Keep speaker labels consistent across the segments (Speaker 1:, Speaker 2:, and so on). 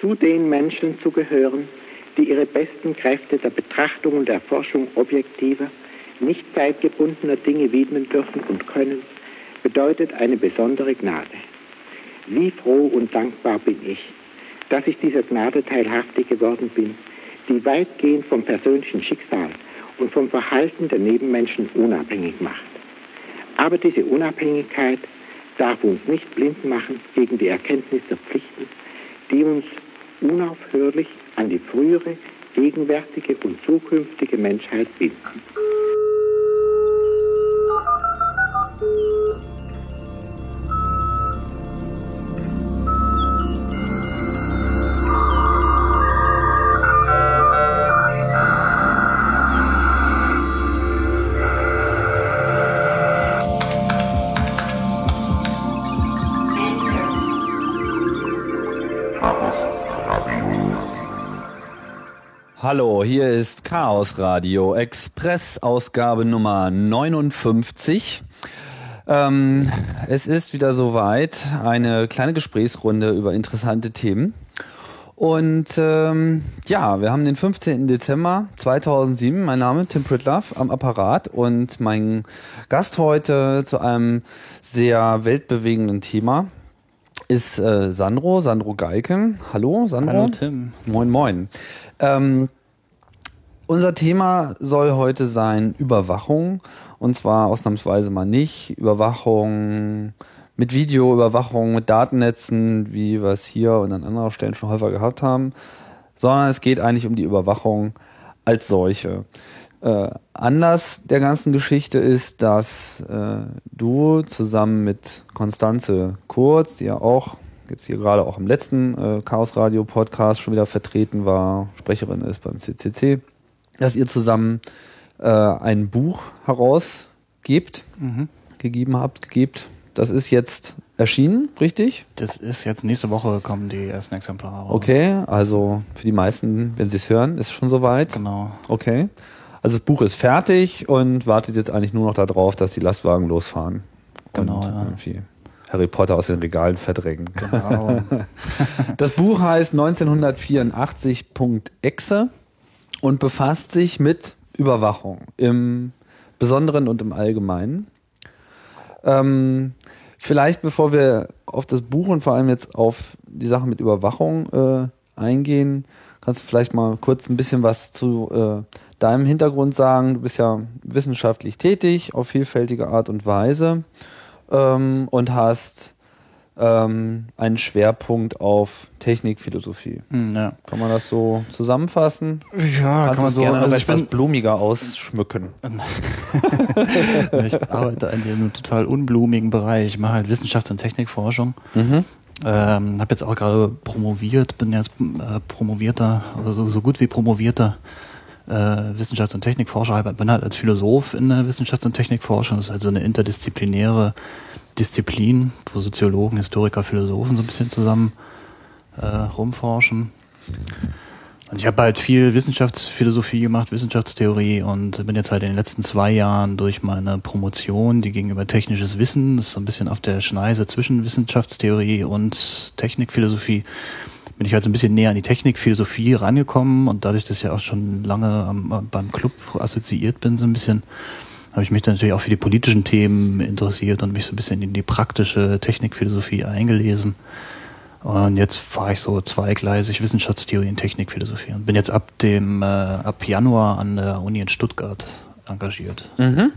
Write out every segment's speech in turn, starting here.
Speaker 1: zu den Menschen zu gehören, die ihre besten Kräfte der Betrachtung und Erforschung objektiver, nicht zeitgebundener Dinge widmen dürfen und können, bedeutet eine besondere Gnade. Wie froh und dankbar bin ich, dass ich dieser Gnade teilhaftig geworden bin, die weitgehend vom persönlichen Schicksal und vom Verhalten der Nebenmenschen unabhängig macht. Aber diese Unabhängigkeit darf uns nicht blind machen gegen die Erkenntnis der Pflichten, die uns unaufhörlich an die frühere, gegenwärtige und zukünftige Menschheit binden.
Speaker 2: Hallo, hier ist Chaos Radio Express Ausgabe Nummer 59. Ähm, es ist wieder soweit, eine kleine Gesprächsrunde über interessante Themen. Und ähm, ja, wir haben den 15. Dezember 2007. Mein Name Tim Pritlove am Apparat und mein Gast heute zu einem sehr weltbewegenden Thema ist äh, Sandro, Sandro Geiken. Hallo, Sandro.
Speaker 3: Hallo, Tim.
Speaker 2: Moin, moin. Ähm, unser Thema soll heute sein Überwachung. Und zwar ausnahmsweise mal nicht Überwachung mit Video, Überwachung mit Datennetzen, wie wir es hier und an anderen Stellen schon häufiger gehabt haben, sondern es geht eigentlich um die Überwachung als solche. Äh, Anlass der ganzen Geschichte ist, dass äh, du zusammen mit Konstanze Kurz, die ja auch jetzt hier gerade auch im letzten äh, Chaos Radio Podcast schon wieder vertreten war, Sprecherin ist beim CCC, dass ihr zusammen äh, ein Buch herausgebt, mhm. gegeben habt, gebt. Das ist jetzt erschienen, richtig?
Speaker 3: Das ist jetzt nächste Woche kommen die ersten Exemplare raus.
Speaker 2: Okay, also für die meisten, wenn sie es hören, ist es schon soweit.
Speaker 3: Genau.
Speaker 2: Okay. Also das Buch ist fertig und wartet jetzt eigentlich nur noch darauf, dass die Lastwagen losfahren.
Speaker 3: Genau. Und
Speaker 2: ja. irgendwie Harry Potter aus den Regalen verdrängen. Genau. das Buch heißt 1984.exe und befasst sich mit Überwachung im Besonderen und im Allgemeinen. Ähm, vielleicht bevor wir auf das Buch und vor allem jetzt auf die Sache mit Überwachung äh, eingehen, kannst du vielleicht mal kurz ein bisschen was zu äh, deinem Hintergrund sagen. Du bist ja wissenschaftlich tätig auf vielfältige Art und Weise ähm, und hast ähm, einen Schwerpunkt auf Technikphilosophie.
Speaker 3: Hm, ja.
Speaker 2: Kann man das so zusammenfassen?
Speaker 3: Ja,
Speaker 2: Kannst
Speaker 3: kann man so.
Speaker 2: Gerne
Speaker 3: Also
Speaker 2: etwas
Speaker 3: bin,
Speaker 2: blumiger ausschmücken.
Speaker 3: ich arbeite in einem total unblumigen Bereich. Ich mache halt Wissenschafts- und Technikforschung.
Speaker 2: Mhm.
Speaker 3: Ähm, habe jetzt auch gerade promoviert, bin jetzt äh, promovierter, also so, so gut wie promovierter äh, Wissenschafts- und Technikforscher. Ich bin halt als Philosoph in der Wissenschafts- und Technikforschung. Das ist halt so eine interdisziplinäre Disziplin, wo Soziologen, Historiker, Philosophen so ein bisschen zusammen äh, rumforschen. Und ich habe halt viel Wissenschaftsphilosophie gemacht, Wissenschaftstheorie und bin jetzt halt in den letzten zwei Jahren durch meine Promotion, die gegenüber technisches Wissen, das ist so ein bisschen auf der Schneise zwischen Wissenschaftstheorie und Technikphilosophie, bin ich halt so ein bisschen näher an die Technikphilosophie rangekommen und dadurch, dass ich ja auch schon lange am, beim Club assoziiert bin, so ein bisschen, habe ich mich dann natürlich auch für die politischen Themen interessiert und mich so ein bisschen in die praktische Technikphilosophie eingelesen. Und jetzt fahre ich so zweigleisig Wissenschaftstheorie und Technikphilosophie und bin jetzt ab dem äh, ab Januar an der Uni in Stuttgart engagiert.
Speaker 2: Mhm.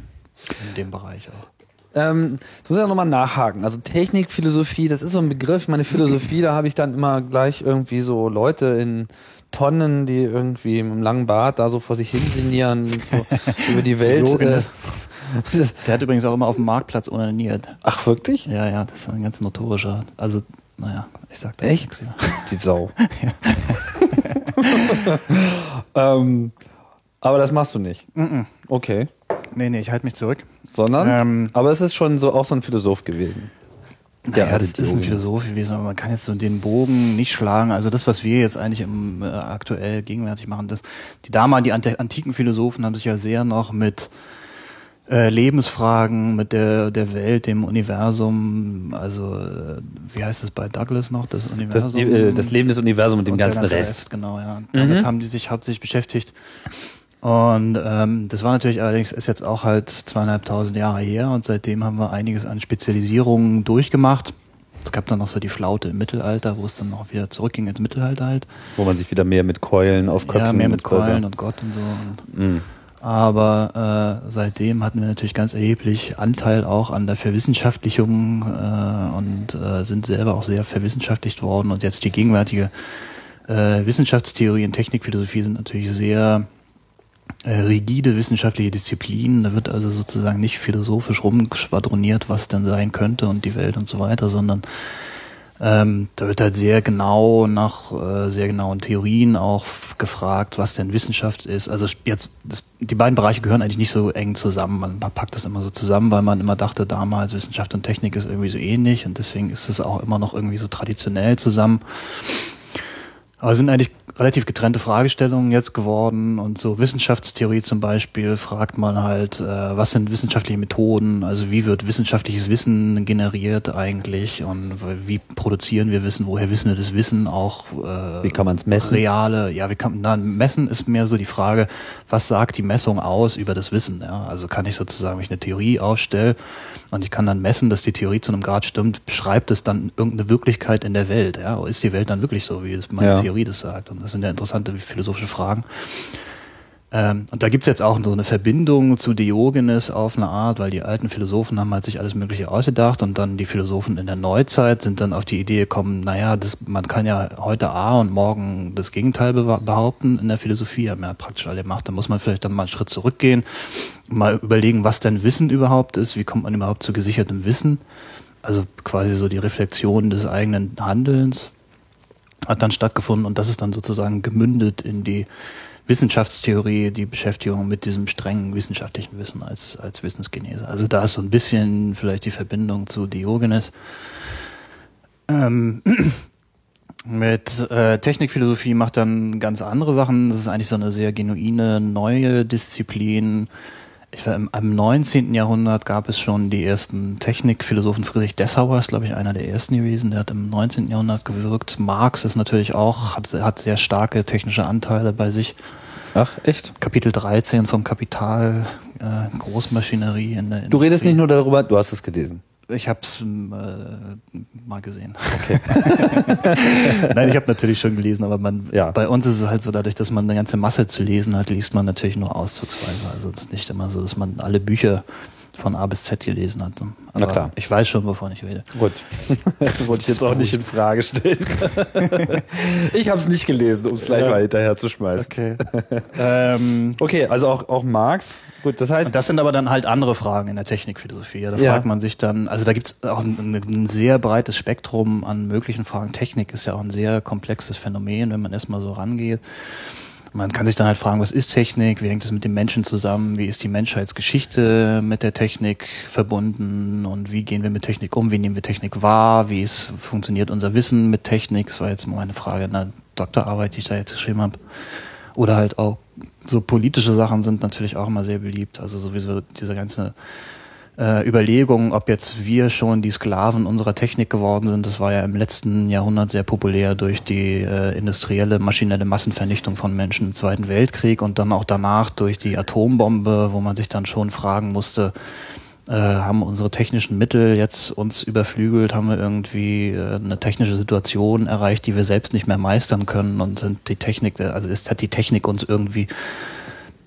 Speaker 3: In dem Bereich auch.
Speaker 2: Ähm, ich muss ja nochmal nachhaken. Also Technikphilosophie, das ist so ein Begriff. Meine Philosophie, da habe ich dann immer gleich irgendwie so Leute in Tonnen, die irgendwie einem langen Bart da so vor sich hin sinnieren, so über die Welt. Äh,
Speaker 3: Der hat übrigens auch immer auf dem Marktplatz onaniert.
Speaker 2: Ach, wirklich?
Speaker 3: Ja, ja, das ist ein ganz notorischer. Also, naja, ich sag das.
Speaker 2: Echt?
Speaker 3: Ja.
Speaker 2: Die Sau. ähm, aber das machst du nicht.
Speaker 3: Mhm.
Speaker 2: Okay.
Speaker 3: Nee, nee, ich halte mich zurück.
Speaker 2: Sondern?
Speaker 3: Ähm,
Speaker 2: aber es ist schon so auch so ein Philosoph gewesen.
Speaker 3: Ja,
Speaker 2: Ja,
Speaker 3: das
Speaker 2: die
Speaker 3: ist ein. Philosoph gewesen, aber man kann jetzt so den Bogen nicht schlagen. Also das, was wir jetzt eigentlich im äh, aktuell gegenwärtig machen, das, die damals, die antiken Philosophen haben sich ja sehr noch mit äh, Lebensfragen mit der, der Welt, dem Universum, also äh, wie heißt es bei Douglas noch, das Universum?
Speaker 2: Das, die, äh, das Leben des Universums und dem ganzen
Speaker 3: ganze
Speaker 2: Rest.
Speaker 3: Rest. Genau, ja. Damit
Speaker 2: Mhm.
Speaker 3: haben die sich hauptsächlich beschäftigt. Und ähm, das war natürlich allerdings, ist jetzt auch halt zweieinhalbtausend Jahre her und seitdem haben wir einiges an Spezialisierungen durchgemacht. Es gab dann noch so die Flaute im Mittelalter, wo es dann noch wieder zurückging ins Mittelalter halt.
Speaker 2: Wo man sich wieder mehr mit Keulen auf Köpfen
Speaker 3: ja, mehr mit
Speaker 2: und so-
Speaker 3: Keulen und Gott und so. Und
Speaker 2: Mhm.
Speaker 3: aber äh, seitdem hatten wir natürlich ganz erheblich Anteil auch an der Verwissenschaftlichung äh, und äh, sind selber auch sehr verwissenschaftlicht worden. Und jetzt die gegenwärtige äh, Wissenschaftstheorie und Technikphilosophie sind natürlich sehr rigide wissenschaftliche Disziplinen. Da wird also sozusagen nicht philosophisch rumschwadroniert, was denn sein könnte und die Welt und so weiter, sondern ähm, da wird halt sehr genau nach äh, sehr genauen Theorien auch gefragt, was denn Wissenschaft ist. Also jetzt, das, die beiden Bereiche gehören eigentlich nicht so eng zusammen. Man, man packt das immer so zusammen, weil man immer dachte, damals Wissenschaft und Technik ist irgendwie so ähnlich und deswegen ist es auch immer noch irgendwie so traditionell zusammen. Aber es sind eigentlich relativ getrennte Fragestellungen jetzt geworden und so Wissenschaftstheorie zum Beispiel fragt man halt, äh, was sind wissenschaftliche Methoden, also wie wird wissenschaftliches Wissen generiert eigentlich und wie produzieren wir Wissen, woher wissen wir das Wissen auch äh,
Speaker 2: Wie kann man's messen?
Speaker 3: reale, ja, wie kann na, messen ist mehr so die Frage, was sagt die Messung aus über das Wissen, ja? Also kann ich sozusagen, wenn ich eine Theorie aufstelle und ich kann dann messen, dass die Theorie zu einem Grad stimmt, beschreibt es dann irgendeine Wirklichkeit in der Welt, ja? Ist die Welt dann wirklich so, wie es meine
Speaker 2: Ja.
Speaker 3: Theorie das sagt? Und das sind ja interessante philosophische Fragen. Ähm, und da gibt's jetzt auch so eine Verbindung zu Diogenes auf eine Art, weil die alten Philosophen haben halt sich alles Mögliche ausgedacht und dann die Philosophen in der Neuzeit sind dann auf die Idee gekommen, naja, das, man kann ja heute A und morgen das Gegenteil behaupten in der Philosophie, haben ja praktisch alle gemacht, da muss man vielleicht dann mal einen Schritt zurückgehen, mal überlegen, was denn Wissen überhaupt ist, wie kommt man überhaupt zu gesichertem Wissen, also quasi so die Reflexion des eigenen Handelns hat dann stattgefunden und das ist dann sozusagen gemündet in die Wissenschaftstheorie, die Beschäftigung mit diesem strengen wissenschaftlichen Wissen als, als Wissensgenese. Also da ist so ein bisschen vielleicht die Verbindung zu Diogenes. Ähm, mit äh, Technikphilosophie macht dann ganz andere Sachen. Das ist eigentlich so eine sehr genuine neue Disziplin. Ich war im, im 19. Jahrhundert gab es schon die ersten Technikphilosophen. Friedrich Dessauer ist, glaube ich, einer der ersten gewesen. Der hat im 19. Jahrhundert gewirkt. Marx ist natürlich auch, hat, hat sehr starke technische Anteile bei sich.
Speaker 2: Ach, echt?
Speaker 3: Kapitel 13 vom Kapital, äh, Großmaschinerie in der
Speaker 2: Du redest
Speaker 3: Industrie.
Speaker 2: nicht nur darüber, du hast es gelesen.
Speaker 3: Ich habe es äh, mal gesehen. Okay. Nein, ich habe natürlich schon gelesen, aber man,
Speaker 2: Ja.
Speaker 3: bei uns ist es halt so, dadurch, dass man eine ganze Masse zu lesen hat, liest man natürlich nur auszugsweise. Also es ist nicht immer so, dass man alle Bücher von A bis Z gelesen hat. Aber
Speaker 2: Na klar.
Speaker 3: Ich weiß schon, wovon ich rede.
Speaker 2: Gut. Wollte ich jetzt auch nicht in Frage stellen. ich habe es nicht gelesen, um es gleich
Speaker 3: Ja.
Speaker 2: mal hinterher zu schmeißen.
Speaker 3: Okay. ähm,
Speaker 2: Okay, also auch, auch Marx. Gut, das heißt,
Speaker 3: das sind aber dann halt andere Fragen in der Technikphilosophie. Ja, Da
Speaker 2: Ja.
Speaker 3: fragt man sich dann, also da gibt's auch ein, ein sehr breites Spektrum an möglichen Fragen. Technik ist ja auch ein sehr komplexes Phänomen, wenn man erstmal so rangeht. Man kann sich dann halt fragen, was ist Technik? Wie hängt es mit dem Menschen zusammen? Wie ist die Menschheitsgeschichte mit der Technik verbunden? Und wie gehen wir mit Technik um? Wie nehmen wir Technik wahr? Wie ist, funktioniert unser Wissen mit Technik? Das war jetzt mal eine Frage in der Doktorarbeit, die ich da jetzt geschrieben habe. Oder halt auch so politische Sachen sind natürlich auch immer sehr beliebt. Also sowieso diese ganze äh, Überlegung, ob jetzt wir schon die Sklaven unserer Technik geworden sind, das war ja im letzten Jahrhundert sehr populär durch die äh, industrielle, maschinelle Massenvernichtung von Menschen im Zweiten Weltkrieg und dann auch danach durch die Atombombe, wo man sich dann schon fragen musste, äh, haben unsere technischen Mittel jetzt uns überflügelt, haben wir irgendwie äh, eine technische Situation erreicht, die wir selbst nicht mehr meistern können? Und sind die Technik, also ist hat die Technik uns irgendwie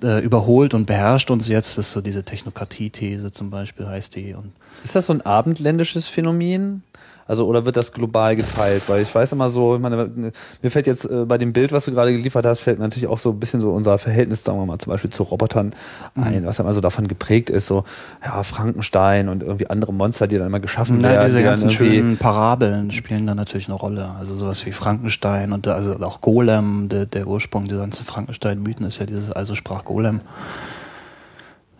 Speaker 3: äh, überholt und beherrscht uns jetzt. Das ist so diese Technokratie-These zum Beispiel heißt die. Und
Speaker 2: ist das so ein abendländisches Phänomen? Also, oder wird das global geteilt? Weil ich weiß immer so, ich meine, mir fällt jetzt äh, bei dem Bild, was du gerade geliefert hast, fällt mir natürlich auch so ein bisschen so unser Verhältnis, sagen wir mal, zum Beispiel zu Robotern ein, was ja immer so davon geprägt ist, so, ja, Frankenstein und irgendwie andere Monster, die dann immer geschaffen
Speaker 3: Na,
Speaker 2: werden.
Speaker 3: diese
Speaker 2: die
Speaker 3: ganzen schönen Parabeln spielen da natürlich eine Rolle. Also sowas wie Frankenstein und also auch Golem, der, der Ursprung dieser ganzen Frankenstein-Mythen ist ja dieses Also sprach Golem.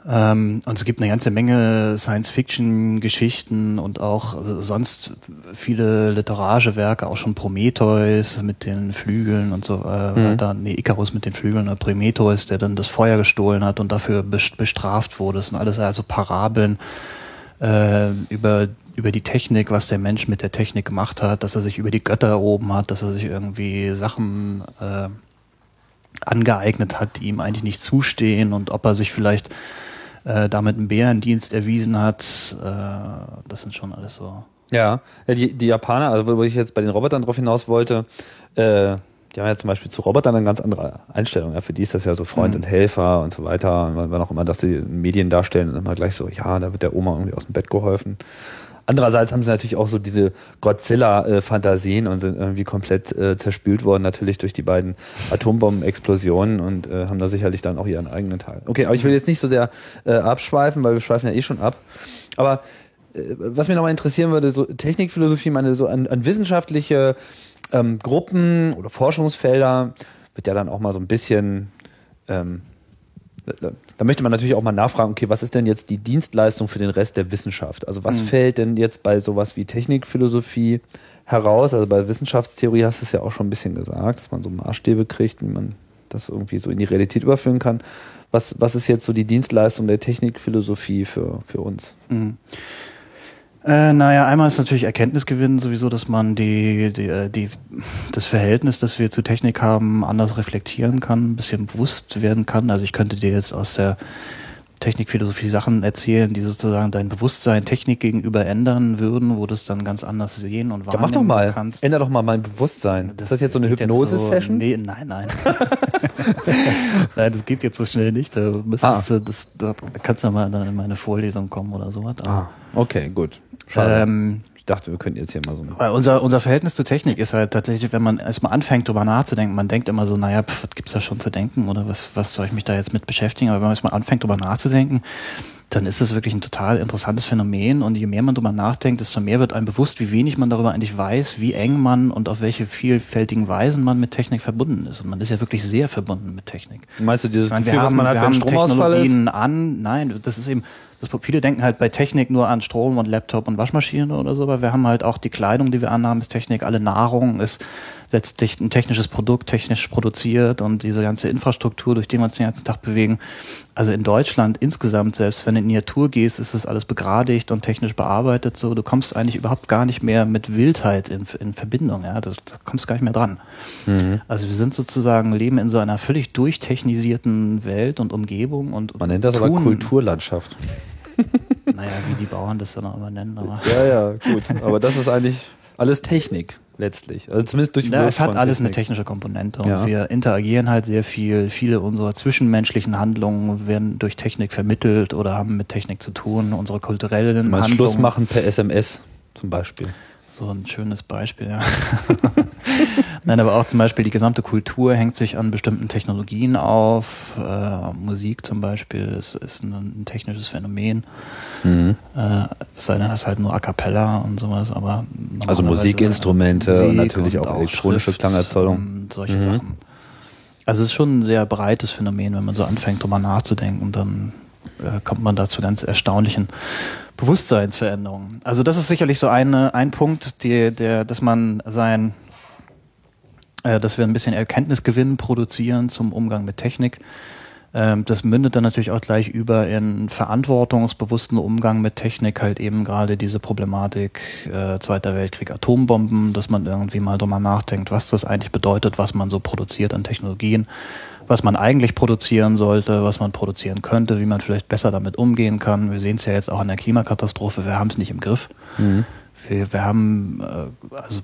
Speaker 3: Ähm, und es gibt eine ganze Menge Science-Fiction-Geschichten und auch sonst viele literarische Werke, auch schon Prometheus mit den Flügeln und so äh, mhm. weiter. Nee, Icarus mit den Flügeln, oder Prometheus, der dann das Feuer gestohlen hat und dafür bestraft wurde. Das sind alles also Parabeln äh, über über die Technik, was der Mensch mit der Technik gemacht hat, dass er sich über die Götter erhoben hat, dass er sich irgendwie Sachen äh, angeeignet hat, die ihm eigentlich nicht zustehen und ob er sich vielleicht äh, damit einen Bärendienst erwiesen hat. Äh, das sind schon alles so.
Speaker 2: Ja, die, die Japaner, also wo ich jetzt bei den Robotern drauf hinaus wollte, äh, die haben ja zum Beispiel zu Robotern eine ganz andere Einstellung. Ja, für die ist das ja so Freund mhm. und Helfer und so weiter. Und wann auch immer, dass die Medien darstellen und immer gleich so, ja, da wird der Oma irgendwie aus dem Bett geholfen. Andererseits haben sie natürlich auch so diese Godzilla-Fantasien und sind irgendwie komplett äh, zerspült worden, natürlich durch die beiden Atombombenexplosionen und äh, haben da sicherlich dann auch ihren eigenen Teil. Okay, aber ich will jetzt nicht so sehr äh, abschweifen, weil wir schweifen ja eh schon ab. Aber äh, was mir nochmal interessieren würde, so Technikphilosophie, meine so an, an wissenschaftliche ähm, Gruppen oder Forschungsfelder wird ja dann auch mal so ein bisschen ähm, da möchte man natürlich auch mal nachfragen, okay, was ist denn jetzt die Dienstleistung für den Rest der Wissenschaft? Also was mhm. fällt denn jetzt bei sowas wie Technikphilosophie heraus? Also bei Wissenschaftstheorie hast du es ja auch schon ein bisschen gesagt, dass man so Maßstäbe kriegt, wie man das irgendwie so in die Realität überführen kann. Was, was ist jetzt so die Dienstleistung der Technikphilosophie für, für uns? Mhm.
Speaker 3: Äh, naja, einmal ist natürlich Erkenntnisgewinn sowieso, dass man die, die, äh, die, das Verhältnis, das wir zu Technik haben, anders reflektieren kann, ein bisschen bewusst werden kann. Also ich könnte dir jetzt aus der Technikphilosophie Sachen erzählen, die sozusagen dein Bewusstsein Technik gegenüber ändern würden, wo du es dann ganz anders sehen und wahrnehmen
Speaker 2: ja, mach doch mal. kannst. Änder doch mal mein Bewusstsein. Das, ist das jetzt so eine Hypnose-Session? So,
Speaker 3: nee, nein, nein. nein, das geht jetzt so schnell nicht. Da, müsstest, ah. das, da kannst du mal dann in meine Vorlesung kommen oder sowas.
Speaker 2: Ah, okay, gut. Schade. Ähm, dachte, wir könnten jetzt hier mal so.
Speaker 3: Weil unser, unser Verhältnis zur Technik ist halt tatsächlich, wenn man erstmal anfängt, darüber nachzudenken, man denkt immer so, naja, pf, was gibt's da schon zu denken oder was, was soll ich mich da jetzt mit beschäftigen? Aber wenn man erstmal anfängt, darüber nachzudenken, dann ist das wirklich ein total interessantes Phänomen. Und je mehr man darüber nachdenkt, desto mehr wird einem bewusst, wie wenig man darüber eigentlich weiß, wie eng man und auf welche vielfältigen Weisen man mit Technik verbunden ist. Und man ist ja wirklich sehr verbunden mit Technik.
Speaker 2: Meinst du dieses
Speaker 3: meine, Gefühl, haben, was man hat, wir wenn Technologien ist? an? Nein, das ist eben, das, viele denken halt bei Technik nur an Strom und Laptop und Waschmaschine oder so, aber wir haben halt auch die Kleidung, die wir anhaben, ist Technik, alle Nahrung ist letztlich ein technisches Produkt, technisch produziert und diese ganze Infrastruktur, durch die wir uns den ganzen Tag bewegen. Also in Deutschland insgesamt, selbst wenn du in die Natur gehst, ist das alles begradigt und technisch bearbeitet. So, du kommst eigentlich überhaupt gar nicht mehr mit Wildheit in, in Verbindung. Ja, das, da kommst du gar nicht mehr dran. Mhm. Also wir sind sozusagen leben in so einer völlig durchtechnisierten Welt und Umgebung und
Speaker 2: man nennt das aber Kulturlandschaft.
Speaker 3: naja, wie die Bauern das dann auch immer nennen. Aber
Speaker 2: ja, ja, gut. Aber das ist eigentlich alles Technik letztlich. Also zumindest durch
Speaker 3: ja, Es hat alles eine technische Komponente und ja. wir interagieren halt sehr viel. Viele unserer zwischenmenschlichen Handlungen werden durch Technik vermittelt oder haben mit Technik zu tun. Unsere kulturellen
Speaker 2: Handlungen. Schluss machen per SMS zum Beispiel.
Speaker 3: So ein schönes Beispiel, ja. Nein, aber auch zum Beispiel die gesamte Kultur hängt sich an bestimmten Technologien auf. Äh, Musik zum Beispiel ist, ist ein, ein technisches Phänomen. Mhm. Äh, es sei denn, das ist halt nur A cappella und sowas, aber
Speaker 2: Also Musikinstrumente Musik und natürlich und auch elektronische Klangerzeugung. Und
Speaker 3: solche mhm. Sachen. Also es ist schon ein sehr breites Phänomen, wenn man so anfängt, drüber nachzudenken, dann äh, kommt man da zu ganz erstaunlichen Bewusstseinsveränderungen. Also das ist sicherlich so eine, ein Punkt, die, der, dass man sein, äh, dass wir ein bisschen Erkenntnisgewinn produzieren zum Umgang mit Technik. Ähm, das mündet dann natürlich auch gleich über in verantwortungsbewussten Umgang mit Technik, halt eben gerade diese Problematik äh, Zweiter Weltkrieg, Atombomben, dass man irgendwie mal drüber nachdenkt, was das eigentlich bedeutet, was man so produziert an Technologien was man eigentlich produzieren sollte, was man produzieren könnte, wie man vielleicht besser damit umgehen kann. Wir sehen es ja jetzt auch an der Klimakatastrophe, wir haben es nicht im Griff. Mhm. Wir, wir, haben, äh, also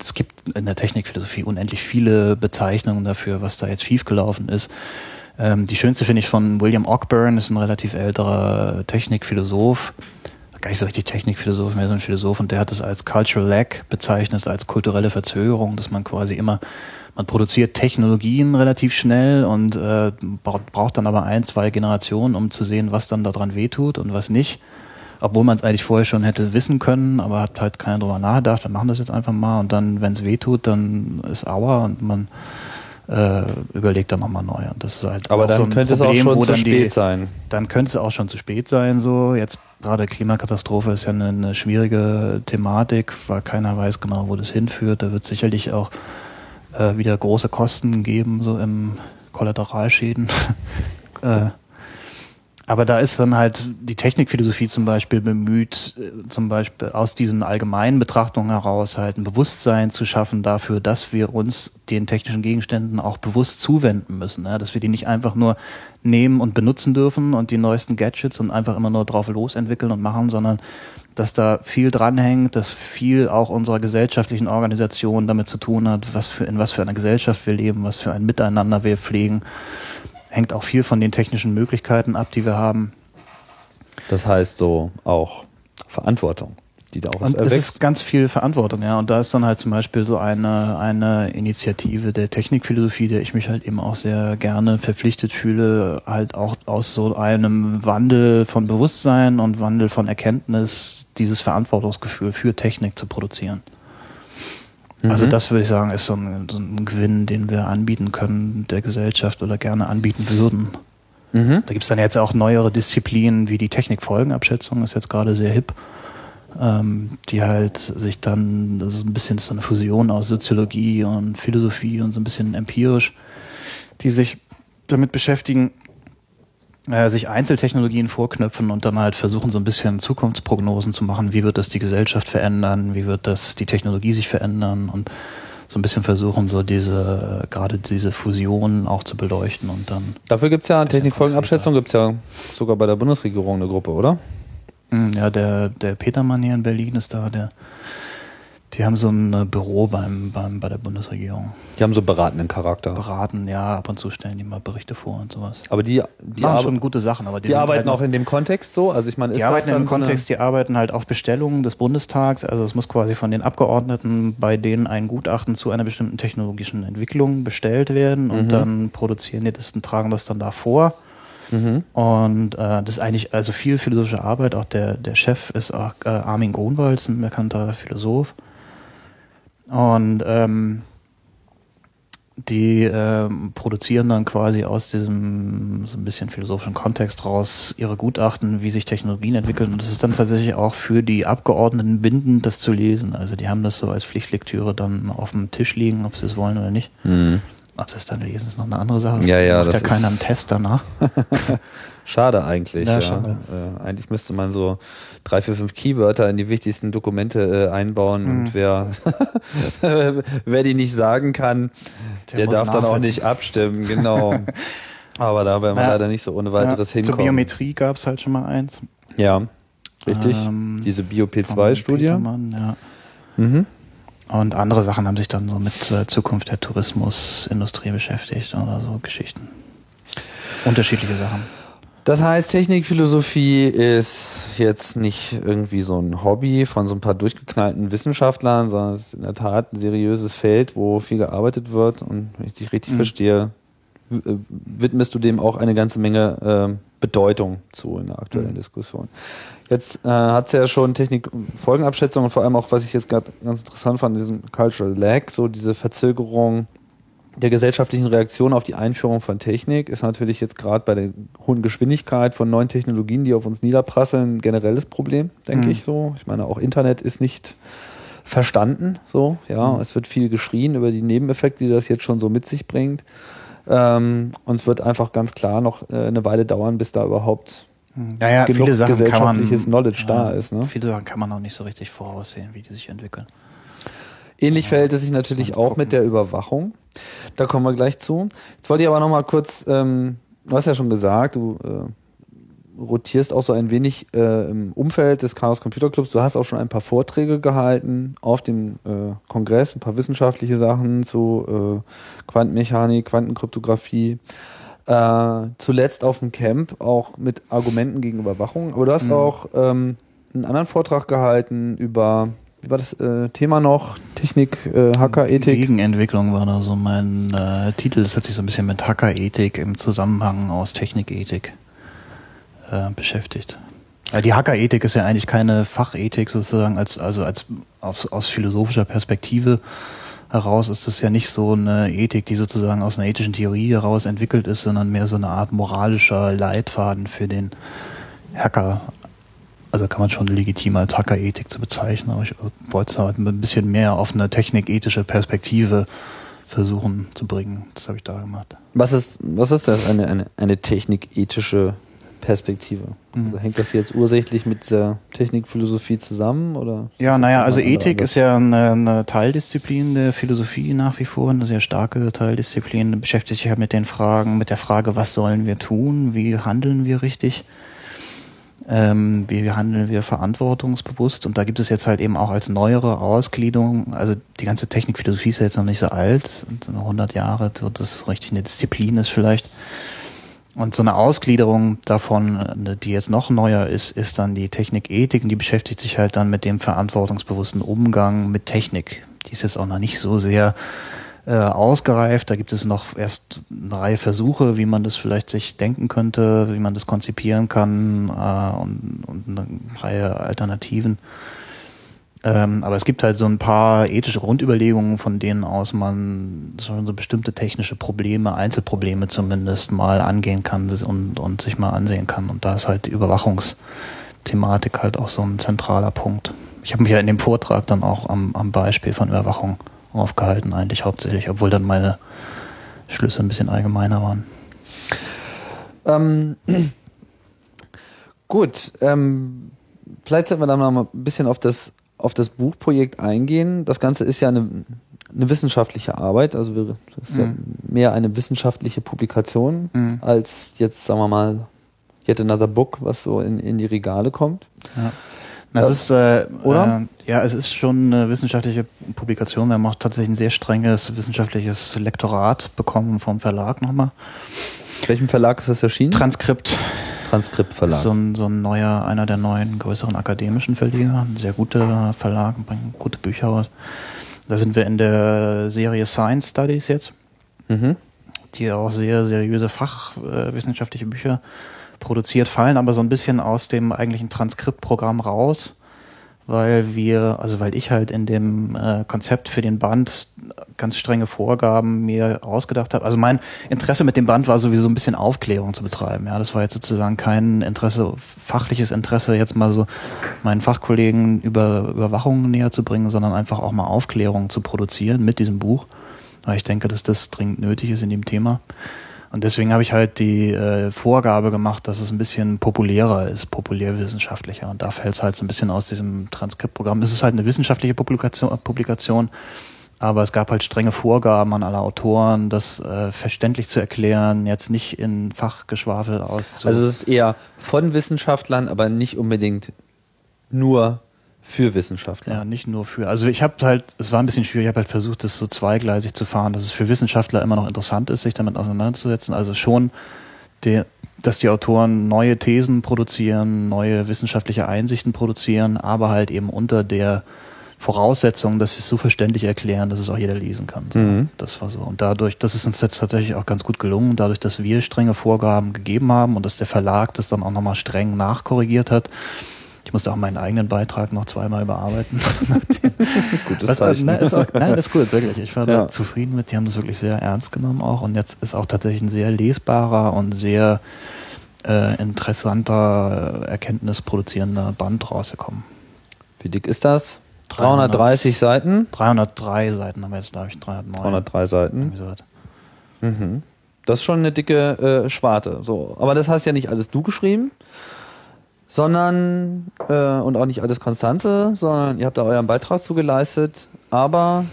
Speaker 3: es gibt in der Technikphilosophie unendlich viele Bezeichnungen dafür, was da jetzt schiefgelaufen ist. Ähm, die schönste finde ich von William Ogburn, ist ein relativ älterer Technikphilosoph, gar nicht so richtig Technikphilosoph, mehr so ein Philosoph, und der hat es als Cultural Lag bezeichnet, als kulturelle Verzögerung, dass man quasi immer man produziert Technologien relativ schnell und äh, braucht dann aber ein, zwei Generationen, um zu sehen, was dann daran wehtut und was nicht. Obwohl man es eigentlich vorher schon hätte wissen können, aber hat halt keiner drüber nachgedacht, wir machen das jetzt einfach mal und dann, wenn es wehtut, dann ist Aua und man äh, überleg da nochmal neu. Und das ist halt
Speaker 2: Aber dann
Speaker 3: so
Speaker 2: könnte
Speaker 3: Problem,
Speaker 2: es auch schon zu spät
Speaker 3: die,
Speaker 2: sein.
Speaker 3: Dann könnte es auch schon zu spät sein. So jetzt gerade Klimakatastrophe ist ja eine, eine schwierige Thematik, weil keiner weiß genau, wo das hinführt. Da wird sicherlich auch äh, wieder große Kosten geben, so im Kollateralschäden. äh, aber da ist dann halt die Technikphilosophie zum Beispiel bemüht, äh, zum Beispiel aus diesen allgemeinen Betrachtungen heraus halt ein Bewusstsein zu schaffen dafür, dass wir uns den technischen Gegenständen auch bewusst zuwenden müssen. Ja? Dass wir die nicht einfach nur nehmen und benutzen dürfen und die neuesten Gadgets und einfach immer nur drauf losentwickeln und machen, sondern dass da viel dranhängt, dass viel auch unserer gesellschaftlichen Organisation damit zu tun hat, was für, in was für einer Gesellschaft wir leben, was für ein Miteinander wir pflegen hängt auch viel von den technischen Möglichkeiten ab, die wir haben.
Speaker 2: Das heißt so auch Verantwortung, die da auch
Speaker 3: Und es ist ganz viel Verantwortung, ja. Und da ist dann halt zum Beispiel so eine, eine Initiative der Technikphilosophie, der ich mich halt eben auch sehr gerne verpflichtet fühle, halt auch aus so einem Wandel von Bewusstsein und Wandel von Erkenntnis dieses Verantwortungsgefühl für Technik zu produzieren. Also
Speaker 2: Mhm.
Speaker 3: das würde ich sagen, ist so ein, so ein Gewinn, den wir anbieten können der Gesellschaft oder gerne anbieten würden.
Speaker 2: Mhm.
Speaker 3: Da gibt es dann jetzt auch neuere Disziplinen wie die Technikfolgenabschätzung, ist jetzt gerade sehr hip, ähm, die halt sich dann, das ist ein bisschen so eine Fusion aus Soziologie und Philosophie und so ein bisschen empirisch, die sich damit beschäftigen, äh, sich Einzeltechnologien vorknöpfen und dann halt versuchen, so ein bisschen Zukunftsprognosen zu machen. Wie wird das die Gesellschaft verändern? Wie wird das die Technologie sich verändern? Und so ein bisschen versuchen, so diese, äh, gerade diese Fusion auch zu beleuchten und dann.
Speaker 2: Dafür gibt es ja Technikfolgenabschätzung, gibt es ja sogar bei der Bundesregierung eine Gruppe, oder?
Speaker 3: Hm, Ja, der, der Petermann hier in Berlin ist da, der, die haben so ein äh, Büro beim, beim, bei der Bundesregierung.
Speaker 2: Die haben so beratenden Charakter.
Speaker 3: Beraten, ja, ab und zu stellen die mal Berichte vor und sowas.
Speaker 2: Aber die,
Speaker 3: Die machen schon gute Sachen, aber die,
Speaker 2: die arbeiten
Speaker 3: halt
Speaker 2: auch in dem Kontext so. Also ich meine, ist
Speaker 3: Die arbeiten im
Speaker 2: so
Speaker 3: Kontext, die arbeiten halt auf Bestellungen des Bundestags. Also es muss quasi von den Abgeordneten bei denen ein Gutachten zu einer bestimmten technologischen Entwicklung bestellt werden und
Speaker 2: Mhm.
Speaker 3: dann produzieren die das und tragen das dann da vor.
Speaker 2: Mhm.
Speaker 3: Und äh, das ist eigentlich also viel philosophische Arbeit. Auch der, der Chef ist auch äh, Armin Grunwald, ein bekannter Philosoph. Und ähm, die ähm, produzieren dann quasi aus diesem so ein bisschen philosophischen Kontext raus ihre Gutachten, wie sich Technologien entwickeln. Und das ist dann tatsächlich auch für die Abgeordneten bindend, das zu lesen. Also die haben das so als Pflichtlektüre dann auf dem Tisch liegen, ob sie es wollen oder nicht.
Speaker 2: Mhm.
Speaker 3: Ob sie es dann lesen, ist noch eine andere Sache. Das
Speaker 2: Ja, ja,
Speaker 3: macht ja
Speaker 2: das
Speaker 3: keiner
Speaker 2: ist-
Speaker 3: einen Test danach.
Speaker 2: Schade eigentlich.
Speaker 3: Ja,
Speaker 2: Ja,
Speaker 3: schade.
Speaker 2: Äh, eigentlich müsste man so drei, vier, fünf Keywörter in die wichtigsten Dokumente äh, einbauen
Speaker 3: Mhm.
Speaker 2: und wer, wer die nicht sagen kann, der,
Speaker 3: muss
Speaker 2: darf dann auch nicht abstimmen, genau. Aber da werden wir
Speaker 3: Ja.
Speaker 2: leider nicht so ohne weiteres
Speaker 3: ja, Zur
Speaker 2: hinkommen.
Speaker 3: Biometrie gab es halt schon mal eins.
Speaker 2: Ja, richtig.
Speaker 3: Ähm,
Speaker 2: Diese
Speaker 3: vom
Speaker 2: BioP2-Studie.
Speaker 3: Petermann, Ja.
Speaker 2: Mhm.
Speaker 3: Und andere Sachen haben sich dann so mit äh, Zukunft der Tourismusindustrie beschäftigt oder so Geschichten. Unterschiedliche Sachen.
Speaker 2: Das heißt, Technikphilosophie ist jetzt nicht irgendwie so ein Hobby von so ein paar durchgeknallten Wissenschaftlern, sondern es ist in der Tat ein seriöses Feld, wo viel gearbeitet wird. Und wenn ich dich richtig
Speaker 3: Mhm.
Speaker 2: verstehe, äh, widmest du dem auch eine ganze Menge ähm, Bedeutung zu in der aktuellen
Speaker 3: Mhm.
Speaker 2: Diskussion. Jetzt äh, hat es ja schon Technik-Folgenabschätzung und vor allem auch, was ich jetzt gerade ganz interessant fand, diesen Cultural Lag, so diese Verzögerung der gesellschaftlichen Reaktion auf die Einführung von Technik ist natürlich jetzt gerade bei der hohen Geschwindigkeit von neuen Technologien, die auf uns niederprasseln, ein generelles Problem, denke
Speaker 3: Mhm.
Speaker 2: ich so. Ich meine, auch Internet ist nicht verstanden, so, ja.
Speaker 3: Mhm.
Speaker 2: Es wird viel geschrien über die Nebeneffekte, die das jetzt schon so mit sich bringt. Ähm, und es wird einfach ganz klar noch äh, eine Weile dauern, bis da überhaupt
Speaker 3: Ja, ja,
Speaker 2: genug
Speaker 3: viele Sachen kann man,
Speaker 2: gesellschaftliches Knowledge da ist. Ne?
Speaker 3: Viele Sachen kann man auch nicht so richtig voraussehen, wie die sich entwickeln.
Speaker 2: Ähnlich verhält es sich natürlich auch
Speaker 3: gucken.
Speaker 2: mit der Überwachung. Da kommen wir gleich zu. Jetzt wollte ich aber noch mal kurz, ähm, du hast ja schon gesagt, du äh, rotierst auch so ein wenig äh, im Umfeld des Chaos Computer Clubs. Du hast auch schon ein paar Vorträge gehalten auf dem äh, Kongress, ein paar wissenschaftliche Sachen zu äh, Quantenmechanik, Quantenkryptographie. Äh, zuletzt auf dem Camp auch mit Argumenten gegen Überwachung. Aber du hast
Speaker 3: Mhm.
Speaker 2: auch ähm, einen anderen Vortrag gehalten über, wie war das äh, Thema noch? Technik, äh, Hackerethik.
Speaker 3: Gegenentwicklung war da so mein äh, Titel. Das hat sich so ein bisschen mit Hackerethik im Zusammenhang aus Technikethik äh, beschäftigt. Die Hackerethik ist ja eigentlich keine Fachethik sozusagen, als, also als aus, aus philosophischer Perspektive heraus ist das ja nicht so eine Ethik, die sozusagen aus einer ethischen Theorie heraus entwickelt ist, sondern mehr so eine Art moralischer Leitfaden für den Hacker. Also kann man schon legitim als Hackerethik zu bezeichnen, aber ich wollte es halt ein bisschen mehr auf eine technikethische Perspektive versuchen zu bringen. Das habe ich da gemacht.
Speaker 2: Was ist, was ist das, eine, eine, eine technikethische Perspektive?
Speaker 3: Mhm.
Speaker 2: Also hängt das jetzt ursächlich mit der Technikphilosophie zusammen? Oder
Speaker 3: Ja, naja, also Ethik ist ja eine, eine Teildisziplin der Philosophie nach wie vor, eine sehr starke Teildisziplin, beschäftigt sich halt mit den Fragen, mit der Frage, was sollen wir tun, wie handeln wir richtig, ähm, wie handeln wir verantwortungsbewusst und da gibt es jetzt halt eben auch als neuere Ausgliederung, also die ganze Technikphilosophie ist ja jetzt noch nicht so alt, so 100 Jahre, so dass es richtig eine Disziplin ist vielleicht. Und so eine Ausgliederung davon, äh, die jetzt noch neuer ist, ist dann die Technikethik und die beschäftigt sich halt dann mit dem verantwortungsbewussten Umgang mit Technik. Die ist jetzt auch noch nicht so sehr äh, ausgereift. Da gibt es noch erst eine Reihe Versuche, wie man das vielleicht sich denken könnte, wie man das konzipieren kann äh, und, und eine Reihe Alternativen. Ähm, aber es gibt halt so ein paar ethische Grundüberlegungen, von denen aus man schon so bestimmte technische Probleme, Einzelprobleme zumindest mal angehen kann und, und sich mal ansehen kann. Und da ist halt die Überwachungsthematik halt auch so ein zentraler Punkt. Ich habe mich ja in dem Vortrag dann auch am, am Beispiel von Überwachung aufgehalten, eigentlich hauptsächlich, obwohl dann meine Schlüsse ein bisschen allgemeiner waren.
Speaker 2: Ähm, gut, ähm, vielleicht sollten wir dann noch mal ein bisschen auf das, auf das Buchprojekt eingehen. Das Ganze ist ja eine, eine wissenschaftliche Arbeit, also wir- das ist ja
Speaker 3: Mhm.
Speaker 2: mehr eine wissenschaftliche Publikation
Speaker 3: Mhm.
Speaker 2: als jetzt, sagen wir mal, Yet Another Book, was so in, in die Regale kommt.
Speaker 3: Ja. Das ist, äh,
Speaker 2: Oder?
Speaker 3: Äh, ja, es ist schon eine wissenschaftliche Publikation. Wir haben auch tatsächlich ein sehr strenges wissenschaftliches Lektorat bekommen vom Verlag nochmal.
Speaker 2: Welchem Verlag ist das erschienen?
Speaker 3: Transkript
Speaker 2: Transkriptverlag.
Speaker 3: ist so ein, so ein neuer, einer der neuen größeren akademischen Verleger. Ein sehr guter Verlag, bringt gute Bücher raus. Da sind wir in der Serie Science Studies jetzt.
Speaker 2: Mhm.
Speaker 3: Die auch sehr seriöse fachwissenschaftliche Bücher produziert, fallen aber so ein bisschen aus dem eigentlichen Transkriptprogramm raus, weil wir, also weil ich halt in dem äh, Konzept für den Band ganz strenge Vorgaben mir ausgedacht habe. Also mein Interesse mit dem Band war sowieso ein bisschen Aufklärung zu betreiben. Ja, das war jetzt sozusagen kein Interesse, fachliches Interesse, jetzt mal so meinen Fachkollegen über Überwachung näher zu bringen, sondern einfach auch mal Aufklärung zu produzieren mit diesem Buch weil ich denke, dass das dringend nötig ist in dem Thema. Und deswegen habe ich halt die äh, Vorgabe gemacht, dass es ein bisschen populärer ist, populärwissenschaftlicher. Und da fällt es halt so ein bisschen aus diesem Transkriptprogramm. Es ist halt eine wissenschaftliche Publikation, Publikation aber es gab halt strenge Vorgaben an alle Autoren, das äh, verständlich zu erklären, jetzt nicht in Fachgeschwafel auszu...
Speaker 2: Also es ist eher von Wissenschaftlern, aber nicht unbedingt nur für Wissenschaftler.
Speaker 3: Ja, nicht nur für. Also ich habe halt, es war ein bisschen schwierig, ich habe halt versucht, das so zweigleisig zu fahren, dass es für Wissenschaftler immer noch interessant ist, sich damit auseinanderzusetzen. Also schon, die, dass die Autoren neue Thesen produzieren, neue wissenschaftliche Einsichten produzieren, aber halt eben unter der Voraussetzung, dass sie es so verständlich erklären, dass es auch jeder lesen kann. So,
Speaker 2: Mhm.
Speaker 3: Das war so. Und dadurch, das ist uns jetzt tatsächlich auch ganz gut gelungen, dadurch, dass wir strenge Vorgaben gegeben haben und dass der Verlag das dann auch nochmal streng nachkorrigiert hat. Ich musste auch meinen eigenen Beitrag noch zweimal überarbeiten.
Speaker 2: Gutes
Speaker 3: Was,
Speaker 2: Zeichen.
Speaker 3: nein, ist auch, nein, ist gut, wirklich. Ich war
Speaker 2: Ja.
Speaker 3: da zufrieden mit. Die haben das wirklich sehr ernst genommen auch. Und jetzt ist auch tatsächlich ein sehr lesbarer und sehr äh, interessanter, erkenntnisproduzierender Band rausgekommen.
Speaker 2: Wie dick ist das?
Speaker 3: 300.
Speaker 2: 330 Seiten?
Speaker 3: 303 Seiten haben wir jetzt, glaube ich, 309.
Speaker 2: 303 Seiten. Mhm. Das ist schon eine dicke äh, Schwarte. So, aber das hast ja nicht alles du geschrieben, sondern äh, und auch nicht alles Konstanze, sondern ihr habt da euren Beitrag zu geleistet. Aber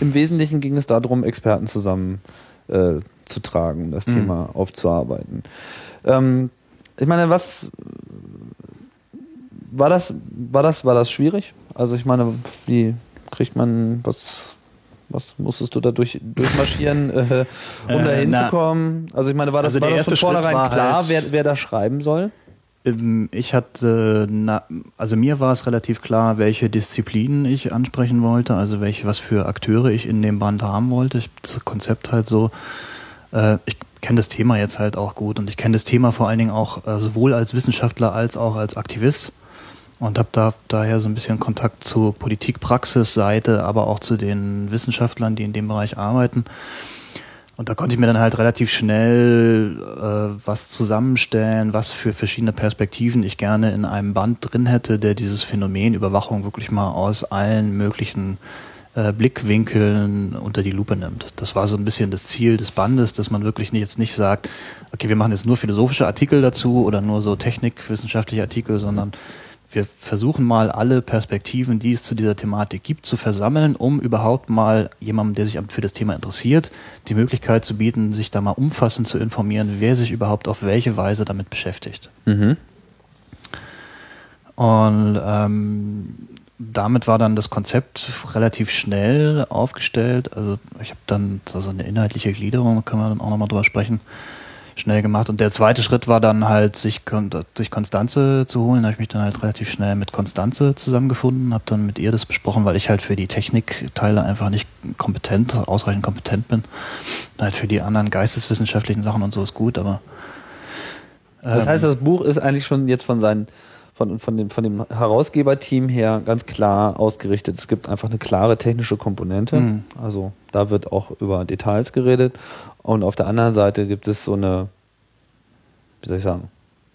Speaker 2: im Wesentlichen ging es darum, Experten zusammen äh, zu tragen, um das
Speaker 3: Mhm.
Speaker 2: Thema aufzuarbeiten. Ähm, ich meine, was war das? War das? War das schwierig? Also ich meine, wie kriegt man was? Was musstest du da durch, durchmarschieren, äh, um da
Speaker 3: Äh,
Speaker 2: hinzukommen? Also ich meine, war das,
Speaker 3: Also
Speaker 2: war das von vornherein klar,
Speaker 3: halt-
Speaker 2: wer, wer da schreiben soll?
Speaker 3: Ähm, Ich hatte, also mir war es relativ klar, welche Disziplinen ich ansprechen wollte, also welche, was für Akteure ich in dem Band haben wollte. Das Konzept halt so. Äh, ich kenne das Thema jetzt halt auch gut und ich kenne das Thema vor allen Dingen auch äh, sowohl als Wissenschaftler als auch als Aktivist. und habe da daher so ein bisschen Kontakt zur Politikpraxisseite, aber auch zu den Wissenschaftlern, die in dem Bereich arbeiten. Und da konnte ich mir dann halt relativ schnell äh, was zusammenstellen, was für verschiedene Perspektiven ich gerne in einem Band drin hätte, der dieses Phänomen Überwachung wirklich mal aus allen möglichen äh, Blickwinkeln unter die Lupe nimmt. Das war so ein bisschen das Ziel des Bandes, dass man wirklich jetzt nicht sagt, okay, wir machen jetzt nur philosophische Artikel dazu oder nur so technikwissenschaftliche Artikel, sondern wir versuchen mal alle Perspektiven, die es zu dieser Thematik gibt, zu versammeln, um überhaupt mal jemandem, der sich für das Thema interessiert, die Möglichkeit zu bieten, sich da mal umfassend zu informieren, wer sich überhaupt auf welche Weise damit beschäftigt. Mhm. Und ähm, damit war dann das Konzept relativ schnell aufgestellt. Also ich habe dann so eine inhaltliche Gliederung, da können wir dann auch nochmal drüber sprechen schnell gemacht. Und der zweite Schritt war dann halt, sich, sich Konstanze zu holen. Da habe ich mich dann halt relativ schnell mit Konstanze zusammengefunden, habe dann mit ihr das besprochen, weil ich halt für die Technikteile einfach nicht kompetent, ausreichend kompetent bin. Halt für die anderen geisteswissenschaftlichen Sachen und so ist gut, aber.
Speaker 2: Ähm, das heißt, das Buch ist eigentlich schon jetzt von seinen von, von, dem, von dem Herausgeberteam her ganz klar ausgerichtet. Es gibt einfach eine klare technische Komponente. Mhm. Also da wird auch über Details geredet. Und auf der anderen Seite gibt es so eine, wie soll ich sagen,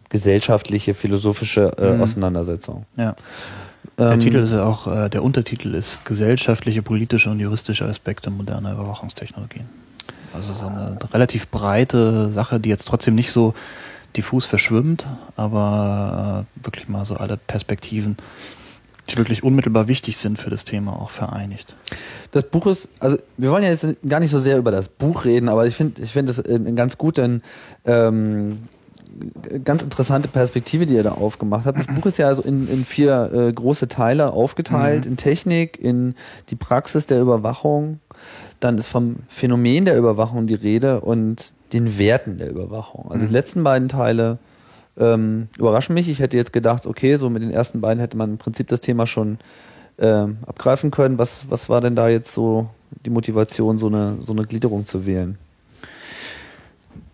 Speaker 2: gesellschaftliche, philosophische äh, mhm. Auseinandersetzung.
Speaker 3: Ja. Der ähm, Titel ist ja auch, äh, der Untertitel ist Gesellschaftliche, politische und juristische Aspekte moderner Überwachungstechnologien. Also so eine relativ breite Sache, die jetzt trotzdem nicht so diffus verschwimmt, aber äh, wirklich mal so alle Perspektiven, die wirklich unmittelbar wichtig sind für das Thema, auch vereinigt.
Speaker 2: Das Buch ist, also wir wollen ja jetzt gar nicht so sehr über das Buch reden, aber ich finde, ich finde es eine ganz gute, ähm, ganz interessante Perspektive, die ihr da aufgemacht habt. Das Buch ist ja also in, in vier äh, große Teile aufgeteilt, mhm. in Technik, in die Praxis der Überwachung, dann ist vom Phänomen der Überwachung die Rede und den Werten der Überwachung. Also mhm. die letzten beiden Teile ähm, überraschen mich. Ich hätte jetzt gedacht, okay, so mit den ersten beiden hätte man im Prinzip das Thema schon ähm, abgreifen können. Was, was war denn da jetzt so die Motivation, so eine, so eine Gliederung zu wählen?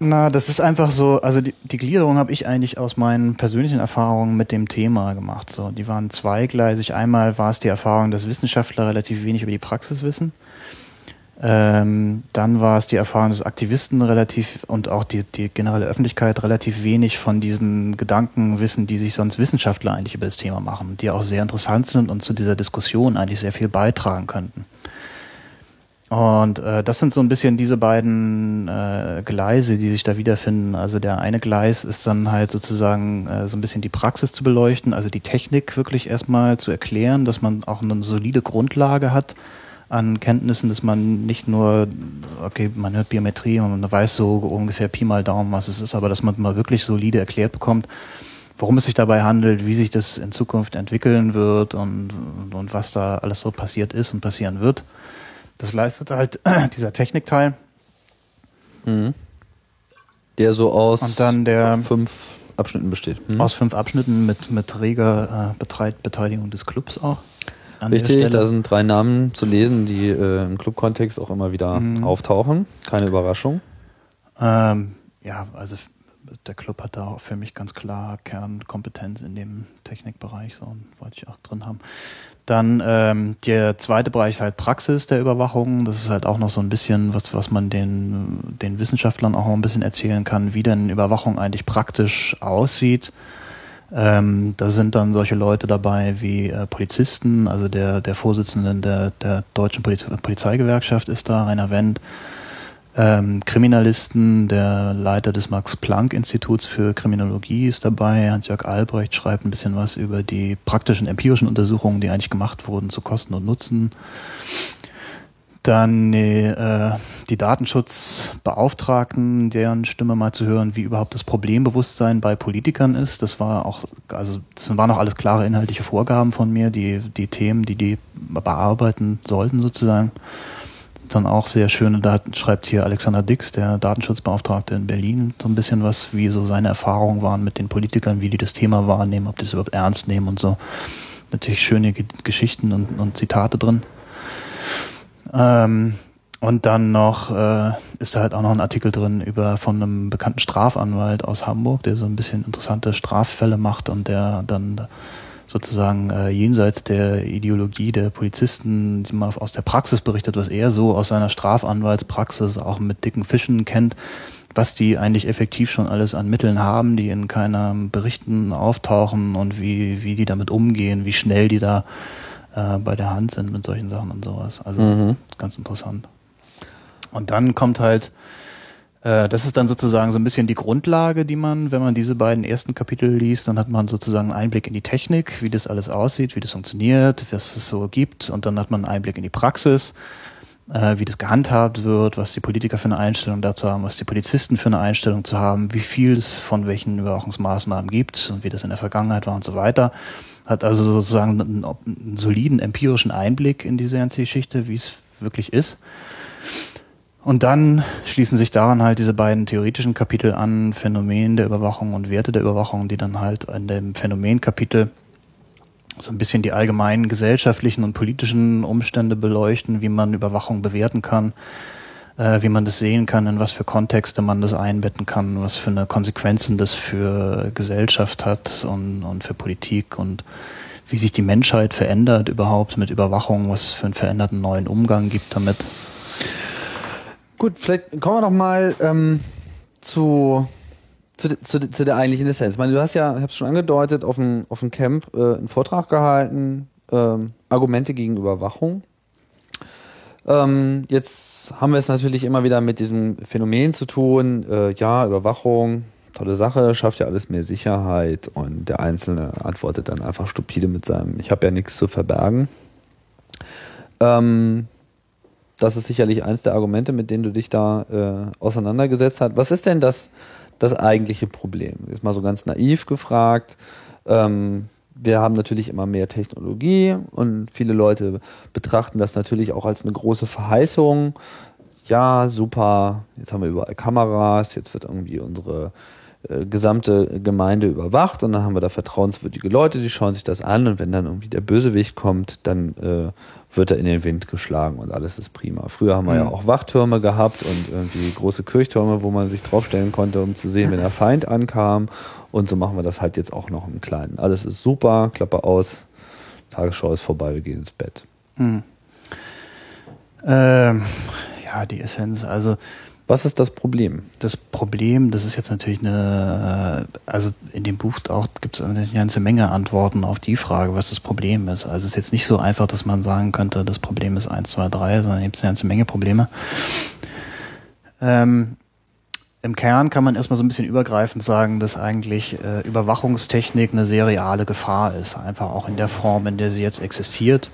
Speaker 3: Na, das ist einfach so, also die, die Gliederung habe ich eigentlich aus meinen persönlichen Erfahrungen mit dem Thema gemacht. So, die waren zweigleisig. Einmal war es die Erfahrung, dass Wissenschaftler relativ wenig über die Praxis wissen. Ähm, dann war es die Erfahrung, dass Aktivisten relativ und auch die, die generelle Öffentlichkeit relativ wenig von diesen Gedanken wissen, die sich sonst Wissenschaftler eigentlich über das Thema machen, die auch sehr interessant sind und zu dieser Diskussion eigentlich sehr viel beitragen könnten. Und äh, das sind so ein bisschen diese beiden äh, Gleise, die sich da wiederfinden. Also der eine Gleis ist dann halt sozusagen äh, so ein bisschen die Praxis zu beleuchten, also die Technik wirklich erstmal zu erklären, dass man auch eine solide Grundlage hat an Kenntnissen, dass man nicht nur, okay, man hört Biometrie und man weiß so ungefähr Pi mal Daumen, was es ist, aber dass man mal wirklich solide erklärt bekommt, worum es sich dabei handelt, wie sich das in Zukunft entwickeln wird und, und, und was da alles so passiert ist und passieren wird. Das leistet halt dieser Technikteil.
Speaker 2: Mhm. Der so aus
Speaker 3: und dann der,
Speaker 2: fünf Abschnitten besteht.
Speaker 3: Mhm. Aus fünf Abschnitten mit, mit reger äh, Beteiligung des Clubs auch.
Speaker 2: Richtig, da sind drei Namen zu lesen, die äh, im Club-Kontext auch immer wieder mhm. auftauchen. Keine Überraschung.
Speaker 3: Ähm, ja, also der Club hat da auch für mich ganz klar Kernkompetenz in dem Technikbereich, so wollte ich auch drin haben. Dann ähm, der zweite Bereich ist halt Praxis der Überwachung. Das ist halt auch noch so ein bisschen was, was man den, den Wissenschaftlern auch noch ein bisschen erzählen kann, wie denn Überwachung eigentlich praktisch aussieht. Ähm, da sind dann solche Leute dabei wie äh, Polizisten, also der, der Vorsitzende der, der Deutschen Poliz Polizeigewerkschaft ist da, Rainer Wendt. Ähm, Kriminalisten, der Leiter des Max-Planck-Instituts für Kriminologie ist dabei. Hans-Jörg Albrecht schreibt ein bisschen was über die praktischen empirischen Untersuchungen, die eigentlich gemacht wurden zu Kosten und Nutzen. Dann äh, die Datenschutzbeauftragten, deren Stimme mal zu hören, wie überhaupt das Problembewusstsein bei Politikern ist. Das war auch, also das waren auch alles klare inhaltliche Vorgaben von mir, die, die Themen, die die bearbeiten sollten sozusagen. Dann auch sehr schöne, da schreibt hier Alexander Dix, der Datenschutzbeauftragte in Berlin, so ein bisschen was, wie so seine Erfahrungen waren mit den Politikern, wie die das Thema wahrnehmen, ob die das überhaupt ernst nehmen und so. Natürlich schöne Geschichten und, und Zitate drin. Ähm, und dann noch äh, ist da halt auch noch ein Artikel drin über von einem bekannten Strafanwalt aus Hamburg, der so ein bisschen interessante Straffälle macht und der dann sozusagen äh, jenseits der Ideologie der Polizisten, man aus der Praxis berichtet, was er so aus seiner Strafanwaltspraxis auch mit dicken Fischen kennt, was die eigentlich effektiv schon alles an Mitteln haben, die in keiner Berichten auftauchen und wie, wie die damit umgehen, wie schnell die da äh, bei der Hand sind mit solchen Sachen und sowas. Also mhm. ganz interessant. Und dann kommt halt äh, das ist dann sozusagen so ein bisschen die Grundlage, die man, wenn man diese beiden ersten Kapitel liest, dann hat man sozusagen einen Einblick in die Technik, wie das alles aussieht, wie das funktioniert, was es so gibt, und dann hat man einen Einblick in die Praxis, äh, wie das gehandhabt wird, was die Politiker für eine Einstellung dazu haben, was die Polizisten für eine Einstellung zu haben, wie viel es von welchen Überwachungsmaßnahmen gibt und wie das in der Vergangenheit war und so weiter. Hat also sozusagen einen, einen soliden empirischen Einblick in diese ganze Geschichte, wie es wirklich ist. Und dann schließen sich daran halt diese beiden theoretischen Kapitel an, Phänomen der Überwachung und Werte der Überwachung, die dann halt in dem Phänomenkapitel so ein bisschen die allgemeinen gesellschaftlichen und politischen Umstände beleuchten, wie man Überwachung bewerten kann, äh, wie man das sehen kann, in was für Kontexte man das einbetten kann, was für eine Konsequenzen das für Gesellschaft hat und, und für Politik und wie sich die Menschheit verändert überhaupt mit Überwachung, was für einen veränderten neuen Umgang gibt damit.
Speaker 2: Gut, vielleicht kommen wir noch mal ähm, zu, zu, zu, zu der eigentlichen Essenz. Ich meine, du hast ja, ich habe es schon angedeutet, auf dem, auf dem Camp äh, einen Vortrag gehalten, ähm, Argumente gegen Überwachung. Ähm, jetzt haben wir es natürlich immer wieder mit diesem Phänomen zu tun. Äh, ja, Überwachung, tolle Sache, schafft ja alles mehr Sicherheit und der Einzelne antwortet dann einfach stupide mit seinem, ich habe ja nichts zu verbergen. Ähm, das ist sicherlich eins der Argumente, mit denen du dich da äh, auseinandergesetzt hast. Was ist denn das, das eigentliche Problem? Jetzt mal so ganz naiv gefragt. Ähm, wir haben natürlich immer mehr Technologie und viele Leute betrachten das natürlich auch als eine große Verheißung. Ja, super, jetzt haben wir überall Kameras, jetzt wird irgendwie unsere gesamte Gemeinde überwacht und dann haben wir da vertrauenswürdige Leute, die schauen sich das an und wenn dann irgendwie der Bösewicht kommt, dann äh, wird er in den Wind geschlagen und alles ist prima. Früher haben wir mhm. ja auch Wachtürme gehabt und irgendwie große Kirchtürme, wo man sich draufstellen konnte, um zu sehen, wenn der Feind ankam. Und so machen wir das halt jetzt auch noch im Kleinen. Alles ist super, Klappe aus, Tagesschau ist vorbei, wir gehen ins Bett. Mhm.
Speaker 3: Ähm, ja, die Essenz, also
Speaker 2: was ist das Problem?
Speaker 3: Das Problem, das ist jetzt natürlich eine, äh, also in dem Buch auch gibt es eine ganze Menge Antworten auf die Frage, was das Problem ist. Also es ist jetzt nicht so einfach, dass man sagen könnte, das Problem ist 1, 2, 3, sondern gibt es eine ganze Menge Probleme. Ähm, Im Kern kann man erstmal so ein bisschen übergreifend sagen, dass eigentlich äh, Überwachungstechnik eine sehr reale Gefahr ist. Einfach auch in der Form, in der sie jetzt existiert.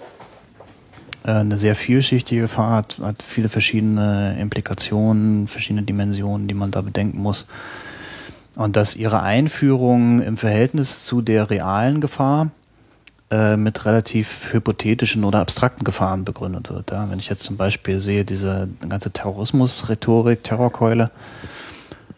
Speaker 3: Äh, eine sehr vielschichtige Fahrt, hat viele verschiedene Implikationen, verschiedene Dimensionen, die man da bedenken muss. Und dass ihre Einführung im Verhältnis zu der realen Gefahr äh, mit relativ hypothetischen oder abstrakten Gefahren begründet wird. Ja? Wenn ich jetzt zum Beispiel sehe, diese ganze Terrorismus-Rhetorik, Terrorkeule,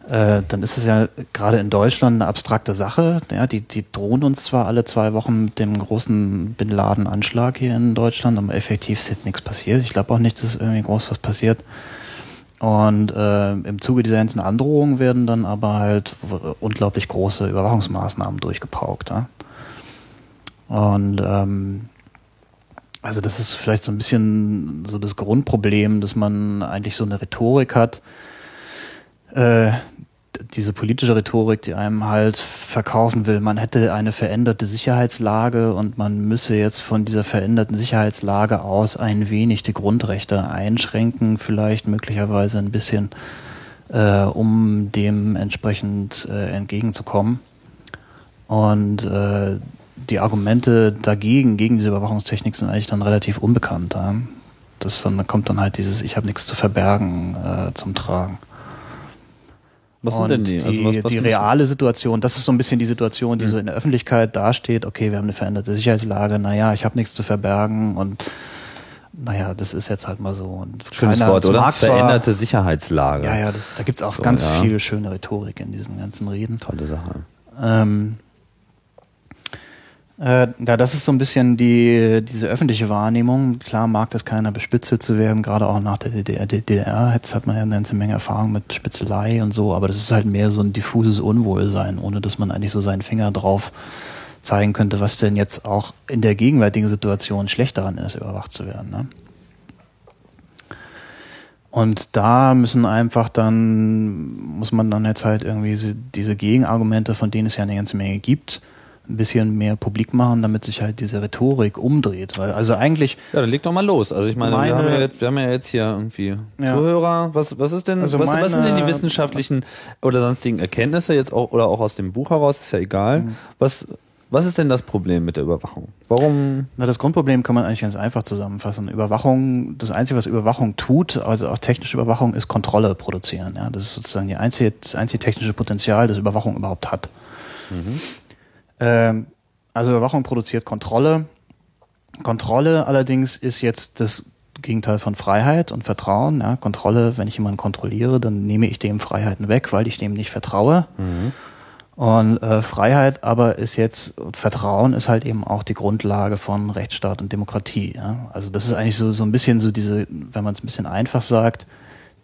Speaker 3: äh, dann ist es ja gerade in Deutschland eine abstrakte Sache. Ja, die, die drohen uns zwar alle zwei Wochen mit dem großen Bin Laden-Anschlag hier in Deutschland, aber effektiv ist jetzt nichts passiert. Ich glaube auch nicht, dass irgendwie groß was passiert. Und äh, im Zuge dieser ganzen Androhungen werden dann aber halt unglaublich große Überwachungsmaßnahmen durchgepaukt. Ja? Und ähm, also das ist vielleicht so ein bisschen so das Grundproblem, dass man eigentlich so eine Rhetorik hat, äh, diese politische Rhetorik, die einem halt verkaufen will, man hätte eine veränderte Sicherheitslage und man müsse jetzt von dieser veränderten Sicherheitslage aus ein wenig die Grundrechte einschränken, vielleicht möglicherweise ein bisschen, äh, um dem entsprechend äh, entgegenzukommen. Und äh, die Argumente dagegen, gegen diese Überwachungstechnik sind eigentlich dann relativ unbekannt. Ja? Das dann, da kommt dann halt dieses Ich habe nichts zu verbergen äh, zum Tragen. Was sind denn die? Also die, was, was die reale Situation, das ist so ein bisschen die Situation, die mhm. so in der Öffentlichkeit dasteht. Okay, wir haben eine veränderte Sicherheitslage. Naja, ich habe nichts zu verbergen und naja, das ist jetzt halt mal so. Und
Speaker 2: Schönes Wort, oder? Veränderte Sicherheitslage.
Speaker 3: Ja, ja, das, da gibt's auch so, ganz ja. viel schöne Rhetorik in diesen ganzen Reden.
Speaker 2: Tolle Sache.
Speaker 3: Ähm, äh, ja, das ist so ein bisschen die, diese öffentliche Wahrnehmung. Klar mag das keiner bespitzelt zu werden, gerade auch nach der DDR. DDR jetzt hat man ja eine ganze Menge Erfahrung mit Spitzelei und so, aber das ist halt mehr so ein diffuses Unwohlsein, ohne dass man eigentlich so seinen Finger drauf zeigen könnte, was denn jetzt auch in der gegenwärtigen Situation schlecht daran ist, überwacht zu werden. Ne? Und da müssen einfach dann, muss man dann jetzt halt irgendwie diese Gegenargumente, von denen es ja eine ganze Menge gibt, ein bisschen mehr publik machen, damit sich halt diese Rhetorik umdreht. Weil, also eigentlich.
Speaker 2: Ja, dann leg doch mal los. Also ich meine, meine wir, haben ja jetzt, wir haben ja jetzt hier irgendwie ja. Zuhörer. Was, was ist denn, also was, meine, was sind denn die wissenschaftlichen oder sonstigen Erkenntnisse jetzt auch oder auch aus dem Buch heraus, ist ja egal. Mhm. Was, was ist denn das Problem mit der Überwachung? Warum?
Speaker 3: Na, das Grundproblem kann man eigentlich ganz einfach zusammenfassen. Überwachung, das Einzige, was Überwachung tut, also auch technische Überwachung, ist Kontrolle produzieren. Ja, das ist sozusagen die einzige, das einzige technische Potenzial, das Überwachung überhaupt hat. Mhm. Ähm, also Überwachung produziert Kontrolle. Kontrolle allerdings ist jetzt das Gegenteil von Freiheit und Vertrauen. Ja, Kontrolle, wenn ich jemanden kontrolliere, dann nehme ich dem Freiheiten weg, weil ich dem nicht vertraue. Mhm. Und äh, Freiheit aber ist jetzt, Vertrauen ist halt eben auch die Grundlage von Rechtsstaat und Demokratie. Ja? Also das ist eigentlich so, so ein bisschen so diese, wenn man es ein bisschen einfach sagt,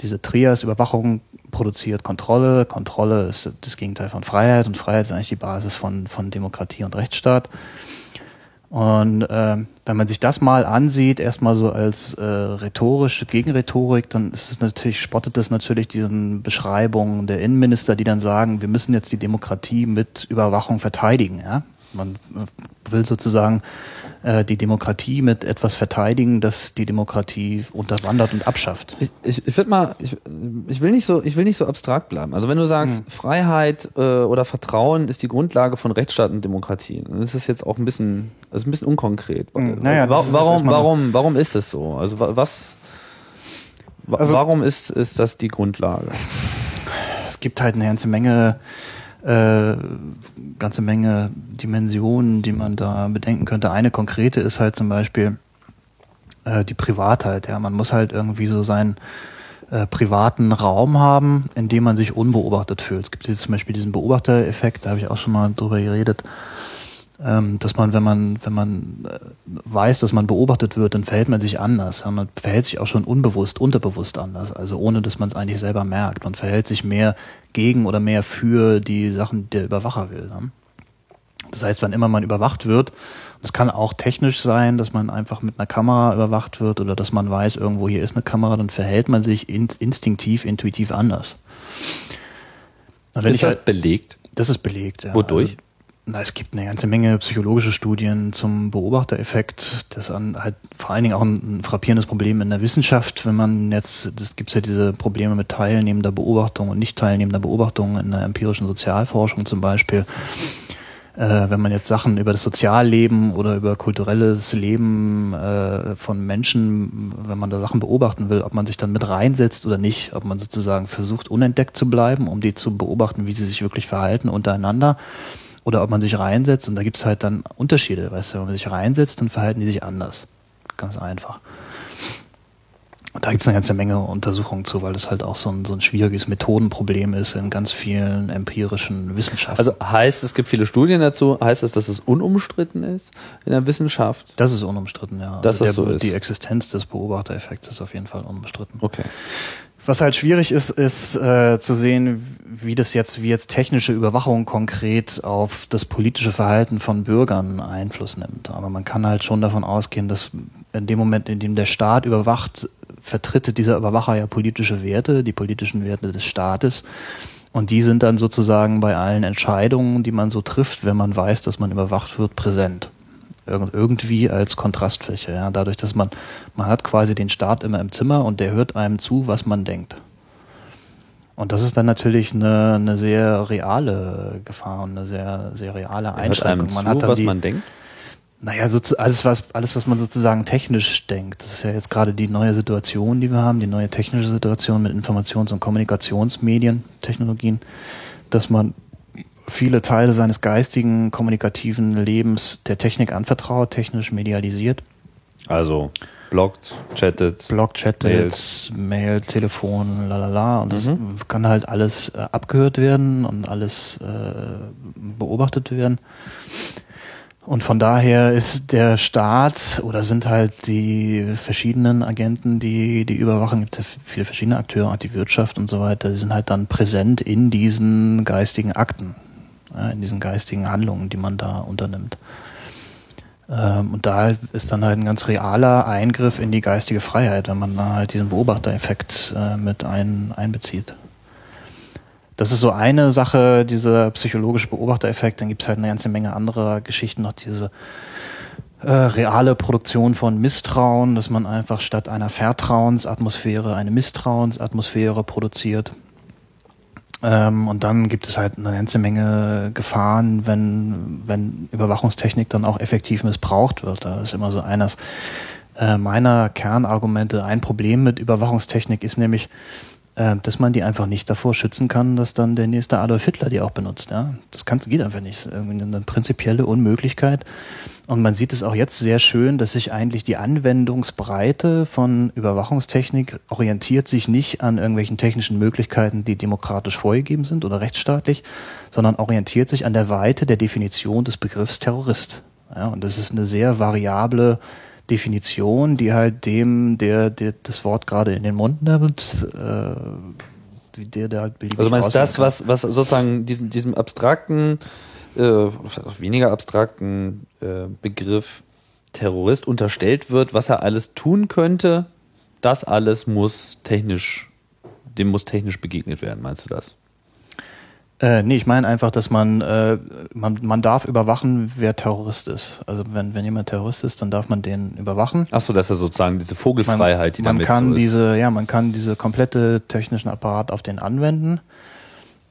Speaker 3: diese Trias, Überwachung, produziert Kontrolle. Kontrolle ist das Gegenteil von Freiheit und Freiheit ist eigentlich die Basis von, von Demokratie und Rechtsstaat. Und äh, wenn man sich das mal ansieht, erstmal so als äh, rhetorische Gegenrhetorik, dann ist es natürlich, spottet es natürlich diesen Beschreibungen der Innenminister, die dann sagen, wir müssen jetzt die Demokratie mit Überwachung verteidigen. Ja? Man will sozusagen äh, die Demokratie mit etwas verteidigen, das die Demokratie unterwandert und abschafft.
Speaker 2: Ich, ich, ich würde mal, ich, ich will nicht so, ich will nicht so abstrakt bleiben. Also wenn du sagst, hm. Freiheit äh, oder Vertrauen ist die Grundlage von Rechtsstaat und Demokratie, dann ist das jetzt auch ein bisschen, also ein bisschen unkonkret. Hm. Naja, warum, warum, warum, warum ist es so? Also was, also, warum ist, ist das die Grundlage?
Speaker 3: Es gibt halt eine ganze Menge äh, ganze Menge Dimensionen, die man da bedenken könnte. Eine konkrete ist halt zum Beispiel äh, die Privatheit. Ja, man muss halt irgendwie so seinen äh, privaten Raum haben, in dem man sich unbeobachtet fühlt. Es gibt jetzt zum Beispiel diesen Beobachtereffekt, da habe ich auch schon mal drüber geredet dass man, wenn man, wenn man äh, weiß, dass man beobachtet wird, dann verhält man sich anders. Man verhält sich auch schon unbewusst, unterbewusst anders, also ohne dass man es eigentlich selber merkt. Man verhält sich mehr gegen oder mehr für die Sachen, die der Überwacher will. Das heißt, wann immer man überwacht wird, das kann auch technisch sein, dass man einfach mit einer Kamera überwacht wird oder dass man weiß, irgendwo hier ist eine Kamera, dann verhält man sich instinktiv, intuitiv anders.
Speaker 2: ist das halt, belegt?
Speaker 3: Das ist belegt,
Speaker 2: ja. Wodurch? Also,
Speaker 3: na, es gibt eine ganze Menge psychologische Studien zum Beobachtereffekt. Das ist halt vor allen Dingen auch ein, frappierendes Problem in der Wissenschaft. Wenn man jetzt, das gibt ja diese Probleme mit teilnehmender Beobachtung und nicht teilnehmender Beobachtung in der empirischen Sozialforschung zum Beispiel. Äh, wenn man jetzt Sachen über das Sozialleben oder über kulturelles Leben äh, von Menschen, wenn man da Sachen beobachten will, ob man sich dann mit reinsetzt oder nicht, ob man sozusagen versucht, unentdeckt zu bleiben, um die zu beobachten, wie sie sich wirklich verhalten untereinander oder ob man sich reinsetzt und da gibt es halt dann Unterschiede. Weißt du, wenn man sich reinsetzt, dann verhalten die sich anders. Ganz einfach. Und da gibt es eine ganze Menge Untersuchungen zu, weil das halt auch so ein, so ein schwieriges Methodenproblem ist in ganz vielen empirischen Wissenschaften.
Speaker 2: Also heißt, es gibt viele Studien dazu, heißt das, dass es unumstritten ist in der Wissenschaft?
Speaker 3: Das ist unumstritten, ja.
Speaker 2: Dass also der, so ist.
Speaker 3: Die Existenz des Beobachtereffekts ist auf jeden Fall unumstritten.
Speaker 2: Okay.
Speaker 3: Was halt schwierig ist, ist äh, zu sehen, wie das jetzt, wie jetzt technische Überwachung konkret auf das politische Verhalten von Bürgern Einfluss nimmt. Aber man kann halt schon davon ausgehen, dass in dem Moment, in dem der Staat überwacht, vertritt dieser Überwacher ja politische Werte, die politischen Werte des Staates. Und die sind dann sozusagen bei allen Entscheidungen, die man so trifft, wenn man weiß, dass man überwacht wird, präsent irgendwie als Kontrastfläche. Ja? Dadurch, dass man, man hat quasi den Staat immer im Zimmer und der hört einem zu, was man denkt. Und das ist dann natürlich eine, eine sehr reale Gefahr und eine sehr, sehr reale Einschränkung.
Speaker 2: Man zu, hat dann was die, man denkt?
Speaker 3: Naja, so zu, alles, was, alles, was man sozusagen technisch denkt. Das ist ja jetzt gerade die neue Situation, die wir haben, die neue technische Situation mit Informations- und Kommunikationsmedien, Technologien, dass man viele Teile seines geistigen, kommunikativen Lebens der Technik anvertraut, technisch medialisiert.
Speaker 2: Also bloggt, chattet.
Speaker 3: Bloggt, chattet, Mail, Telefon, lalala. Und das mhm. kann halt alles äh, abgehört werden und alles äh, beobachtet werden. Und von daher ist der Staat oder sind halt die verschiedenen Agenten, die die überwachen, gibt es ja viele verschiedene Akteure, auch die Wirtschaft und so weiter, die sind halt dann präsent in diesen geistigen Akten. Ja, in diesen geistigen Handlungen, die man da unternimmt. Ähm, und da ist dann halt ein ganz realer Eingriff in die geistige Freiheit, wenn man da halt diesen Beobachtereffekt äh, mit ein, einbezieht. Das ist so eine Sache, dieser psychologische Beobachtereffekt. Dann gibt es halt eine ganze Menge anderer Geschichten, noch diese äh, reale Produktion von Misstrauen, dass man einfach statt einer Vertrauensatmosphäre eine Misstrauensatmosphäre produziert. Ähm, und dann gibt es halt eine ganze Menge Gefahren, wenn, wenn Überwachungstechnik dann auch effektiv missbraucht wird. Da ist immer so eines äh, meiner Kernargumente. Ein Problem mit Überwachungstechnik ist nämlich, äh, dass man die einfach nicht davor schützen kann, dass dann der nächste Adolf Hitler die auch benutzt. Ja? Das kann, geht einfach nicht. Das ist irgendwie eine prinzipielle Unmöglichkeit. Und man sieht es auch jetzt sehr schön, dass sich eigentlich die Anwendungsbreite von Überwachungstechnik orientiert sich nicht an irgendwelchen technischen Möglichkeiten, die demokratisch vorgegeben sind oder rechtsstaatlich, sondern orientiert sich an der Weite der Definition des Begriffs Terrorist. Ja, und das ist eine sehr variable Definition, die halt dem, der, der das Wort gerade in den Mund nimmt, äh,
Speaker 2: der, der halt Also meinst du das, was, was sozusagen diesem, diesem abstrakten äh, weniger abstrakten äh, Begriff Terrorist unterstellt wird, was er alles tun könnte, das alles muss technisch, dem muss technisch begegnet werden, meinst du das?
Speaker 3: Äh, nee, ich meine einfach, dass man, äh, man, man darf überwachen, wer Terrorist ist. Also wenn, wenn jemand Terrorist ist, dann darf man den überwachen.
Speaker 2: Achso, das ist ja sozusagen diese Vogelfreiheit,
Speaker 3: die man damit kann so ist. diese, ja, man kann diese komplette technischen Apparat auf den anwenden.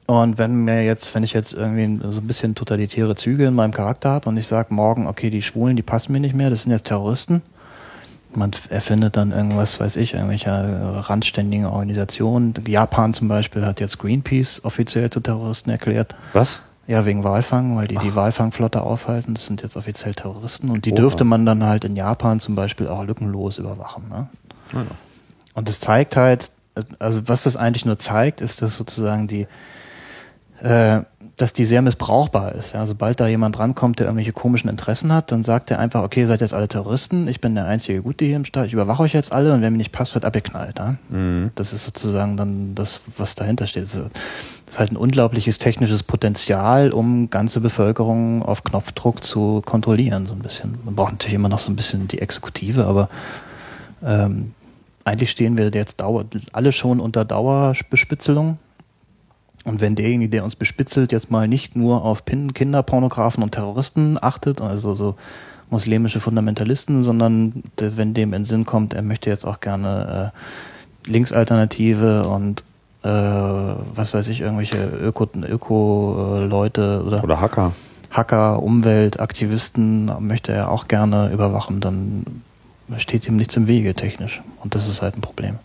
Speaker 3: Und wenn mir jetzt, wenn ich jetzt irgendwie so ein bisschen totalitäre Züge in meinem Charakter habe und ich sage morgen, okay, die Schwulen, die passen mir nicht mehr, das sind jetzt Terroristen. Man erfindet dann irgendwas, weiß ich, irgendwelche randständigen Organisationen. Japan zum Beispiel hat jetzt Greenpeace offiziell zu Terroristen erklärt.
Speaker 2: Was?
Speaker 3: Ja, wegen Walfang, weil die Ach. die Walfangflotte aufhalten. Das sind jetzt offiziell Terroristen. Und die Oha. dürfte man dann halt in Japan zum Beispiel auch lückenlos überwachen. Ne? Ja. Und das zeigt halt, also was das eigentlich nur zeigt, ist, dass sozusagen die, äh, dass die sehr missbrauchbar ist. Ja, sobald da jemand rankommt, der irgendwelche komischen Interessen hat, dann sagt er einfach, okay, ihr seid jetzt alle Terroristen, ich bin der einzige Gute hier im Staat, ich überwache euch jetzt alle und wenn mir nicht passt, wird abgeknallt. Ja? Mhm. Das ist sozusagen dann das, was dahinter steht. Das ist halt ein unglaubliches technisches Potenzial, um ganze Bevölkerung auf Knopfdruck zu kontrollieren, so ein bisschen. Man braucht natürlich immer noch so ein bisschen die Exekutive, aber ähm, eigentlich stehen wir jetzt Dauer, alle schon unter Dauerbespitzelung und wenn derjenige, der uns bespitzelt, jetzt mal nicht nur auf Kinderpornografen und Terroristen achtet, also so muslimische Fundamentalisten, sondern wenn dem in Sinn kommt, er möchte jetzt auch gerne äh, Linksalternative und äh, was weiß ich, irgendwelche Öko-Leute Öko,
Speaker 2: oder, oder Hacker.
Speaker 3: Hacker, Umweltaktivisten möchte er auch gerne überwachen, dann steht ihm nichts im Wege technisch. Und das ist halt ein Problem.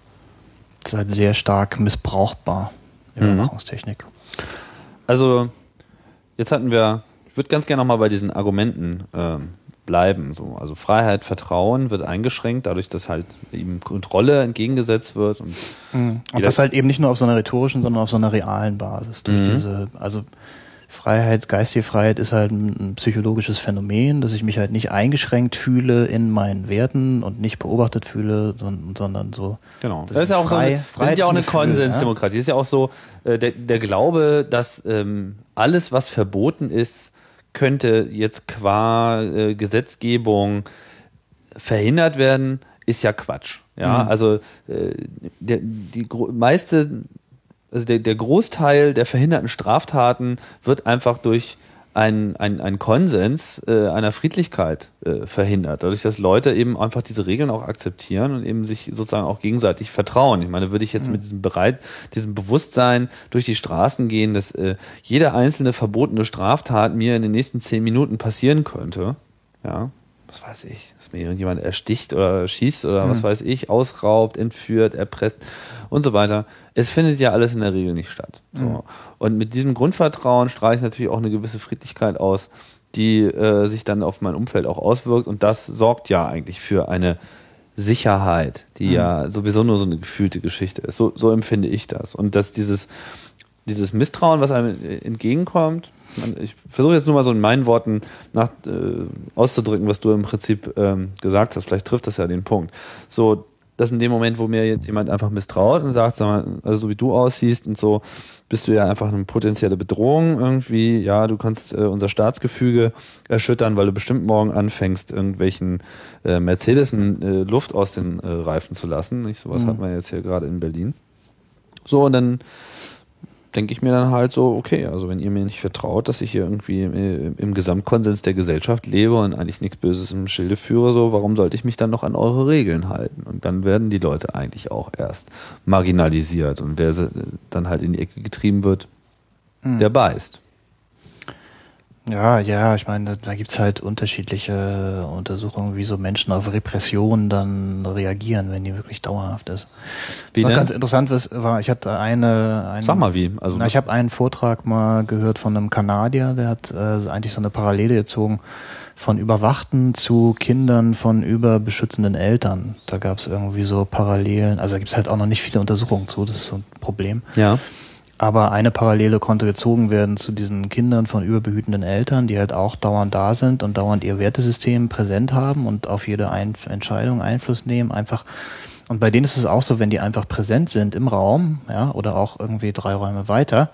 Speaker 3: Das ist halt sehr stark missbrauchbar. Überwachungstechnik.
Speaker 2: Also, jetzt hatten wir, ich würde ganz gerne nochmal bei diesen Argumenten ähm, bleiben. So. Also Freiheit, Vertrauen wird eingeschränkt, dadurch, dass halt ihm Kontrolle entgegengesetzt wird. Und,
Speaker 3: mhm. und das halt eben nicht nur auf so einer rhetorischen, sondern auf so einer realen Basis. Durch mhm. diese, also Freiheit, geistige Freiheit ist halt ein psychologisches Phänomen, dass ich mich halt nicht eingeschränkt fühle in meinen Werten und nicht beobachtet fühle, sondern, sondern so.
Speaker 2: Genau. Das ist ja auch frei, so, das ist ja auch eine Konsensdemokratie. Ja? Das ist ja auch so äh, der, der Glaube, dass ähm, alles, was verboten ist, könnte jetzt qua äh, Gesetzgebung verhindert werden, ist ja Quatsch. Ja, mhm. also äh, der, die meiste also der, der Großteil der verhinderten Straftaten wird einfach durch einen ein Konsens äh, einer Friedlichkeit äh, verhindert. Dadurch, dass Leute eben einfach diese Regeln auch akzeptieren und eben sich sozusagen auch gegenseitig vertrauen. Ich meine, würde ich jetzt mhm. mit diesem Bereit, diesem Bewusstsein durch die Straßen gehen, dass äh, jede einzelne verbotene Straftat mir in den nächsten zehn Minuten passieren könnte, ja, was weiß ich, dass mir irgendjemand ersticht oder schießt oder mhm. was weiß ich, ausraubt, entführt, erpresst und so weiter. Es findet ja alles in der Regel nicht statt. So. Mhm. Und mit diesem Grundvertrauen strahle ich natürlich auch eine gewisse Friedlichkeit aus, die äh, sich dann auf mein Umfeld auch auswirkt. Und das sorgt ja eigentlich für eine Sicherheit, die mhm. ja sowieso nur so eine gefühlte Geschichte ist. So, so empfinde ich das. Und dass dieses, dieses Misstrauen, was einem entgegenkommt, ich versuche jetzt nur mal so in meinen Worten nach, äh, auszudrücken, was du im Prinzip ähm, gesagt hast. Vielleicht trifft das ja den Punkt. So, dass in dem Moment, wo mir jetzt jemand einfach misstraut und sagt, sag mal, also so wie du aussiehst und so, bist du ja einfach eine potenzielle Bedrohung irgendwie. Ja, du kannst äh, unser Staatsgefüge erschüttern, weil du bestimmt morgen anfängst, irgendwelchen äh, Mercedes äh, Luft aus den äh, Reifen zu lassen. Nicht sowas mhm. hat man jetzt hier gerade in Berlin. So, und dann denke ich mir dann halt so, okay, also wenn ihr mir nicht vertraut, dass ich hier irgendwie im, im Gesamtkonsens der Gesellschaft lebe und eigentlich nichts Böses im Schilde führe, so, warum sollte ich mich dann noch an eure Regeln halten? Und dann werden die Leute eigentlich auch erst marginalisiert und wer dann halt in die Ecke getrieben wird, mhm. der beißt.
Speaker 3: Ja, ja, ich meine, da gibt's halt unterschiedliche Untersuchungen, wie so Menschen auf Repressionen dann reagieren, wenn die wirklich dauerhaft ist. Wie was ganz interessant was war, ich hatte eine, eine
Speaker 2: Sag mal wie.
Speaker 3: Also na, ich habe einen Vortrag mal gehört von einem Kanadier, der hat äh, eigentlich so eine Parallele gezogen von Überwachten zu Kindern von überbeschützenden Eltern. Da gab's irgendwie so Parallelen. Also da gibt's halt auch noch nicht viele Untersuchungen zu, das ist so ein Problem.
Speaker 2: Ja.
Speaker 3: Aber eine Parallele konnte gezogen werden zu diesen Kindern von überbehütenden Eltern, die halt auch dauernd da sind und dauernd ihr Wertesystem präsent haben und auf jede Ein Entscheidung Einfluss nehmen. Einfach und bei denen ist es auch so, wenn die einfach präsent sind im Raum, ja, oder auch irgendwie drei Räume weiter,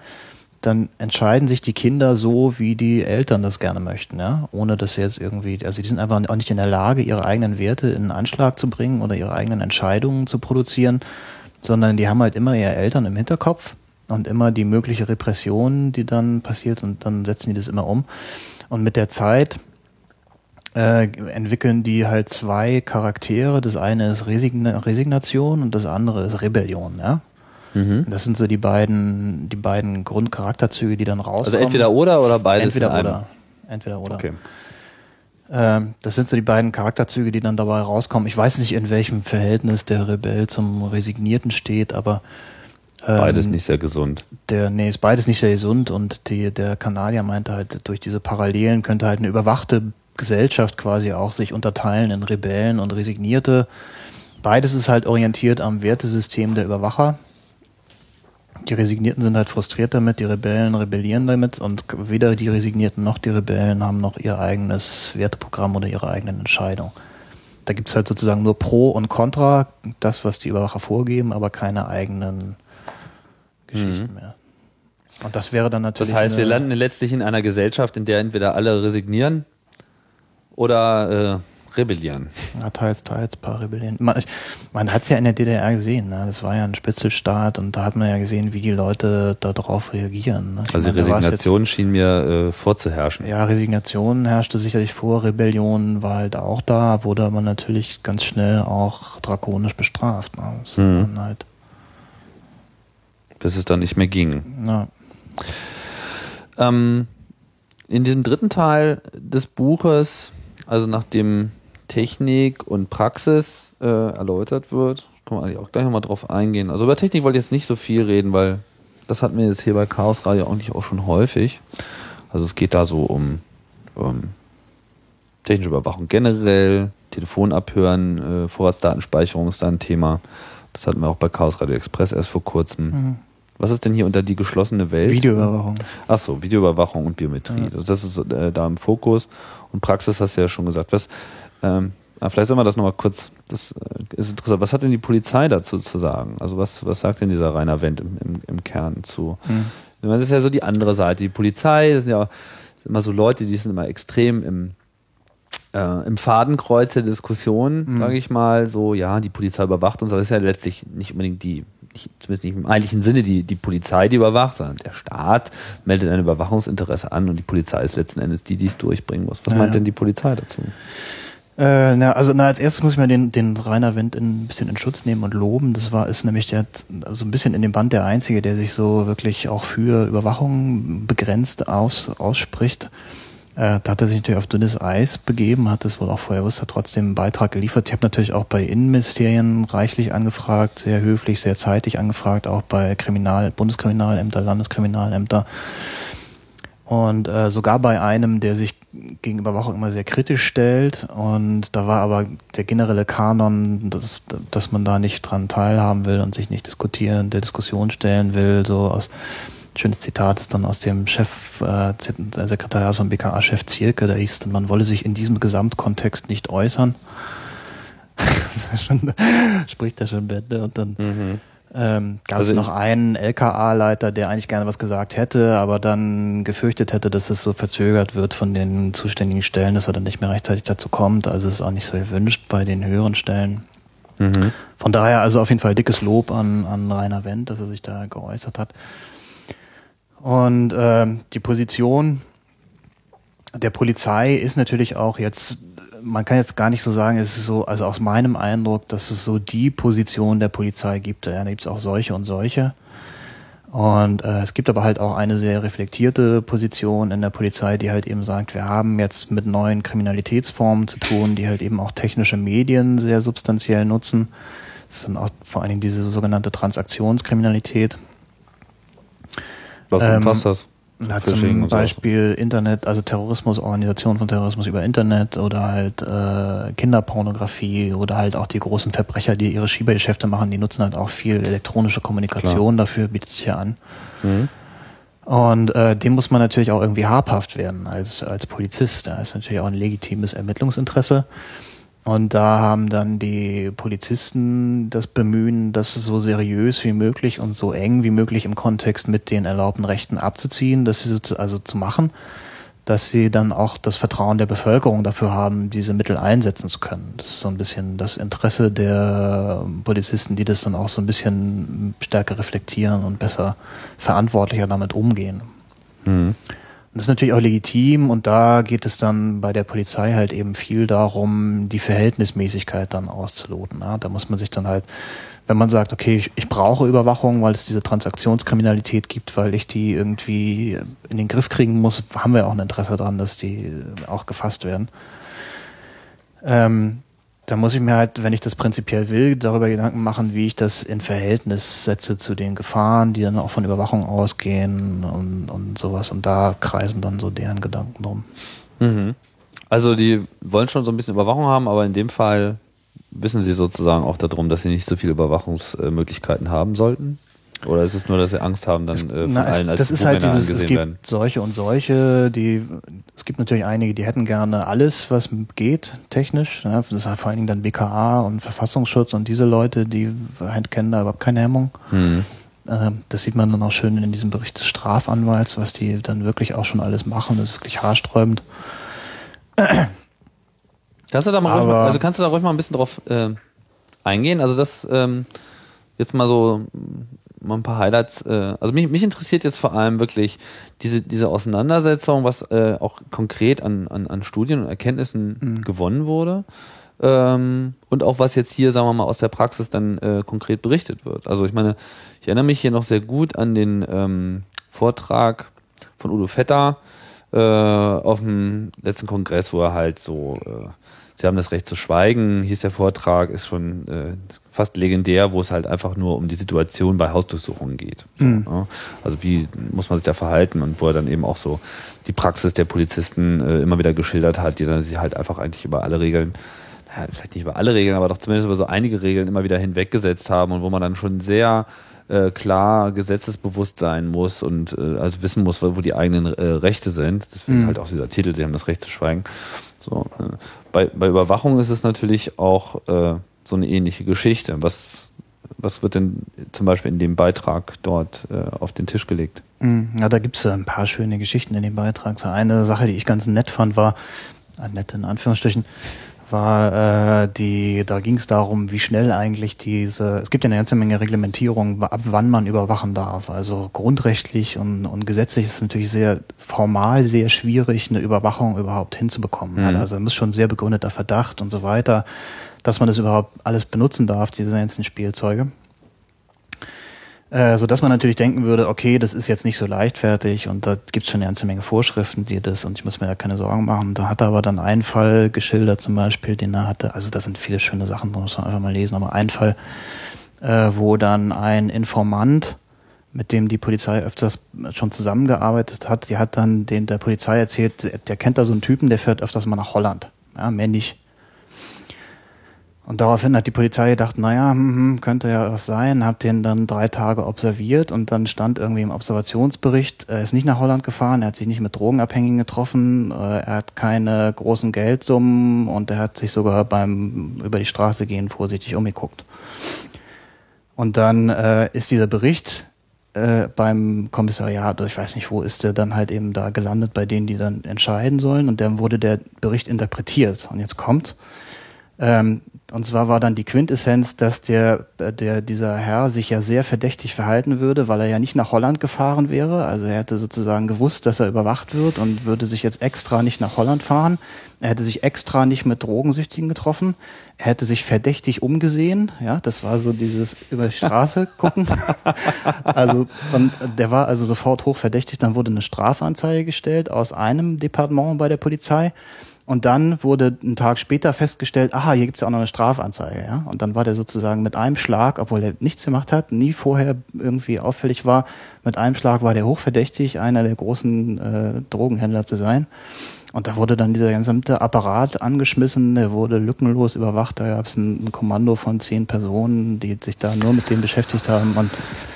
Speaker 3: dann entscheiden sich die Kinder so, wie die Eltern das gerne möchten, ja, ohne dass sie jetzt irgendwie, also die sind einfach auch nicht in der Lage, ihre eigenen Werte in Anschlag zu bringen oder ihre eigenen Entscheidungen zu produzieren, sondern die haben halt immer ihre Eltern im Hinterkopf und immer die mögliche Repression, die dann passiert und dann setzen die das immer um. Und mit der Zeit äh, entwickeln die halt zwei Charaktere. Das eine ist Resigna Resignation und das andere ist Rebellion, ja. Mhm. Das sind so die beiden, die beiden Grundcharakterzüge, die dann rauskommen. Also
Speaker 2: entweder oder oder beides?
Speaker 3: Entweder oder. Entweder oder. Okay. Ähm, das sind so die beiden Charakterzüge, die dann dabei rauskommen. Ich weiß nicht, in welchem Verhältnis der Rebell zum Resignierten steht, aber
Speaker 2: Beides nicht sehr gesund.
Speaker 3: Der, nee, ist beides nicht sehr gesund und die, der Kanadier meinte halt, durch diese Parallelen könnte halt eine überwachte Gesellschaft quasi auch sich unterteilen in Rebellen und Resignierte. Beides ist halt orientiert am Wertesystem der Überwacher. Die Resignierten sind halt frustriert damit, die Rebellen rebellieren damit und weder die Resignierten noch die Rebellen haben noch ihr eigenes Werteprogramm oder ihre eigenen Entscheidungen. Da gibt's halt sozusagen nur Pro und Contra, das, was die Überwacher vorgeben, aber keine eigenen Geschichten mhm. mehr. Und das wäre dann natürlich.
Speaker 2: Das heißt, wir landen letztlich in einer Gesellschaft, in der entweder alle resignieren oder äh, rebellieren.
Speaker 3: Ja, teils, teils, paar rebellieren. Man, man hat es ja in der DDR gesehen, ne? das war ja ein Spitzelstaat und da hat man ja gesehen, wie die Leute darauf reagieren. Ne?
Speaker 2: Also meine, Resignation jetzt, schien mir äh, vorzuherrschen.
Speaker 3: Ja, Resignation herrschte sicherlich vor, Rebellion war halt auch da, wurde aber natürlich ganz schnell auch drakonisch bestraft. Ne? Das mhm. halt
Speaker 2: bis es dann nicht mehr ging. Ja. Ähm, in diesem dritten Teil des Buches, also nachdem Technik und Praxis äh, erläutert wird, kann man eigentlich auch gleich nochmal drauf eingehen. Also über Technik wollte ich jetzt nicht so viel reden, weil das hatten wir jetzt hier bei Chaos Radio eigentlich auch schon häufig. Also es geht da so um, um technische Überwachung generell, Telefonabhören, äh, Vorratsdatenspeicherung ist da ein Thema. Das hatten wir auch bei Chaos Radio Express erst vor kurzem. Mhm. Was ist denn hier unter die geschlossene Welt?
Speaker 3: Videoüberwachung.
Speaker 2: Achso, Videoüberwachung und Biometrie. Ja. Also das ist äh, da im Fokus. Und Praxis hast du ja schon gesagt. Was, ähm, vielleicht sollen wir das nochmal kurz, das äh, ist interessant. Was hat denn die Polizei dazu zu sagen? Also was, was sagt denn dieser Rainer Wendt im, im, im Kern zu? Mhm. Das ist ja so die andere Seite. Die Polizei, das sind ja immer so Leute, die sind immer extrem im, äh, im Fadenkreuz der Diskussion, mhm. sage ich mal, so, ja, die Polizei überwacht uns, aber das ist ja letztlich nicht unbedingt die nicht, zumindest nicht im eigentlichen Sinne die, die Polizei, die überwacht, sondern der Staat meldet ein Überwachungsinteresse an und die Polizei ist letzten Endes die, die es durchbringen muss. Was ja, meint denn die Polizei dazu?
Speaker 3: Äh, na, also na, als erstes muss ich mal den, den Rainer Wendt ein bisschen in Schutz nehmen und loben. Das war ist nämlich der, also ein bisschen in dem Band der Einzige, der sich so wirklich auch für Überwachung begrenzt aus, ausspricht. Äh, da hat er sich natürlich auf dünnes Eis begeben, hat es wohl auch vorher wusste, hat trotzdem einen Beitrag geliefert. Ich habe natürlich auch bei Innenministerien reichlich angefragt, sehr höflich, sehr zeitig angefragt, auch bei Kriminal, Bundeskriminalämter, Landeskriminalämter. Und äh, sogar bei einem, der sich gegen Überwachung immer sehr kritisch stellt. Und da war aber der generelle Kanon, dass, dass man da nicht dran teilhaben will und sich nicht diskutieren, der Diskussion stellen will, so aus schönes Zitat ist dann aus dem Chef, äh, Sekretariat von BKA-Chef Zierke, da hieß, man wolle sich in diesem Gesamtkontext nicht äußern. schon, spricht er schon Bände und dann mhm. ähm, gab also es noch einen LKA-Leiter, der eigentlich gerne was gesagt hätte, aber dann gefürchtet hätte, dass es so verzögert wird von den zuständigen Stellen, dass er dann nicht mehr rechtzeitig dazu kommt. Also es ist auch nicht so gewünscht bei den höheren Stellen. Mhm. Von daher also auf jeden Fall dickes Lob an, an Rainer Wendt, dass er sich da geäußert hat. Und ähm, die Position der Polizei ist natürlich auch jetzt, man kann jetzt gar nicht so sagen, es ist so, also aus meinem Eindruck, dass es so die Position der Polizei gibt. Da gibt es auch solche und solche. Und äh, es gibt aber halt auch eine sehr reflektierte Position in der Polizei, die halt eben sagt, wir haben jetzt mit neuen Kriminalitätsformen zu tun, die halt eben auch technische Medien sehr substanziell nutzen. Das sind auch vor allen Dingen diese sogenannte Transaktionskriminalität.
Speaker 2: Was umfasst ähm, das?
Speaker 3: Na, zum Beispiel so. Internet, also Terrorismus, Organisation von Terrorismus über Internet oder halt äh, Kinderpornografie oder halt auch die großen Verbrecher, die ihre Schiebergeschäfte machen, die nutzen halt auch viel elektronische Kommunikation Klar. dafür, bietet sich ja an. Mhm. Und äh, dem muss man natürlich auch irgendwie habhaft werden als, als Polizist. Da ist natürlich auch ein legitimes Ermittlungsinteresse. Und da haben dann die Polizisten das Bemühen, das so seriös wie möglich und so eng wie möglich im Kontext mit den erlaubten Rechten abzuziehen, dass sie also zu machen, dass sie dann auch das Vertrauen der Bevölkerung dafür haben, diese Mittel einsetzen zu können. Das ist so ein bisschen das Interesse der Polizisten, die das dann auch so ein bisschen stärker reflektieren und besser verantwortlicher damit umgehen. Mhm. Das ist natürlich auch legitim und da geht es dann bei der Polizei halt eben viel darum, die Verhältnismäßigkeit dann auszuloten. Ja? Da muss man sich dann halt, wenn man sagt, okay, ich, ich brauche Überwachung, weil es diese Transaktionskriminalität gibt, weil ich die irgendwie in den Griff kriegen muss, haben wir auch ein Interesse daran, dass die auch gefasst werden. Ähm, da muss ich mir halt, wenn ich das prinzipiell will, darüber Gedanken machen, wie ich das in Verhältnis setze zu den Gefahren, die dann auch von Überwachung ausgehen und, und sowas. Und da kreisen dann so deren Gedanken drum.
Speaker 2: Mhm. Also die wollen schon so ein bisschen Überwachung haben, aber in dem Fall wissen sie sozusagen auch darum, dass sie nicht so viele Überwachungsmöglichkeiten haben sollten? Oder ist es nur, dass sie Angst haben, dann
Speaker 3: es, äh, von na, allen als Das ist halt dieses, es gibt werden? solche und solche, die, es gibt natürlich einige, die hätten gerne alles, was geht, technisch. Ja, das ist halt vor allen Dingen dann BKA und Verfassungsschutz und diese Leute, die halt kennen da überhaupt keine Hemmung. Hm. Ähm, das sieht man dann auch schön in diesem Bericht des Strafanwalts, was die dann wirklich auch schon alles machen. Das ist wirklich haarsträubend.
Speaker 2: Kannst du da mal, ruhig mal also kannst du da ruhig mal ein bisschen drauf äh, eingehen? Also das ähm, jetzt mal so mal ein paar Highlights. Äh, also mich, mich interessiert jetzt vor allem wirklich diese, diese Auseinandersetzung, was äh, auch konkret an, an, an Studien und Erkenntnissen mhm. gewonnen wurde. Ähm, und auch was jetzt hier, sagen wir mal, aus der Praxis dann äh, konkret berichtet wird. Also ich meine, ich erinnere mich hier noch sehr gut an den ähm, Vortrag von Udo Vetter äh, auf dem letzten Kongress, wo er halt so, äh, Sie haben das Recht zu schweigen, hieß der Vortrag, ist schon äh, fast legendär, wo es halt einfach nur um die Situation bei Hausdurchsuchungen geht. So, mhm. ja. Also wie muss man sich da verhalten und wo er dann eben auch so die Praxis der Polizisten äh, immer wieder geschildert hat, die dann sich halt einfach eigentlich über alle Regeln ja, vielleicht nicht über alle Regeln, aber doch zumindest über so einige Regeln immer wieder hinweggesetzt haben und wo man dann schon sehr äh, klar gesetzesbewusst sein muss und äh, also wissen muss, wo die eigenen äh, Rechte sind. Deswegen mhm. halt auch dieser Titel, sie haben das Recht zu schweigen. So, äh, bei, bei Überwachung ist es natürlich auch äh, so eine ähnliche Geschichte. Was, was wird denn zum Beispiel in dem Beitrag dort äh, auf den Tisch gelegt?
Speaker 3: Hm, ja, da gibt es ein paar schöne Geschichten in dem Beitrag. So eine Sache, die ich ganz nett fand, war, äh, nett in Anführungsstrichen, war äh, die, da ging es darum, wie schnell eigentlich diese, es gibt ja eine ganze Menge Reglementierung, ab wann man überwachen darf. Also grundrechtlich und, und gesetzlich ist es natürlich sehr formal sehr schwierig, eine Überwachung überhaupt hinzubekommen. Mhm. Also da muss schon sehr begründeter Verdacht und so weiter dass man das überhaupt alles benutzen darf, diese ganzen Spielzeuge. Äh, so dass man natürlich denken würde, okay, das ist jetzt nicht so leichtfertig und da gibt es schon eine ganze Menge Vorschriften, die das und ich muss mir da keine Sorgen machen. Da hat er aber dann einen Fall geschildert, zum Beispiel, den er hatte, also da sind viele schöne Sachen, da muss man einfach mal lesen, aber ein Fall, äh, wo dann ein Informant, mit dem die Polizei öfters schon zusammengearbeitet hat, die hat dann den der Polizei erzählt, der kennt da so einen Typen, der fährt öfters mal nach Holland. Ja, mehr nicht. Und daraufhin hat die Polizei gedacht, naja, hm, hm, könnte ja was sein, hat den dann drei Tage observiert und dann stand irgendwie im Observationsbericht, er ist nicht nach Holland gefahren, er hat sich nicht mit Drogenabhängigen getroffen, äh, er hat keine großen Geldsummen und er hat sich sogar beim über die Straße gehen vorsichtig umgeguckt. Und dann äh, ist dieser Bericht äh, beim Kommissariat, ich weiß nicht wo, ist der dann halt eben da gelandet bei denen, die dann entscheiden sollen und dann wurde der Bericht interpretiert. Und jetzt kommt, ähm, und zwar war dann die Quintessenz, dass der, der, dieser Herr sich ja sehr verdächtig verhalten würde, weil er ja nicht nach Holland gefahren wäre. Also er hätte sozusagen gewusst, dass er überwacht wird und würde sich jetzt extra nicht nach Holland fahren. Er hätte sich extra nicht mit Drogensüchtigen getroffen. Er hätte sich verdächtig umgesehen. Ja, das war so dieses über die Straße gucken. also, und der war also sofort hochverdächtig. Dann wurde eine Strafanzeige gestellt aus einem Departement bei der Polizei. Und dann wurde ein Tag später festgestellt, aha, hier gibt's ja auch noch eine Strafanzeige. Ja? Und dann war der sozusagen mit einem Schlag, obwohl er nichts gemacht hat, nie vorher irgendwie auffällig war, mit einem Schlag war der hochverdächtig, einer der großen äh, Drogenhändler zu sein. Und da wurde dann dieser gesamte Apparat angeschmissen, der wurde lückenlos überwacht. Da gab es ein, ein, Kommando von zehn Personen, die sich da nur mit dem beschäftigt haben. Und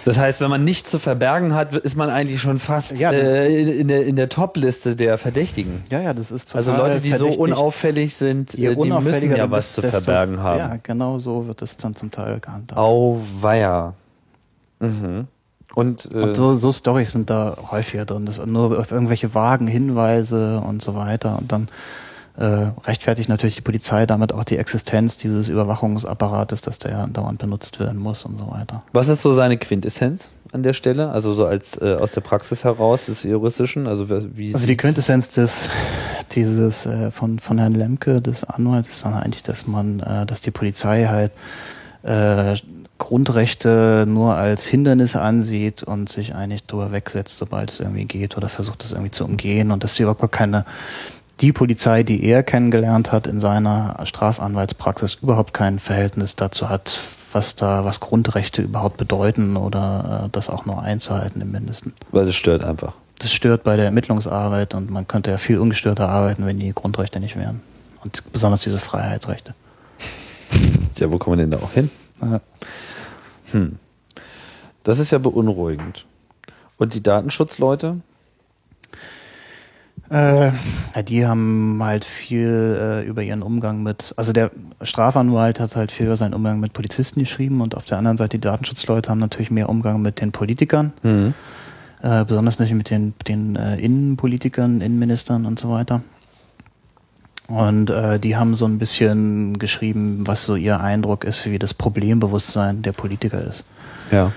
Speaker 2: das heißt, wenn man nichts zu verbergen hat, ist man eigentlich schon fast ja, äh, in der, in der Top-Liste der Verdächtigen.
Speaker 3: Ja, ja, das ist
Speaker 2: total Also Leute, die so unauffällig sind,
Speaker 3: Je
Speaker 2: die müssen ja was zu verbergen haben.
Speaker 3: Ja, genau so wird es dann zum Teil gehandhabt.
Speaker 2: Auweia. Mhm. Und,
Speaker 3: äh, und so, so Storys sind da häufiger drin. Das nur auf irgendwelche vagen Hinweise und so weiter. Und dann äh, rechtfertigt natürlich die Polizei damit auch die Existenz dieses Überwachungsapparates, dass der ja dauernd benutzt werden muss und so weiter.
Speaker 2: Was ist so seine Quintessenz an der Stelle? Also so als äh, aus der Praxis heraus des Juristischen? Also wie
Speaker 3: Also die Quintessenz des dieses äh, von von Herrn Lemke des Anwalts ist dann eigentlich, dass man, äh, dass die Polizei halt äh, Grundrechte nur als Hindernis ansieht und sich eigentlich drüber wegsetzt, sobald es irgendwie geht oder versucht es irgendwie zu umgehen und dass sie überhaupt keine die Polizei, die er kennengelernt hat in seiner Strafanwaltspraxis, überhaupt kein Verhältnis dazu hat, was da, was Grundrechte überhaupt bedeuten oder äh, das auch nur einzuhalten im Mindesten.
Speaker 2: Weil das stört einfach.
Speaker 3: Das stört bei der Ermittlungsarbeit und man könnte ja viel ungestörter arbeiten, wenn die Grundrechte nicht wären. Und besonders diese Freiheitsrechte.
Speaker 2: Ja, wo kommen wir denn da auch hin? Ja. Hm. Das ist ja beunruhigend. Und die Datenschutzleute?
Speaker 3: Äh, die haben halt viel äh, über ihren Umgang mit, also der Strafanwalt hat halt viel über seinen Umgang mit Polizisten geschrieben und auf der anderen Seite die Datenschutzleute haben natürlich mehr Umgang mit den Politikern, mhm. äh, besonders natürlich mit den, den äh, Innenpolitikern, Innenministern und so weiter. Und äh, die haben so ein bisschen geschrieben, was so ihr Eindruck ist, wie das Problembewusstsein der Politiker ist.
Speaker 2: Ja.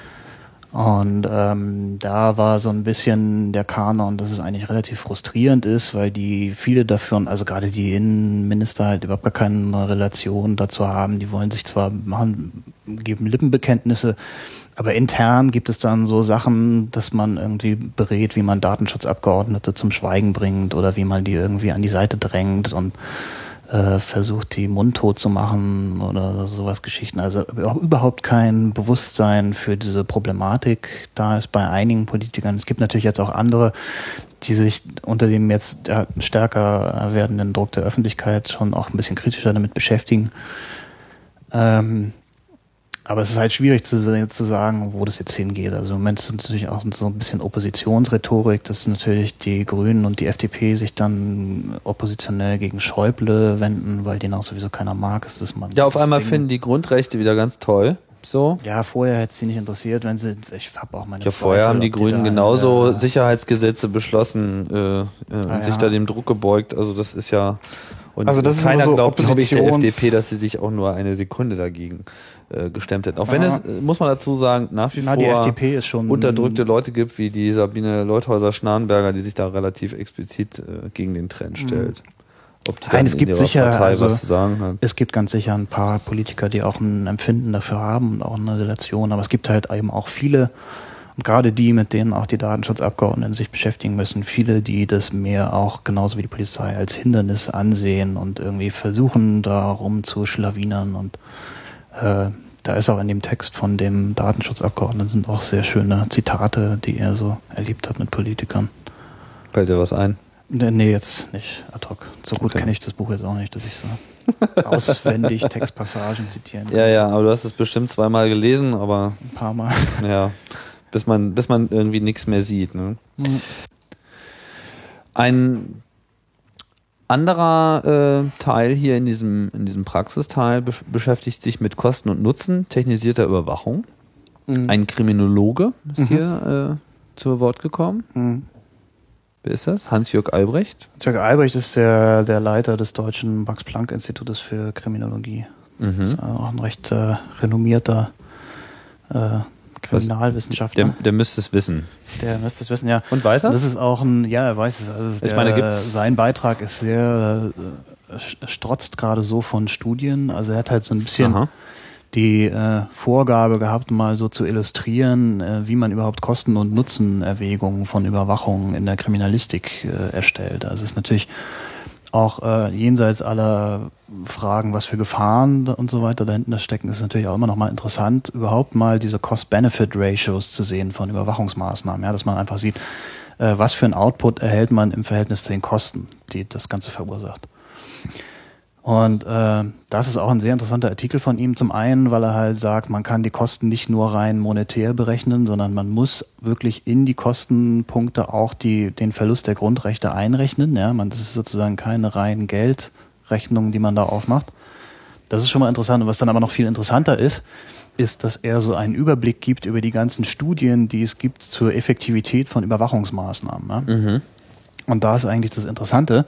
Speaker 3: Und ähm, da war so ein bisschen der Kanon, dass es eigentlich relativ frustrierend ist, weil die viele dafür, also gerade die Innenminister halt überhaupt gar keine Relation dazu haben. Die wollen sich zwar machen, geben Lippenbekenntnisse, aber intern gibt es dann so Sachen, dass man irgendwie berät, wie man Datenschutzabgeordnete zum Schweigen bringt oder wie man die irgendwie an die Seite drängt und äh, versucht, die mundtot zu machen oder sowas Geschichten. Also überhaupt kein Bewusstsein für diese Problematik da ist bei einigen Politikern. Es gibt natürlich jetzt auch andere, die sich unter dem jetzt stärker werdenden Druck der Öffentlichkeit schon auch ein bisschen kritischer damit beschäftigen. Ähm, aber es ist halt schwierig zu, zu sagen, wo das jetzt hingeht. Also im Moment ist es natürlich auch so ein bisschen Oppositionsrhetorik, dass natürlich die Grünen und die FDP sich dann oppositionell gegen Schäuble wenden, weil den auch sowieso keiner mag. Ist das
Speaker 2: man ja, auf einmal Ding. finden die Grundrechte wieder ganz toll. So.
Speaker 3: Ja, vorher hätte es sie nicht interessiert, wenn sie, ich habe auch meine
Speaker 2: Ja, Zweifel, vorher haben die Grünen die genauso Sicherheitsgesetze beschlossen äh, äh, und ah, sich da dem Druck gebeugt. Also das ist ja, und
Speaker 3: also das
Speaker 2: keiner
Speaker 3: so
Speaker 2: glaubt, glaube ich, der FDP, dass sie sich auch nur eine Sekunde dagegen äh, gestemmt hätten. Auch ja. wenn es, äh, muss man dazu sagen, nach wie
Speaker 3: Na,
Speaker 2: vor unterdrückte Leute gibt, wie die Sabine Leuthäuser-Schnarrenberger, die sich da relativ explizit äh, gegen den Trend mhm. stellt.
Speaker 3: Ob die Nein, es gibt sicher, also, es gibt ganz sicher ein paar Politiker, die auch ein Empfinden dafür haben und auch eine Relation, aber es gibt halt eben auch viele, gerade die, mit denen auch die Datenschutzabgeordneten sich beschäftigen müssen, viele, die das mehr auch genauso wie die Polizei als Hindernis ansehen und irgendwie versuchen, darum zu schlawinern und äh, da ist auch in dem Text von dem Datenschutzabgeordneten sind auch sehr schöne Zitate, die er so erlebt hat mit Politikern.
Speaker 2: Fällt dir was ein?
Speaker 3: Nee, jetzt nicht ad hoc. So gut okay. kenne ich das Buch jetzt auch nicht, dass ich so auswendig Textpassagen zitieren
Speaker 2: kann. Ja, ja, aber du hast es bestimmt zweimal gelesen, aber.
Speaker 3: Ein paar Mal.
Speaker 2: Ja. Bis man, bis man irgendwie nichts mehr sieht. Ne? Mhm. Ein anderer äh, Teil hier in diesem, in diesem Praxisteil be beschäftigt sich mit Kosten und Nutzen technisierter Überwachung. Mhm. Ein Kriminologe ist mhm. hier äh, zu Wort gekommen. Mhm. Wer ist das? Hans-Jörg Albrecht?
Speaker 3: Hans-Jörg Albrecht ist der, der Leiter des Deutschen Max-Planck-Institutes für Kriminologie. Mhm. Das ist auch ein recht äh, renommierter äh, Kriminalwissenschaftler.
Speaker 2: Der, der, müsste es wissen.
Speaker 3: Der müsste es wissen, ja.
Speaker 2: Und weiß er?
Speaker 3: Das ist auch ein, ja, er weiß es. Also
Speaker 2: ich meine, gibt's
Speaker 3: sein Beitrag ist sehr, äh, strotzt gerade so von Studien. Also er hat halt so ein bisschen Aha. die äh, Vorgabe gehabt, mal so zu illustrieren, äh, wie man überhaupt Kosten- und Nutzenerwägungen von Überwachung in der Kriminalistik äh, erstellt. Also es ist natürlich auch äh, jenseits aller Fragen, was für Gefahren und so weiter dahinter stecken, ist natürlich auch immer noch mal interessant, überhaupt mal diese Cost-Benefit-Ratios zu sehen von Überwachungsmaßnahmen. Ja, dass man einfach sieht, äh, was für ein Output erhält man im Verhältnis zu den Kosten, die das Ganze verursacht. Und äh, das ist auch ein sehr interessanter Artikel von ihm. Zum einen, weil er halt sagt, man kann die Kosten nicht nur rein monetär berechnen, sondern man muss wirklich in die Kostenpunkte auch die, den Verlust der Grundrechte einrechnen. Ja, man, das ist sozusagen keine rein Geldrechnung, die man da aufmacht. Das ist schon mal interessant. Und was dann aber noch viel interessanter ist, ist, dass er so einen Überblick gibt über die ganzen Studien, die es gibt zur Effektivität von Überwachungsmaßnahmen. Ja? Mhm. Und da ist eigentlich das Interessante,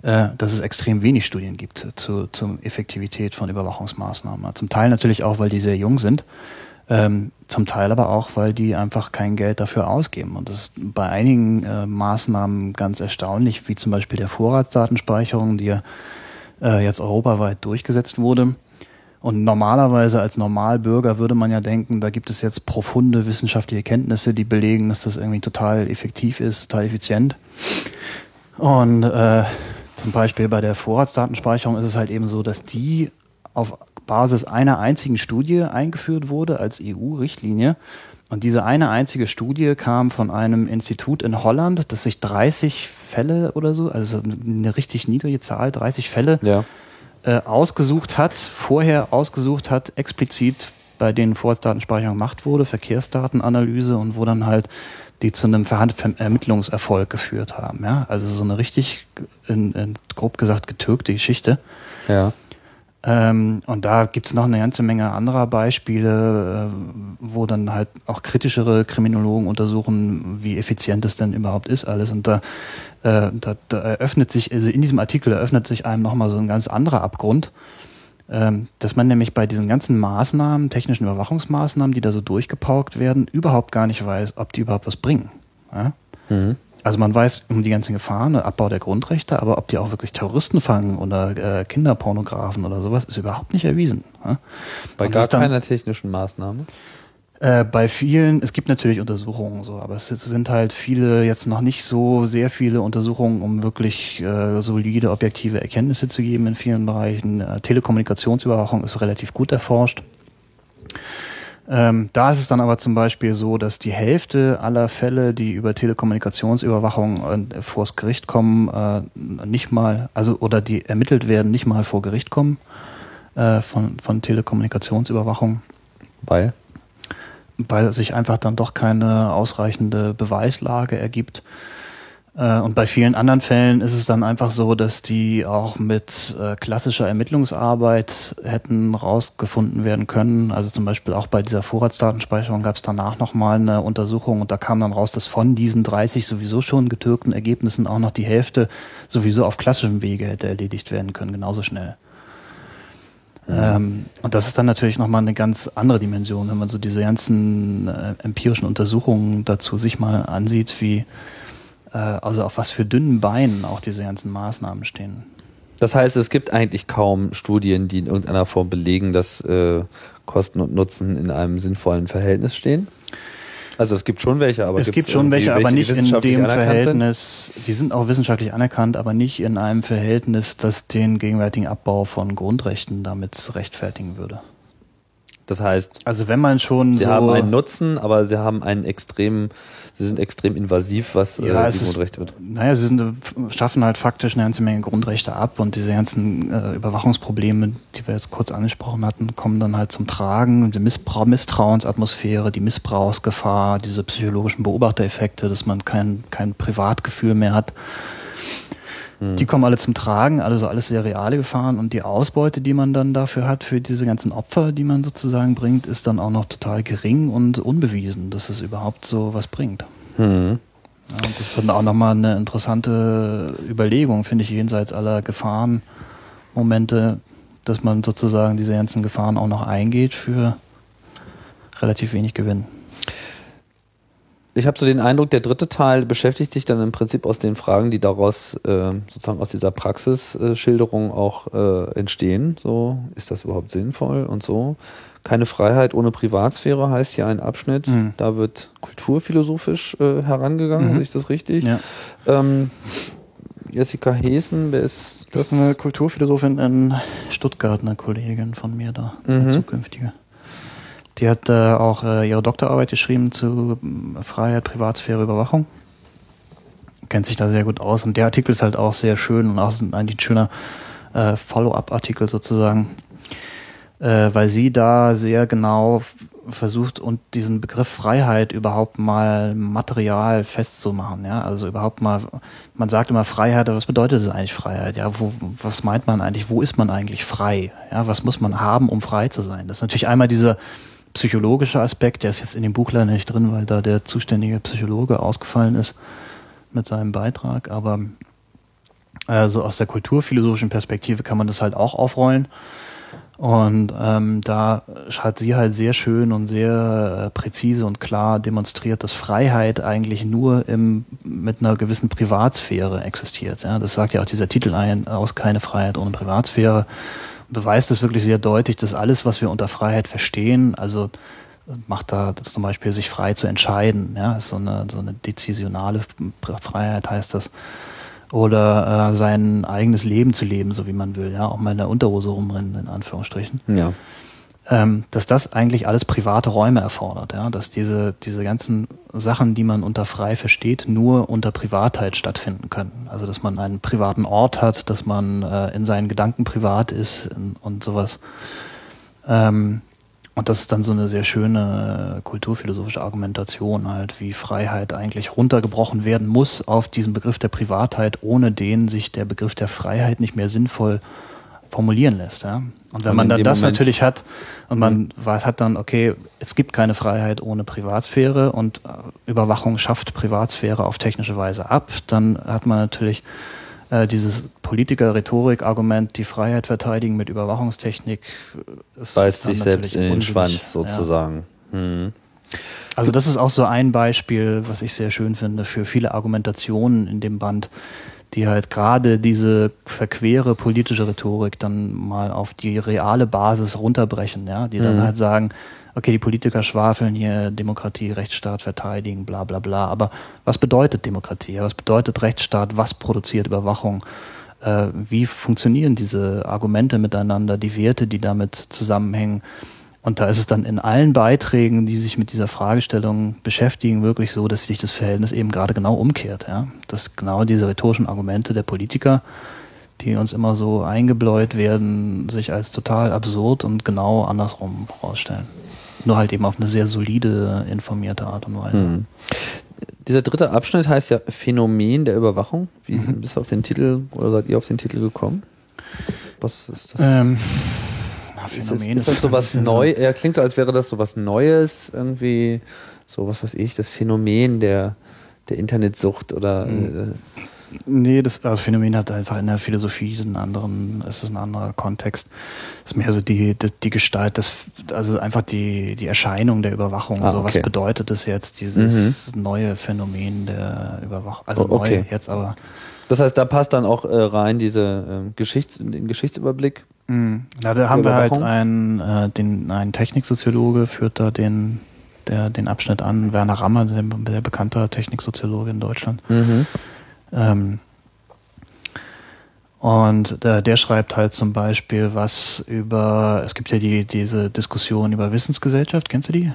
Speaker 3: dass es extrem wenig Studien gibt zu, zur Effektivität von Überwachungsmaßnahmen. Zum Teil natürlich auch, weil die sehr jung sind, ähm, zum Teil aber auch, weil die einfach kein Geld dafür ausgeben. Und das ist bei einigen äh, Maßnahmen ganz erstaunlich, wie zum Beispiel der Vorratsdatenspeicherung, die ja äh, jetzt europaweit durchgesetzt wurde. Und normalerweise als Normalbürger würde man ja denken, da gibt es jetzt profunde wissenschaftliche Kenntnisse, die belegen, dass das irgendwie total effektiv ist, total effizient. Und äh, zum Beispiel bei der Vorratsdatenspeicherung ist es halt eben so, dass die auf Basis einer einzigen Studie eingeführt wurde als EU-Richtlinie. Und diese eine einzige Studie kam von einem Institut in Holland, das sich 30 Fälle oder so, also eine richtig niedrige Zahl, 30 Fälle ja. äh, ausgesucht hat, vorher ausgesucht hat, explizit bei denen Vorratsdatenspeicherung gemacht wurde, Verkehrsdatenanalyse und wo dann halt die zu einem Ermittlungserfolg geführt haben. Ja? Also so eine richtig, in, in, grob gesagt, getürkte Geschichte.
Speaker 2: Ja.
Speaker 3: Ähm, und da gibt's noch eine ganze Menge anderer Beispiele, äh, wo dann halt auch kritischere Kriminologen untersuchen, wie effizient es denn überhaupt ist alles. Und da, äh, da, da eröffnet sich, also in diesem Artikel eröffnet sich einem nochmal so ein ganz anderer Abgrund, dass man nämlich bei diesen ganzen Maßnahmen, technischen Überwachungsmaßnahmen, die da so durchgepaukt werden, überhaupt gar nicht weiß, ob die überhaupt was bringen. Ja? Mhm. Also man weiß um die ganzen Gefahren, Abbau der Grundrechte, aber ob die auch wirklich Terroristen fangen oder äh, Kinderpornografen oder sowas, ist überhaupt nicht erwiesen. Ja?
Speaker 2: Bei Und gar keiner technischen Maßnahme?
Speaker 3: Äh, bei vielen, es gibt natürlich Untersuchungen so, aber es sind halt viele, jetzt noch nicht so sehr viele Untersuchungen, um wirklich äh, solide, objektive Erkenntnisse zu geben in vielen Bereichen. Äh, Telekommunikationsüberwachung ist relativ gut erforscht. Ähm, da ist es dann aber zum Beispiel so, dass die Hälfte aller Fälle, die über Telekommunikationsüberwachung äh, vors Gericht kommen, äh, nicht mal, also oder die ermittelt werden, nicht mal vor Gericht kommen äh, von, von Telekommunikationsüberwachung.
Speaker 2: Weil?
Speaker 3: Weil sich einfach dann doch keine ausreichende Beweislage ergibt. Äh, und bei vielen anderen Fällen ist es dann einfach so, dass die auch mit äh, klassischer Ermittlungsarbeit hätten rausgefunden werden können. Also zum Beispiel auch bei dieser Vorratsdatenspeicherung gab es danach nochmal eine Untersuchung und da kam dann raus, dass von diesen 30 sowieso schon getürkten Ergebnissen auch noch die Hälfte sowieso auf klassischem Wege hätte erledigt werden können, genauso schnell. Ähm, und das ist dann natürlich nochmal eine ganz andere Dimension, wenn man so diese ganzen äh, empirischen Untersuchungen dazu sich mal ansieht, wie, äh, also auf was für dünnen Beinen auch diese ganzen Maßnahmen stehen.
Speaker 2: Das heißt, es gibt eigentlich kaum Studien, die in irgendeiner Form belegen, dass äh, Kosten und Nutzen in einem sinnvollen Verhältnis stehen? Also es gibt schon welche, aber
Speaker 3: es gibt schon welche, aber nicht in dem Verhältnis. Sind? Die sind auch wissenschaftlich anerkannt, aber nicht in einem Verhältnis, das den gegenwärtigen Abbau von Grundrechten damit rechtfertigen würde.
Speaker 2: Das heißt,
Speaker 3: also wenn man schon
Speaker 2: sie
Speaker 3: so
Speaker 2: haben einen Nutzen, aber sie haben einen extrem, sie sind extrem invasiv, was
Speaker 3: Ja,
Speaker 2: äh, die Grundrechte betrifft.
Speaker 3: Naja, sie sind, schaffen halt faktisch eine ganze Menge Grundrechte ab und diese ganzen äh, Überwachungsprobleme, die wir jetzt kurz angesprochen hatten, kommen dann halt zum Tragen. Die Missbrauch, Misstrauensatmosphäre, die Missbrauchsgefahr, diese psychologischen Beobachtereffekte, dass man kein, kein Privatgefühl mehr hat. Die kommen alle zum Tragen, also alles sehr reale Gefahren und die Ausbeute, die man dann dafür hat, für diese ganzen Opfer, die man sozusagen bringt, ist dann auch noch total gering und unbewiesen, dass es überhaupt so was bringt.
Speaker 2: Hm.
Speaker 3: Ja, und das ist dann auch nochmal eine interessante Überlegung, finde ich, jenseits aller Gefahrenmomente, dass man sozusagen diese ganzen Gefahren auch noch eingeht für relativ wenig Gewinn.
Speaker 2: Ich habe so den Eindruck, der dritte Teil beschäftigt sich dann im Prinzip aus den Fragen, die daraus äh, sozusagen aus dieser Praxisschilderung auch äh, entstehen. So, ist das überhaupt sinnvoll und so? Keine Freiheit ohne Privatsphäre heißt hier ein Abschnitt.
Speaker 3: Mhm.
Speaker 2: Da wird kulturphilosophisch äh, herangegangen,
Speaker 3: Mhm.
Speaker 2: sehe ich das richtig?
Speaker 3: Ja.
Speaker 2: Ähm, Jessica Hesen, wer ist
Speaker 3: Das
Speaker 2: das?
Speaker 3: ist eine Kulturphilosophin in Stuttgart, eine Kollegin von mir da, eine
Speaker 2: Mhm.
Speaker 3: zukünftige. Die hat äh, auch äh, ihre Doktorarbeit geschrieben zu ähm, Freiheit, Privatsphäre, Überwachung. Kennt sich da sehr gut aus. Und der Artikel ist halt auch sehr schön und auch eigentlich ein schöner äh, Follow-up-Artikel sozusagen, äh, weil sie da sehr genau versucht und diesen Begriff Freiheit überhaupt mal material festzumachen. Ja? Also überhaupt mal, man sagt immer Freiheit, aber was bedeutet es eigentlich Freiheit? Ja, wo, was meint man eigentlich? Wo ist man eigentlich frei? Ja, was muss man haben, um frei zu sein? Das ist natürlich einmal dieser psychologische Aspekt, der ist jetzt in dem Buch leider nicht drin, weil da der zuständige Psychologe ausgefallen ist mit seinem Beitrag, aber also aus der kulturphilosophischen Perspektive kann man das halt auch aufrollen. Und ähm, da hat sie halt sehr schön und sehr äh, präzise und klar demonstriert, dass Freiheit eigentlich nur im, mit einer gewissen Privatsphäre existiert. Ja? Das sagt ja auch dieser Titel ein, aus keine Freiheit ohne Privatsphäre. Beweist es wirklich sehr deutlich, dass alles, was wir unter Freiheit verstehen, also macht da zum Beispiel sich frei zu entscheiden, ja, ist so eine, so eine dezisionale Freiheit heißt das. Oder äh, sein eigenes Leben zu leben, so wie man will, ja, auch mal in der Unterhose rumrennen, in Anführungsstrichen.
Speaker 2: Ja.
Speaker 3: Ähm, dass das eigentlich alles private Räume erfordert, ja, dass diese, diese ganzen Sachen, die man unter frei versteht, nur unter Privatheit stattfinden können. Also dass man einen privaten Ort hat, dass man äh, in seinen Gedanken privat ist und sowas. Ähm, und das ist dann so eine sehr schöne äh, kulturphilosophische Argumentation halt, wie Freiheit eigentlich runtergebrochen werden muss auf diesen Begriff der Privatheit, ohne den sich der Begriff der Freiheit nicht mehr sinnvoll formulieren lässt. Ja? Und wenn
Speaker 2: Und
Speaker 3: man dann das
Speaker 2: Moment-
Speaker 3: natürlich hat und man weiß, hat dann, okay, es gibt keine Freiheit ohne Privatsphäre und äh, Überwachung schafft Privatsphäre auf technische Weise ab, dann hat man natürlich äh, dieses Politiker-Rhetorik-Argument, die Freiheit verteidigen mit Überwachungstechnik. äh, es
Speaker 2: Beißt
Speaker 3: dann
Speaker 2: sich selbst in den
Speaker 3: unsinnig.
Speaker 2: Schwanz
Speaker 3: Ja.
Speaker 2: sozusagen. Hm.
Speaker 3: Also das ist auch so ein Beispiel, was ich sehr schön finde, für viele Argumentationen in dem Band, die halt gerade diese verquere politische Rhetorik dann mal auf die reale Basis runterbrechen, ja, die dann
Speaker 2: Mhm.
Speaker 3: halt sagen, okay, die Politiker schwafeln hier Demokratie, Rechtsstaat verteidigen, bla bla bla. Aber was bedeutet Demokratie? Was bedeutet Rechtsstaat? Was produziert Überwachung? Äh, wie funktionieren diese Argumente miteinander, die Werte, die damit zusammenhängen? Und da ist es dann in allen Beiträgen, die sich mit dieser Fragestellung beschäftigen, wirklich so, dass sich das Verhältnis eben gerade genau umkehrt. Ja? Dass genau diese rhetorischen Argumente der Politiker, die uns immer so eingebläut werden, sich als total absurd und genau andersrum herausstellen. Nur halt eben auf eine sehr solide, informierte Art und Weise.
Speaker 2: Hm. Dieser dritte Abschnitt heißt ja Phänomen der Überwachung. Wie
Speaker 3: Mhm.
Speaker 2: sind bist du auf den Titel oder seid ihr auf den Titel gekommen? Was ist das?
Speaker 3: Ähm, na,
Speaker 2: ist, das,
Speaker 3: Phänomen
Speaker 2: ist das so
Speaker 3: ein
Speaker 2: was
Speaker 3: bisschen
Speaker 2: neu? Ja, klingt so, als wäre das so was Neues irgendwie. So was weiß ich, das Phänomen der, der Internetsucht oder
Speaker 3: Mhm.
Speaker 2: äh,
Speaker 3: Nee, das also Phänomen hat einfach in der Philosophie einen anderen, es ist ein anderer Kontext. Es ist mehr so die, die, die Gestalt, das, also einfach die, die Erscheinung der Überwachung.
Speaker 2: Ah,
Speaker 3: so, was
Speaker 2: okay.
Speaker 3: bedeutet es jetzt, dieses neue Phänomen der Überwachung? Also
Speaker 2: Oh, okay.
Speaker 3: neu jetzt aber.
Speaker 2: Das heißt, da passt dann auch äh, rein diese ähm, Geschichts den Geschichtsüberblick.
Speaker 3: Mhm. Na, da haben wir halt einen, äh, den, einen Techniksoziologe führt da den, der, den Abschnitt an, Werner Rammer, der, der bekannter Techniksoziologe in Deutschland.
Speaker 2: Mhm.
Speaker 3: Ähm, Und äh, der schreibt halt zum Beispiel was über, es gibt ja die, diese Diskussion über Wissensgesellschaft, kennst du die?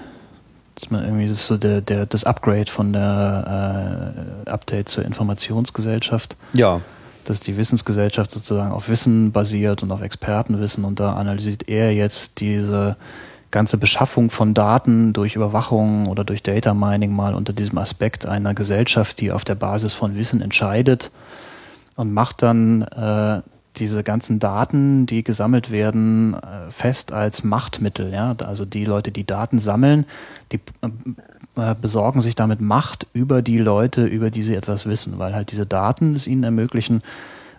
Speaker 3: Das ist irgendwie das ist so der, der, das Upgrade von der äh, Update zur Informationsgesellschaft.
Speaker 2: Ja.
Speaker 3: Dass die Wissensgesellschaft sozusagen auf Wissen basiert und auf Expertenwissen und da analysiert er jetzt diese ganze Beschaffung von Daten durch Überwachung oder durch Data Mining mal unter diesem Aspekt einer Gesellschaft, die auf der Basis von Wissen entscheidet und macht dann äh, diese ganzen Daten, die gesammelt werden, äh, fest als Machtmittel. Ja? Also die Leute, die Daten sammeln, die äh, besorgen sich damit Macht über die Leute, über die sie etwas wissen, weil halt diese Daten es ihnen ermöglichen,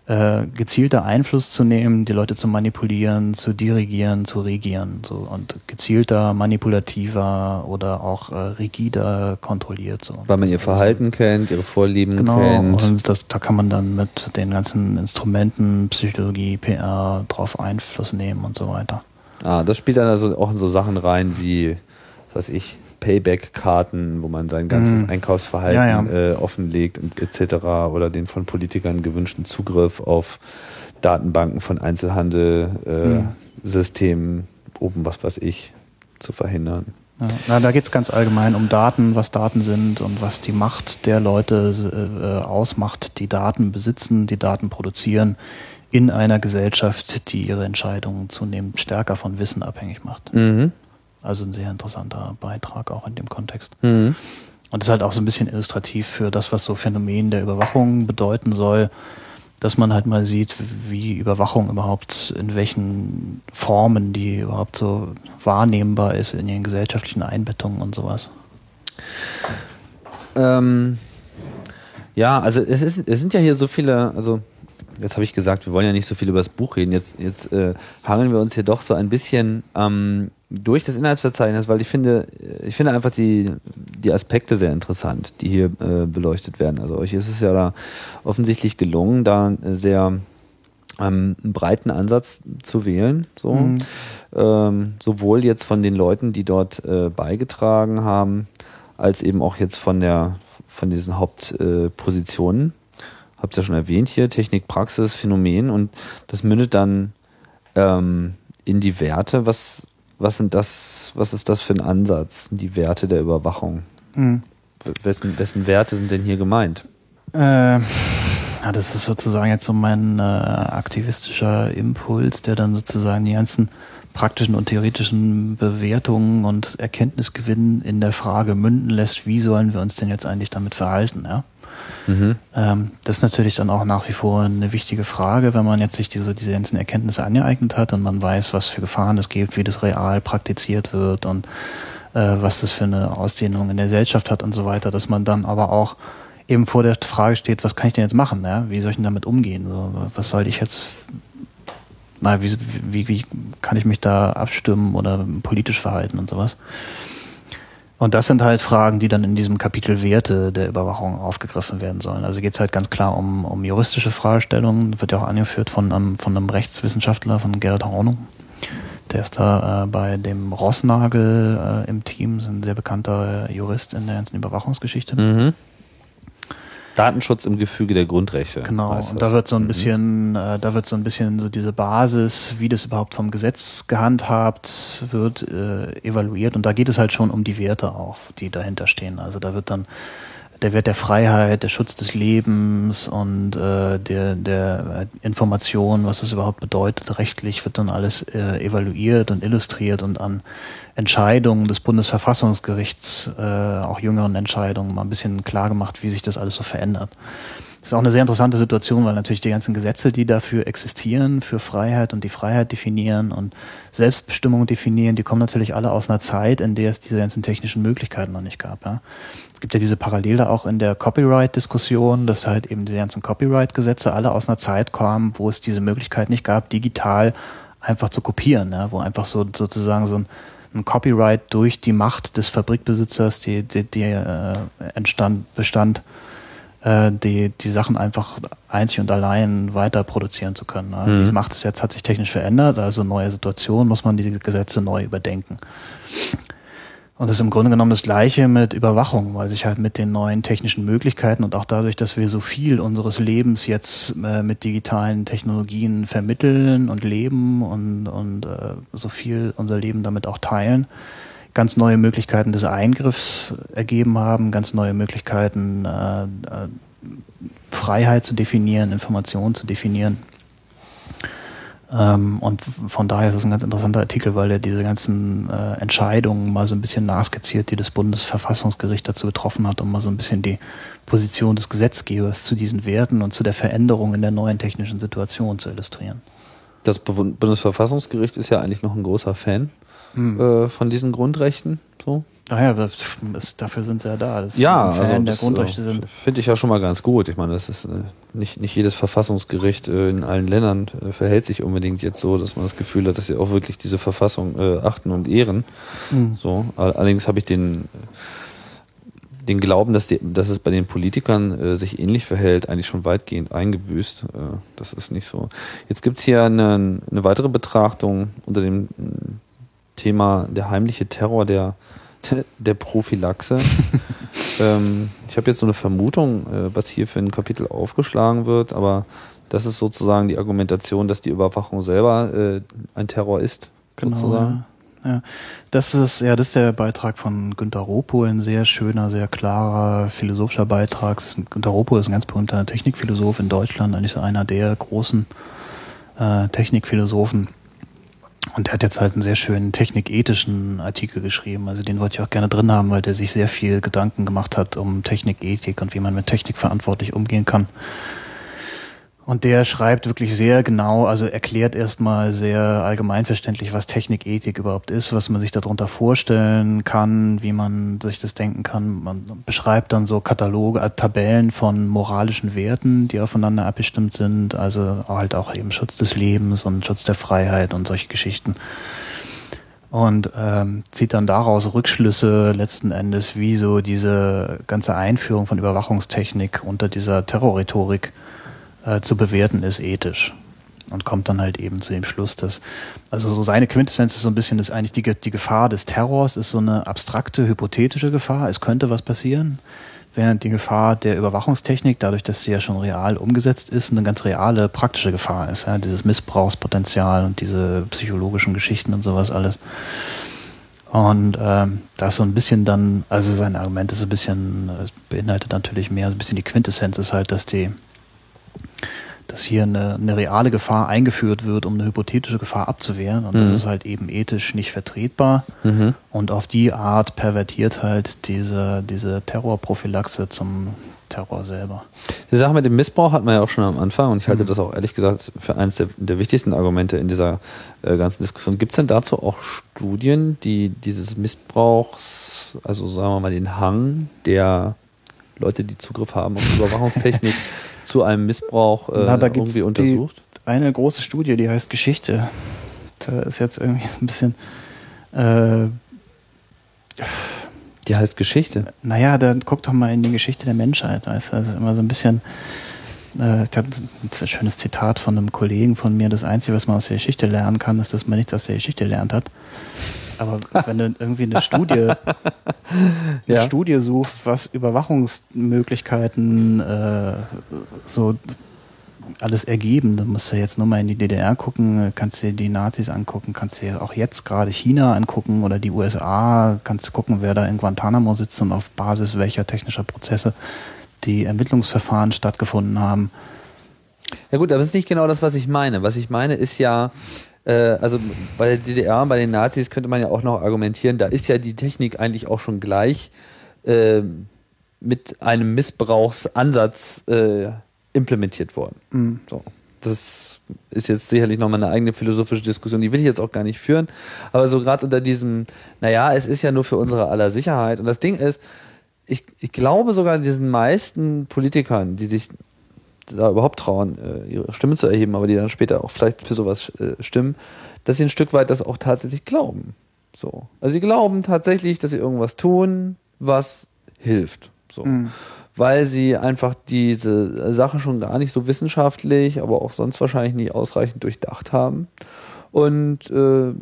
Speaker 3: äh, gezielter Einfluss zu nehmen, die Leute zu manipulieren, zu dirigieren, zu regieren. So. Und gezielter, manipulativer oder auch äh, rigider kontrolliert. So.
Speaker 2: Weil man ihr Verhalten so. kennt, ihre Vorlieben
Speaker 3: genau,
Speaker 2: kennt.
Speaker 3: Und das, da kann man dann mit den ganzen Instrumenten, Psychologie, PR drauf Einfluss nehmen und so weiter.
Speaker 2: Ah, das spielt dann also auch in so Sachen rein wie, was weiß ich, Payback-Karten, wo man sein ganzes mhm. Einkaufsverhalten ja, ja. Äh, offenlegt und etc. oder den von Politikern gewünschten Zugriff auf Datenbanken von Einzelhandel-Systemen, äh, mhm. oben was weiß ich, zu verhindern.
Speaker 3: Ja, na, da geht es ganz allgemein um Daten, was Daten sind und was die Macht der Leute äh, ausmacht, die Daten besitzen, die Daten produzieren in einer Gesellschaft, die ihre Entscheidungen zunehmend stärker von Wissen abhängig macht. Mhm. Also ein sehr interessanter Beitrag auch in dem Kontext. Mhm. Und ist halt auch so ein bisschen illustrativ für das, was so Phänomen der Überwachung bedeuten soll, dass man halt mal sieht, wie Überwachung überhaupt, in welchen Formen die überhaupt so wahrnehmbar ist in ihren gesellschaftlichen Einbettungen und sowas.
Speaker 2: Ähm, ja, also es, ist, es sind ja hier so viele, also jetzt habe ich gesagt, wir wollen ja nicht so viel über das Buch reden. Jetzt, jetzt äh, hangeln wir uns hier doch so ein bisschen ähm, durch das Inhaltsverzeichnis, weil ich finde, ich finde einfach die, die Aspekte sehr interessant, die hier äh, beleuchtet werden. Also euch ist es ja da offensichtlich gelungen, da sehr ähm, einen breiten Ansatz zu wählen. So. Mhm. Ähm, sowohl jetzt von den Leuten, die dort äh, beigetragen haben, als eben auch jetzt von der von diesen Hauptpositionen. Äh, Hab's ja schon erwähnt hier, Technik, Praxis, Phänomen und das mündet dann ähm, in die Werte. Was, was sind das, was ist das für ein Ansatz, die Werte der Überwachung? Mhm. Wessen, wessen Werte sind denn hier gemeint?
Speaker 3: Äh, ja, das ist sozusagen jetzt so mein äh, aktivistischer Impuls, der dann sozusagen die ganzen praktischen und theoretischen Bewertungen und Erkenntnisgewinnen in der Frage münden lässt, wie sollen wir uns denn jetzt eigentlich damit verhalten, ja? Mhm. Das ist natürlich dann auch nach wie vor eine wichtige Frage, wenn man jetzt sich diese, diese ganzen Erkenntnisse angeeignet hat und man weiß, was für Gefahren es gibt, wie das real praktiziert wird und äh, was das für eine Ausdehnung in der Gesellschaft hat und so weiter, dass man dann aber auch eben vor der Frage steht, was kann ich denn jetzt machen? Ja? Wie soll ich denn damit umgehen? So, was soll ich jetzt, na, wie, wie, wie kann ich mich da abstimmen oder politisch verhalten und sowas? Und das sind halt Fragen, die dann in diesem Kapitel Werte der Überwachung aufgegriffen werden sollen. Also geht es halt ganz klar um, um juristische Fragestellungen, wird ja auch angeführt von einem, von einem Rechtswissenschaftler, von Gerhard Hornung. Der ist da äh, bei dem Rossnagel äh, im Team, ist ein sehr bekannter Jurist in der ganzen Überwachungsgeschichte. Mhm.
Speaker 2: Datenschutz im Gefüge der Grundrechte.
Speaker 3: Genau, und da wird so ein mhm. bisschen, äh, da wird so ein bisschen so diese Basis, wie das überhaupt vom Gesetz gehandhabt wird, äh, evaluiert. Und da geht es halt schon um die Werte auch, die dahinter stehen. Also da wird dann der Wert der Freiheit, der Schutz des Lebens und äh, der, der Information, was es überhaupt bedeutet, rechtlich wird dann alles äh, evaluiert und illustriert und an Entscheidungen des Bundesverfassungsgerichts, äh, auch jüngeren Entscheidungen, mal ein bisschen klar gemacht, wie sich das alles so verändert. Das ist auch eine sehr interessante Situation, weil natürlich die ganzen Gesetze, die dafür existieren, für Freiheit und die Freiheit definieren und Selbstbestimmung definieren, die kommen natürlich alle aus einer Zeit, in der es diese ganzen technischen Möglichkeiten noch nicht gab. Ja. Es gibt ja diese Parallele auch in der Copyright-Diskussion, dass halt eben die ganzen Copyright-Gesetze alle aus einer Zeit kamen, wo es diese Möglichkeit nicht gab, digital einfach zu kopieren, ja, wo einfach so sozusagen so ein ein Copyright durch die Macht des Fabrikbesitzers, die, die, die äh, entstand, bestand, äh, die, die Sachen einfach einzig und allein weiter produzieren zu können. Also mhm. Die Macht des jetzt hat sich technisch verändert, also neue Situation, muss man diese Gesetze neu überdenken. Und das ist im Grunde genommen das Gleiche mit Überwachung, weil sich halt mit den neuen technischen Möglichkeiten und auch dadurch, dass wir so viel unseres Lebens jetzt äh, mit digitalen Technologien vermitteln und leben und, und äh, so viel unser Leben damit auch teilen, ganz neue Möglichkeiten des Eingriffs ergeben haben, ganz neue Möglichkeiten, äh, äh Freiheit zu definieren, Informationen zu definieren. Ähm, und von daher ist es ein ganz interessanter Artikel, weil er diese ganzen äh, Entscheidungen mal so ein bisschen nachskizziert, die das Bundesverfassungsgericht dazu getroffen hat, um mal so ein bisschen die Position des Gesetzgebers zu diesen Werten und zu der Veränderung in der neuen technischen Situation zu illustrieren.
Speaker 2: Das Bundesverfassungsgericht ist ja eigentlich noch ein großer Fan hm. äh, von diesen Grundrechten. So.
Speaker 3: Ach ja, das, dafür sind sie ja da.
Speaker 2: Das ja, also das äh, finde ich ja schon mal ganz gut. Ich meine, das ist äh, nicht, nicht jedes Verfassungsgericht äh, in allen Ländern äh, verhält sich unbedingt jetzt so, dass man das Gefühl hat, dass sie auch wirklich diese Verfassung äh, achten und ehren. Mhm. So, allerdings habe ich den den Glauben, dass, die, dass es bei den Politikern äh, sich ähnlich verhält, eigentlich schon weitgehend eingebüßt. Äh, das ist nicht so. Jetzt gibt's hier eine, eine weitere Betrachtung unter dem Thema der heimliche Terror der der Prophylaxe. ähm, ich habe jetzt so eine Vermutung, äh, was hier für ein Kapitel aufgeschlagen wird, aber das ist sozusagen die Argumentation, dass die Überwachung selber äh, ein Terror ist.
Speaker 3: Genau. Sozusagen. Ja. ja. Das ist, ja, das ist der Beitrag von Günter Ropo, ein sehr schöner, sehr klarer philosophischer Beitrag. Günter Ropo ist ein ganz berühmter Technikphilosoph in Deutschland, eigentlich so einer der großen äh, Technikphilosophen und er hat jetzt halt einen sehr schönen technikethischen Artikel geschrieben. Also den wollte ich auch gerne drin haben, weil der sich sehr viel Gedanken gemacht hat um Technikethik und wie man mit Technik verantwortlich umgehen kann. Und der schreibt wirklich sehr genau, also erklärt erstmal sehr allgemeinverständlich, was Technikethik überhaupt ist, was man sich darunter vorstellen kann, wie man sich das denken kann. Man beschreibt dann so Kataloge, äh, Tabellen von moralischen Werten, die aufeinander abgestimmt sind, also halt auch eben Schutz des Lebens und Schutz der Freiheit und solche Geschichten. Und ähm, zieht dann daraus Rückschlüsse letzten Endes, wie so diese ganze Einführung von Überwachungstechnik unter dieser Terrorrhetorik äh, zu bewerten ist ethisch. Und kommt dann halt eben zu dem Schluss, dass, also so seine Quintessenz ist so ein bisschen, ist eigentlich die, die Gefahr des Terrors ist so eine abstrakte, hypothetische Gefahr. Es könnte was passieren. Während die Gefahr der Überwachungstechnik, dadurch, dass sie ja schon real umgesetzt ist, eine ganz reale, praktische Gefahr ist. Ja? Dieses Missbrauchspotenzial und diese psychologischen Geschichten und sowas alles. Und ähm, da ist so ein bisschen dann, also sein Argument ist ein bisschen, beinhaltet natürlich mehr, so ein bisschen die Quintessenz ist halt, dass die dass hier eine, eine reale Gefahr eingeführt wird, um eine hypothetische Gefahr abzuwehren. Und mhm. das ist halt eben ethisch nicht vertretbar. Mhm. Und auf die Art pervertiert halt diese, diese Terrorprophylaxe zum Terror selber.
Speaker 2: Die Sache mit dem Missbrauch hat man ja auch schon am Anfang und ich halte mhm. das auch ehrlich gesagt für eines der, der wichtigsten Argumente in dieser äh, ganzen Diskussion. Gibt es denn dazu auch Studien, die dieses Missbrauchs, also sagen wir mal den Hang der Leute, die Zugriff haben auf Überwachungstechnik, zu einem Missbrauch äh,
Speaker 3: Na, da irgendwie untersucht? eine große Studie, die heißt Geschichte. Da ist jetzt irgendwie so ein bisschen. Äh,
Speaker 2: die heißt Geschichte?
Speaker 3: Naja, dann guck doch mal in die Geschichte der Menschheit. Da ist also immer so ein bisschen. Äh, ich ein schönes Zitat von einem Kollegen von mir. Das Einzige, was man aus der Geschichte lernen kann, ist, dass man nichts aus der Geschichte lernt hat. Aber wenn du irgendwie eine Studie, eine ja. Studie suchst, was Überwachungsmöglichkeiten äh, so alles ergeben, dann musst du jetzt nur mal in die DDR gucken, kannst dir die Nazis angucken, kannst dir auch jetzt gerade China angucken oder die USA, kannst gucken, wer da in Guantanamo sitzt und auf Basis welcher technischer Prozesse die Ermittlungsverfahren stattgefunden haben.
Speaker 2: Ja gut, aber das ist nicht genau das, was ich meine. Was ich meine ist ja, also bei der DDR, bei den Nazis könnte man ja auch noch argumentieren, da ist ja die Technik eigentlich auch schon gleich äh, mit einem Missbrauchsansatz äh, implementiert worden. Mhm. So. Das ist jetzt sicherlich nochmal eine eigene philosophische Diskussion, die will ich jetzt auch gar nicht führen. Aber so gerade unter diesem, naja, es ist ja nur für unsere aller Sicherheit. Und das Ding ist, ich, ich glaube sogar diesen meisten Politikern, die sich da überhaupt trauen, äh, ihre Stimme zu erheben, aber die dann später auch vielleicht für sowas äh, stimmen, dass sie ein Stück weit das auch tatsächlich glauben. So. Also sie glauben tatsächlich, dass sie irgendwas tun, was hilft. So. Mhm. Weil sie einfach diese Sache schon gar nicht so wissenschaftlich, aber auch sonst wahrscheinlich nicht ausreichend durchdacht haben. Und äh,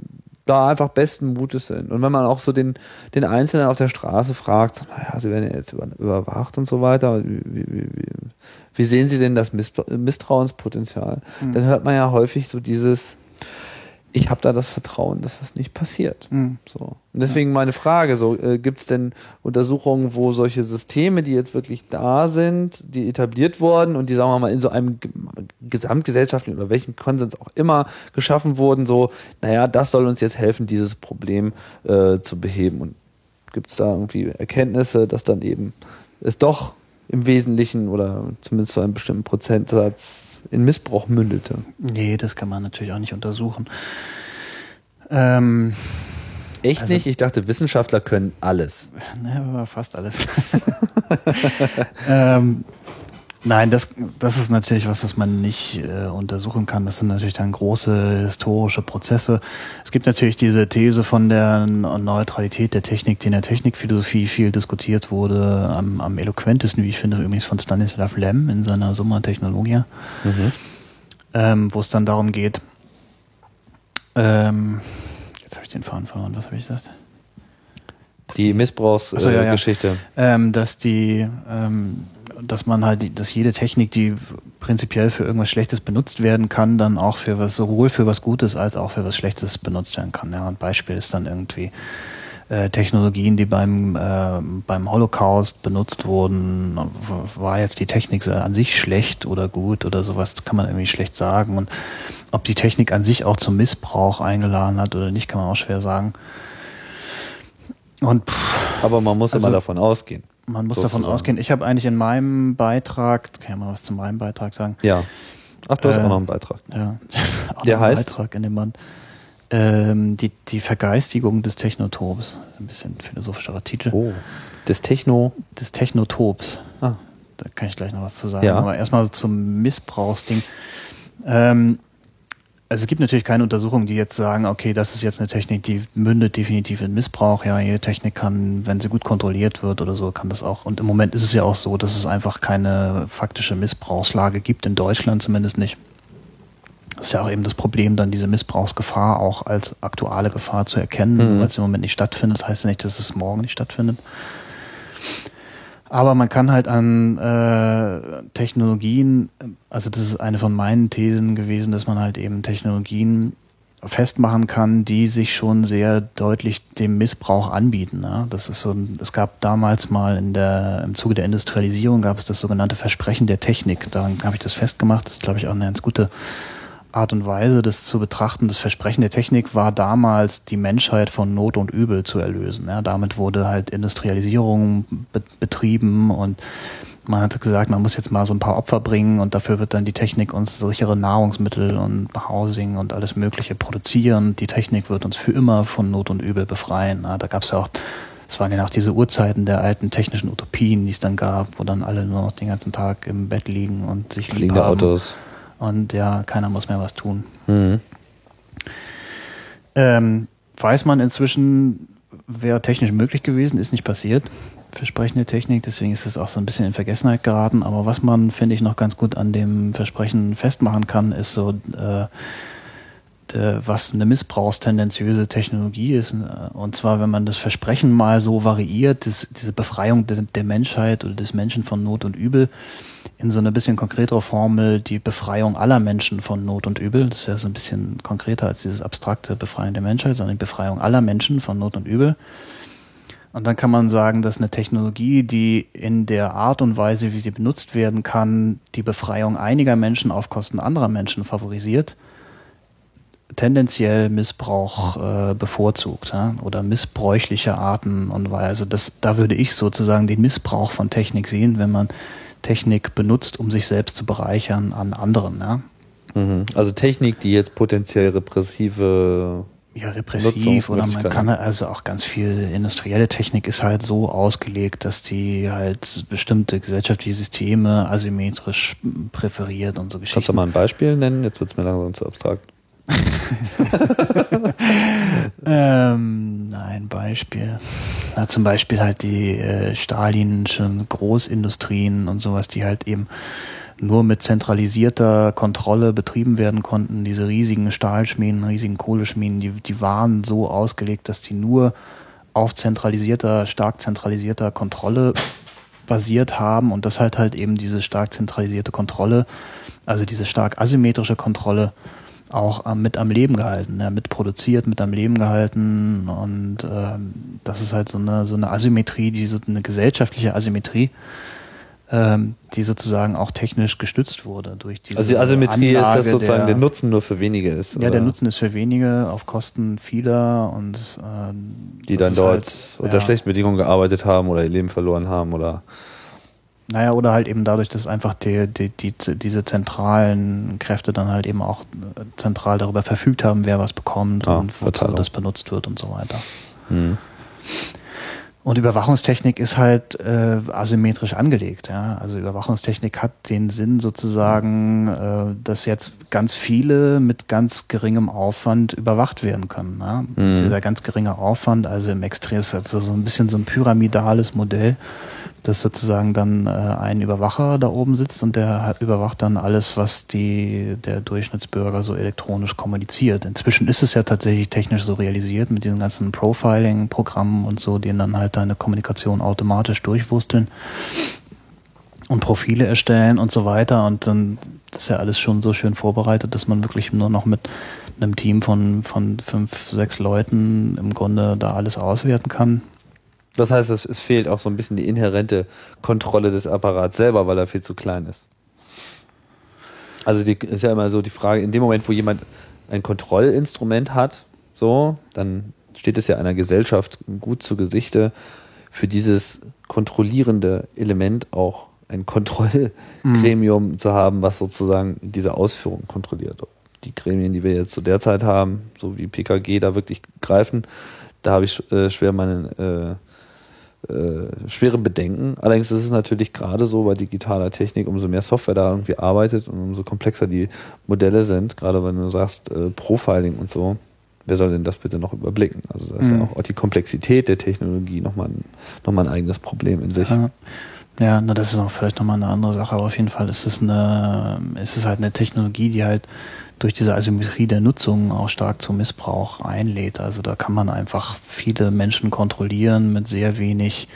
Speaker 2: da einfach besten Mutes sind. Und wenn man auch so den, den Einzelnen auf der Straße fragt, so, naja, sie werden ja jetzt über, überwacht und so weiter, wie, wie, wie, wie sehen sie denn das Misstrauenspotenzial? Mhm. Dann hört man ja häufig so dieses, ich habe da das Vertrauen, dass das nicht passiert. Mhm. So. Und deswegen ja. meine Frage: So äh, gibt es denn Untersuchungen, wo solche Systeme, die jetzt wirklich da sind, die etabliert wurden und die sagen wir mal in so einem gesamtgesellschaftlichen oder welchen Konsens auch immer geschaffen wurden, so, naja, das soll uns jetzt helfen, dieses Problem äh, zu beheben. Und gibt es da irgendwie Erkenntnisse, dass dann eben es doch im Wesentlichen oder zumindest zu einem bestimmten Prozentsatz in Missbrauch mündete.
Speaker 3: Nee, das kann man natürlich auch nicht untersuchen. Ähm,
Speaker 2: Echt also, nicht? Ich dachte, Wissenschaftler können alles.
Speaker 3: Ne, fast alles. ähm, Nein, das, das ist natürlich was, was man nicht äh, untersuchen kann. Das sind natürlich dann große historische Prozesse. Es gibt natürlich diese These von der Neutralität der Technik, die in der Technikphilosophie viel diskutiert wurde, am, am eloquentesten, wie ich finde, übrigens von Stanislav Lem in seiner Summa Technologia, mhm. ähm, wo es dann darum geht, ähm, jetzt habe ich den Faden verloren, was habe ich gesagt?
Speaker 2: Die Missbrauchsgeschichte.
Speaker 3: Äh, ja, ja. ähm, dass die ähm, dass man halt, dass jede Technik, die prinzipiell für irgendwas Schlechtes benutzt werden kann, dann auch für was, sowohl für was Gutes als auch für was Schlechtes benutzt werden kann. Ja, ein Beispiel ist dann irgendwie äh, Technologien, die beim, äh, beim Holocaust benutzt wurden, war jetzt die Technik an sich schlecht oder gut oder sowas, kann man irgendwie schlecht sagen. Und ob die Technik an sich auch zum Missbrauch eingeladen hat oder nicht, kann man auch schwer sagen.
Speaker 2: Und, pff, Aber man muss also, immer davon ausgehen.
Speaker 3: Man muss davon ausgehen. Ich habe eigentlich in meinem Beitrag, kann ich mal was zu meinem Beitrag sagen?
Speaker 2: Ja. Ach, du hast äh, auch noch einen Beitrag.
Speaker 3: Ja.
Speaker 2: Der heißt?
Speaker 3: Beitrag in dem Band. Ähm, die, die Vergeistigung des Technotops. Ein bisschen philosophischerer Titel.
Speaker 2: Oh. Des Techno?
Speaker 3: Des Technotops. Ah. Da kann ich gleich noch was zu sagen. Ja. Aber erstmal zum Missbrauchsding. Ähm, also es gibt natürlich keine Untersuchungen, die jetzt sagen, okay, das ist jetzt eine Technik, die mündet definitiv in Missbrauch. Ja, jede Technik kann, wenn sie gut kontrolliert wird oder so, kann das auch. Und im Moment ist es ja auch so, dass es einfach keine faktische Missbrauchslage gibt, in Deutschland zumindest nicht. Das ist ja auch eben das Problem, dann diese Missbrauchsgefahr auch als aktuelle Gefahr zu erkennen, mhm. weil es im Moment nicht stattfindet, heißt ja nicht, dass es morgen nicht stattfindet. Aber man kann halt an äh, Technologien, also das ist eine von meinen Thesen gewesen, dass man halt eben Technologien festmachen kann, die sich schon sehr deutlich dem Missbrauch anbieten. Ne? Das ist so, es gab damals mal in der, im Zuge der Industrialisierung gab es das sogenannte Versprechen der Technik. Daran habe ich das festgemacht. Das ist, glaube ich, auch eine ganz gute Art und Weise, das zu betrachten. Das Versprechen der Technik war damals, die Menschheit von Not und Übel zu erlösen. Ja, damit wurde halt Industrialisierung be betrieben und man hat gesagt, man muss jetzt mal so ein paar Opfer bringen und dafür wird dann die Technik uns sichere Nahrungsmittel und Housing und alles Mögliche produzieren. Die Technik wird uns für immer von Not und Übel befreien. Ja, da gab es ja auch es waren ja auch diese Urzeiten der alten technischen Utopien, die es dann gab, wo dann alle nur noch den ganzen Tag im Bett liegen und sich
Speaker 2: lieben. Autos
Speaker 3: und ja, keiner muss mehr was tun. Mhm. Ähm, weiß man inzwischen, wäre technisch möglich gewesen, ist nicht passiert. Versprechende Technik, deswegen ist es auch so ein bisschen in Vergessenheit geraten. Aber was man, finde ich, noch ganz gut an dem Versprechen festmachen kann, ist so, äh, de, was eine missbrauchstendenziöse Technologie ist. Und zwar, wenn man das Versprechen mal so variiert, das, diese Befreiung de, der Menschheit oder des Menschen von Not und Übel, in so eine bisschen konkretere Formel die Befreiung aller Menschen von Not und Übel. Das ist ja so ein bisschen konkreter als dieses abstrakte Befreien der Menschheit, sondern die Befreiung aller Menschen von Not und Übel. Und dann kann man sagen, dass eine Technologie, die in der Art und Weise, wie sie benutzt werden kann, die Befreiung einiger Menschen auf Kosten anderer Menschen favorisiert, tendenziell Missbrauch äh, bevorzugt ja? oder missbräuchliche Arten und Weise. Das, da würde ich sozusagen den Missbrauch von Technik sehen, wenn man Technik benutzt, um sich selbst zu bereichern an anderen. Ja?
Speaker 2: Mhm. Also Technik, die jetzt potenziell repressive
Speaker 3: ja, repressiv oder man kann also auch ganz viel industrielle Technik ist halt so ausgelegt, dass die halt bestimmte gesellschaftliche Systeme asymmetrisch präferiert und so Geschichten.
Speaker 2: Kannst du mal ein Beispiel nennen? Jetzt wird es mir langsam zu abstrakt.
Speaker 3: ähm, ein Beispiel. Na, zum Beispiel halt die äh, stalinischen Großindustrien und sowas, die halt eben nur mit zentralisierter Kontrolle betrieben werden konnten. Diese riesigen Stahlschmieden, riesigen Kohleschmieden, die, die waren so ausgelegt, dass die nur auf zentralisierter, stark zentralisierter Kontrolle basiert haben und das halt halt eben diese stark zentralisierte Kontrolle, also diese stark asymmetrische Kontrolle auch mit am Leben gehalten, ja, mit produziert, mit am Leben gehalten und ähm, das ist halt so eine so eine Asymmetrie, diese eine gesellschaftliche Asymmetrie, ähm, die sozusagen auch technisch gestützt wurde durch diese
Speaker 2: Also die Asymmetrie
Speaker 3: Anlage
Speaker 2: ist, dass sozusagen der,
Speaker 3: der
Speaker 2: Nutzen nur für wenige ist.
Speaker 3: ja,
Speaker 2: oder?
Speaker 3: der Nutzen ist für wenige auf Kosten vieler und äh,
Speaker 2: die dann dort
Speaker 3: halt,
Speaker 2: unter
Speaker 3: ja.
Speaker 2: schlechten Bedingungen gearbeitet haben oder ihr Leben verloren haben oder
Speaker 3: Naja, oder halt eben dadurch, dass einfach die, die, die, diese zentralen Kräfte dann halt eben auch äh, zentral darüber verfügt haben, wer was bekommt
Speaker 2: Ah,
Speaker 3: und wozu das benutzt wird und so weiter.
Speaker 2: hm.
Speaker 3: Und Überwachungstechnik ist halt äh, asymmetrisch angelegt. Ja? Also Überwachungstechnik hat den Sinn sozusagen, äh, dass jetzt ganz viele mit ganz geringem Aufwand überwacht werden können. Ja?
Speaker 2: Mhm.
Speaker 3: Dieser ganz geringe Aufwand, also im Extrem ist also so ein bisschen so ein pyramidales Modell, dass sozusagen dann äh, ein Überwacher da oben sitzt und der hat, überwacht dann alles, was die, der Durchschnittsbürger so elektronisch kommuniziert. Inzwischen ist es ja tatsächlich technisch so realisiert mit diesen ganzen Profiling-Programmen und so, die dann halt deine Kommunikation automatisch durchwursteln und Profile erstellen und so weiter. Und dann ist ja alles schon so schön vorbereitet, dass man wirklich nur noch mit einem Team von, von fünf, sechs Leuten im Grunde da alles auswerten kann.
Speaker 2: Das heißt, es, es fehlt auch so ein bisschen die inhärente Kontrolle des Apparats selber, weil er viel zu klein ist. Also die ist ja immer so die Frage, in dem Moment, wo jemand ein Kontrollinstrument hat, so, dann steht es ja einer Gesellschaft gut zu Gesichte, für dieses kontrollierende Element auch ein Kontrollgremium zu haben, was sozusagen diese Ausführung kontrolliert. Die Gremien, die wir jetzt zu der Zeit haben, so wie PKG, da wirklich greifen, da habe ich äh, schwer meine äh, äh, schwere Bedenken. Allerdings ist es natürlich gerade so bei digitaler Technik, umso mehr Software da irgendwie arbeitet und umso komplexer die Modelle sind, gerade wenn du sagst äh, Profiling und so, wer soll denn das bitte noch überblicken? Also da ist
Speaker 3: Mhm.
Speaker 2: ja auch, auch die Komplexität der Technologie nochmal ein, noch mal ein eigenes Problem in sich.
Speaker 3: Ja. Ja, na, das ist auch vielleicht nochmal eine andere Sache, aber auf jeden Fall ist es eine, ist es halt eine Technologie, die halt durch diese Asymmetrie der Nutzung auch stark zum Missbrauch einlädt. Also da kann man einfach viele Menschen kontrollieren mit sehr wenig,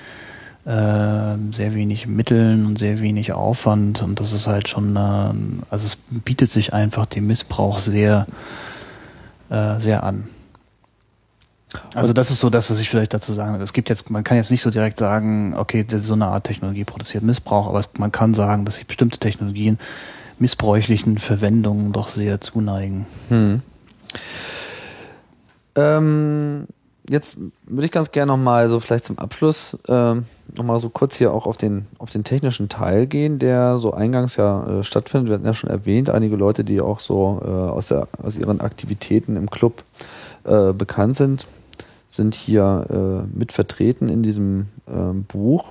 Speaker 3: äh, sehr wenig Mitteln und sehr wenig Aufwand und das ist halt schon, äh, also es bietet sich einfach dem Missbrauch sehr, äh, sehr an. Also das ist so das, was ich vielleicht dazu sagen will. Es gibt jetzt, man kann jetzt nicht so direkt sagen, okay, so eine Art Technologie produziert Missbrauch, aber es, man kann sagen, dass sich bestimmte Technologien missbräuchlichen Verwendungen doch sehr zuneigen.
Speaker 2: Hm. Ähm, jetzt würde ich ganz gerne nochmal so vielleicht zum Abschluss ähm, nochmal so kurz hier auch auf den, auf den technischen Teil gehen, der so eingangs ja äh, stattfindet. Wir hatten ja schon erwähnt, einige Leute, die auch so äh, aus, der, aus ihren Aktivitäten im Club äh, bekannt sind, sind hier äh, mit vertreten in diesem ähm, Buch.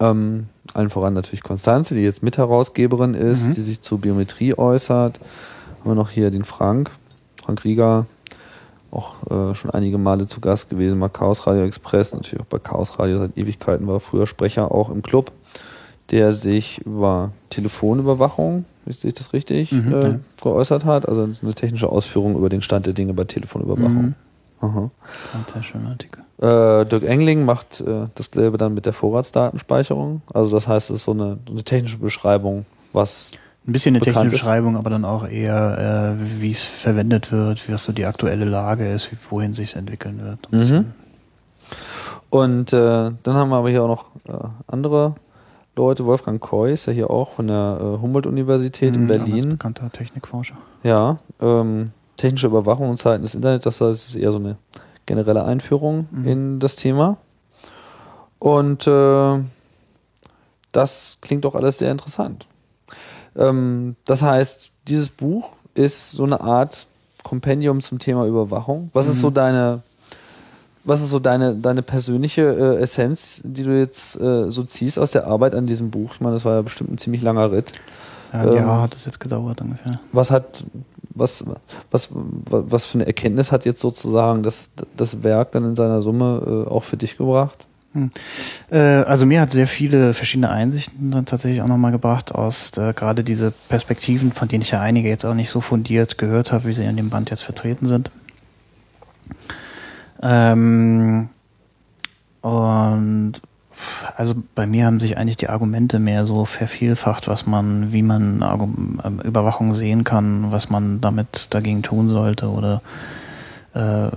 Speaker 2: Ähm, allen voran natürlich Konstanze, die jetzt Mitherausgeberin ist,
Speaker 3: Mhm.
Speaker 2: die sich zu Biometrie äußert. Haben wir noch hier den Frank, Frank Rieger, auch äh, schon einige Male zu Gast gewesen, mal Chaos Radio Express, natürlich auch bei Chaos Radio seit Ewigkeiten, war früher Sprecher auch im Club, der sich über Telefonüberwachung, sehe ich das richtig,
Speaker 3: Mhm,
Speaker 2: äh,
Speaker 3: ja.
Speaker 2: geäußert hat. Also eine technische Ausführung über den Stand der Dinge bei Telefonüberwachung.
Speaker 3: Mhm.
Speaker 2: Aha.
Speaker 3: Ein sehr schöner Artikel.
Speaker 2: Äh, Dirk Engling macht äh, dasselbe dann mit der Vorratsdatenspeicherung. Also das heißt, es ist so eine, eine technische Beschreibung, was
Speaker 3: Ein bisschen eine technische. Beschreibung, aber dann auch eher, äh, wie es verwendet wird, wie was so die aktuelle Lage ist, wohin sich entwickeln wird. Ein
Speaker 2: Mhm. Und äh, dann haben wir aber hier auch noch äh, andere Leute. Wolfgang Koy ist ja hier auch von der äh, Humboldt-Universität in
Speaker 3: Mhm, ganz
Speaker 2: Berlin.
Speaker 3: bekannter Technikforscher.
Speaker 2: Ja, ähm, technische Überwachung und Zeiten des Internets, das heißt, es ist eher so eine generelle Einführung
Speaker 3: Mhm.
Speaker 2: in das Thema. Und äh, das klingt doch alles sehr interessant. Ähm, das heißt, dieses Buch ist so eine Art Kompendium zum Thema Überwachung. Was ist
Speaker 3: Mhm.
Speaker 2: so deine, was ist so deine, deine persönliche äh, Essenz, die du jetzt äh, so ziehst aus der Arbeit an diesem Buch? Ich meine, das war ja bestimmt ein ziemlich langer Ritt.
Speaker 3: Ja,
Speaker 2: Ähm,
Speaker 3: hat es jetzt gedauert ungefähr.
Speaker 2: Was hat, was, was, was für eine Erkenntnis hat jetzt sozusagen das, das Werk dann in seiner Summe äh, auch für dich gebracht? Hm.
Speaker 3: Äh, also mir hat sehr viele verschiedene Einsichten dann tatsächlich auch nochmal gebracht aus äh, gerade diese Perspektiven, von denen ich ja einige jetzt auch nicht so fundiert gehört habe, wie sie in dem Band jetzt vertreten sind. Ähm, und also bei mir haben sich eigentlich die Argumente mehr so vervielfacht, was man, wie man ähm, Überwachung sehen kann, was man damit dagegen tun sollte oder äh,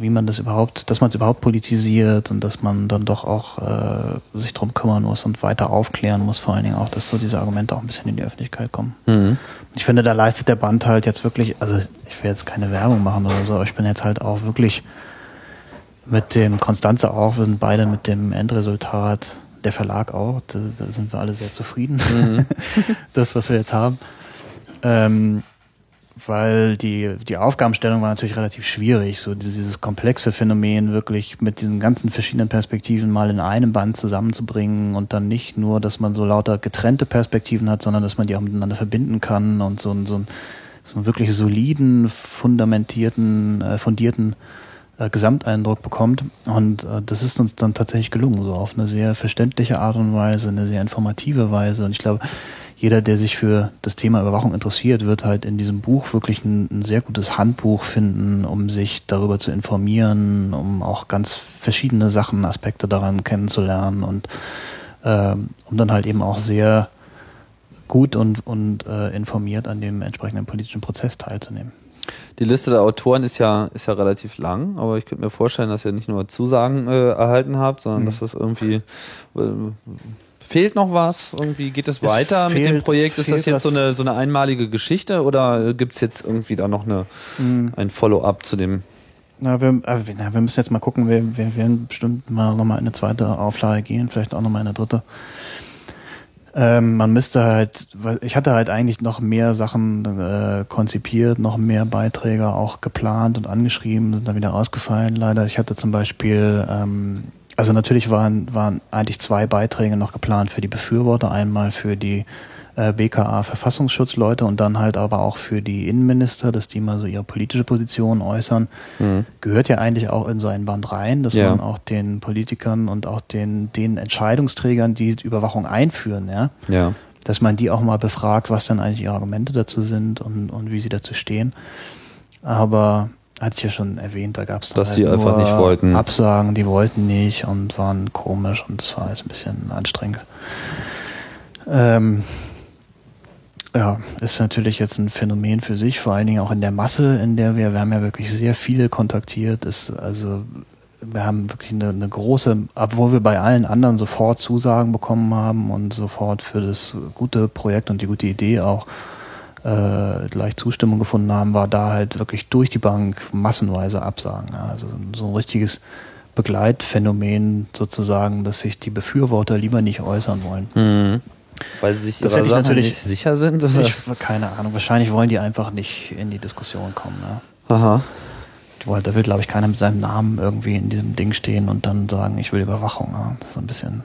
Speaker 3: wie man das überhaupt, dass man es überhaupt politisiert und dass man dann doch auch äh, sich drum kümmern muss und weiter aufklären muss, vor allen Dingen auch, dass so diese Argumente auch ein bisschen in die Öffentlichkeit kommen. Mhm. Ich finde, da leistet der Band halt jetzt wirklich, also ich will jetzt keine Werbung machen oder so, aber ich bin jetzt halt auch wirklich mit dem Konstanze auch, wir sind beide mit dem Endresultat, der Verlag auch, da, da sind wir alle sehr zufrieden. Mhm. das, was wir jetzt haben. Ähm, weil die, die Aufgabenstellung war natürlich relativ schwierig, so dieses komplexe Phänomen wirklich mit diesen ganzen verschiedenen Perspektiven mal in einem Band zusammenzubringen und dann nicht nur, dass man so lauter getrennte Perspektiven hat, sondern dass man die auch miteinander verbinden kann und so, so, so einen wirklich soliden, fundamentierten, äh, fundierten äh, Gesamteindruck bekommt. Und äh, das ist uns dann tatsächlich gelungen, so auf eine sehr verständliche Art und Weise, eine sehr informative Weise. Und ich glaube, jeder, der sich für das Thema Überwachung interessiert, wird halt in diesem Buch wirklich ein, ein, sehr gutes Handbuch finden, um sich darüber zu informieren, um auch ganz verschiedene Sachen, Aspekte daran kennenzulernen und ähm, um dann halt eben auch sehr gut und, und äh, informiert an dem entsprechenden politischen Prozess teilzunehmen.
Speaker 2: Die Liste der Autoren ist ja, ist ja relativ lang, aber ich könnte mir vorstellen, dass ihr nicht nur Zusagen äh, erhalten habt, sondern mhm. dass das irgendwie äh, fehlt noch was? Irgendwie geht es, es weiter fehlt, mit dem Projekt? Ist das jetzt so eine, so eine einmalige Geschichte oder gibt es jetzt irgendwie da noch eine, mhm. ein Follow-up zu dem?
Speaker 3: Na wir, äh, na, wir müssen jetzt mal gucken, wir, wir werden bestimmt mal nochmal in eine zweite Auflage gehen, vielleicht auch nochmal in eine dritte. Ähm, man müsste halt, ich hatte halt eigentlich noch mehr Sachen äh, konzipiert, noch mehr Beiträge auch geplant und angeschrieben, sind dann wieder rausgefallen leider. Ich hatte zum Beispiel, ähm, also natürlich waren, waren eigentlich zwei Beiträge noch geplant für die Befürworter, einmal für die äh, BKA Verfassungsschutzleute und dann halt aber auch für die Innenminister, dass die mal so ihre politische Position äußern, mhm. gehört ja eigentlich auch in so ein Band rein, dass ja. man auch den Politikern und auch den, den Entscheidungsträgern, die Überwachung einführen, ja, ja, dass man die auch mal befragt, was dann eigentlich ihre Argumente dazu sind und, und wie sie dazu stehen. Aber hatte ich ja schon erwähnt, da gab es
Speaker 2: dass halt sie einfach nicht wollten.
Speaker 3: Absagen, die wollten nicht und waren komisch und das war jetzt ein bisschen anstrengend. Ähm, ja, ist natürlich jetzt ein Phänomen für sich, vor allen Dingen auch in der Masse, in der wir, wir haben ja wirklich sehr viele kontaktiert, ist also wir haben wirklich eine, eine große, obwohl wir bei allen anderen sofort Zusagen bekommen haben und sofort für das gute Projekt und die gute Idee auch äh, gleich Zustimmung gefunden haben, war da halt wirklich durch die Bank massenweise Absagen. Ja. Also so ein richtiges Begleitphänomen sozusagen, dass sich die Befürworter lieber nicht äußern wollen.
Speaker 2: Mhm. Weil sie sich das ihrer Sache natürlich nicht sicher sind?
Speaker 3: Ich, keine Ahnung. Wahrscheinlich wollen die einfach nicht in die Diskussion kommen. Ne?
Speaker 2: Aha.
Speaker 3: da will, glaube ich, keiner mit seinem Namen irgendwie in diesem Ding stehen und dann sagen, ich will Überwachung. Ne? Das ist ein bisschen,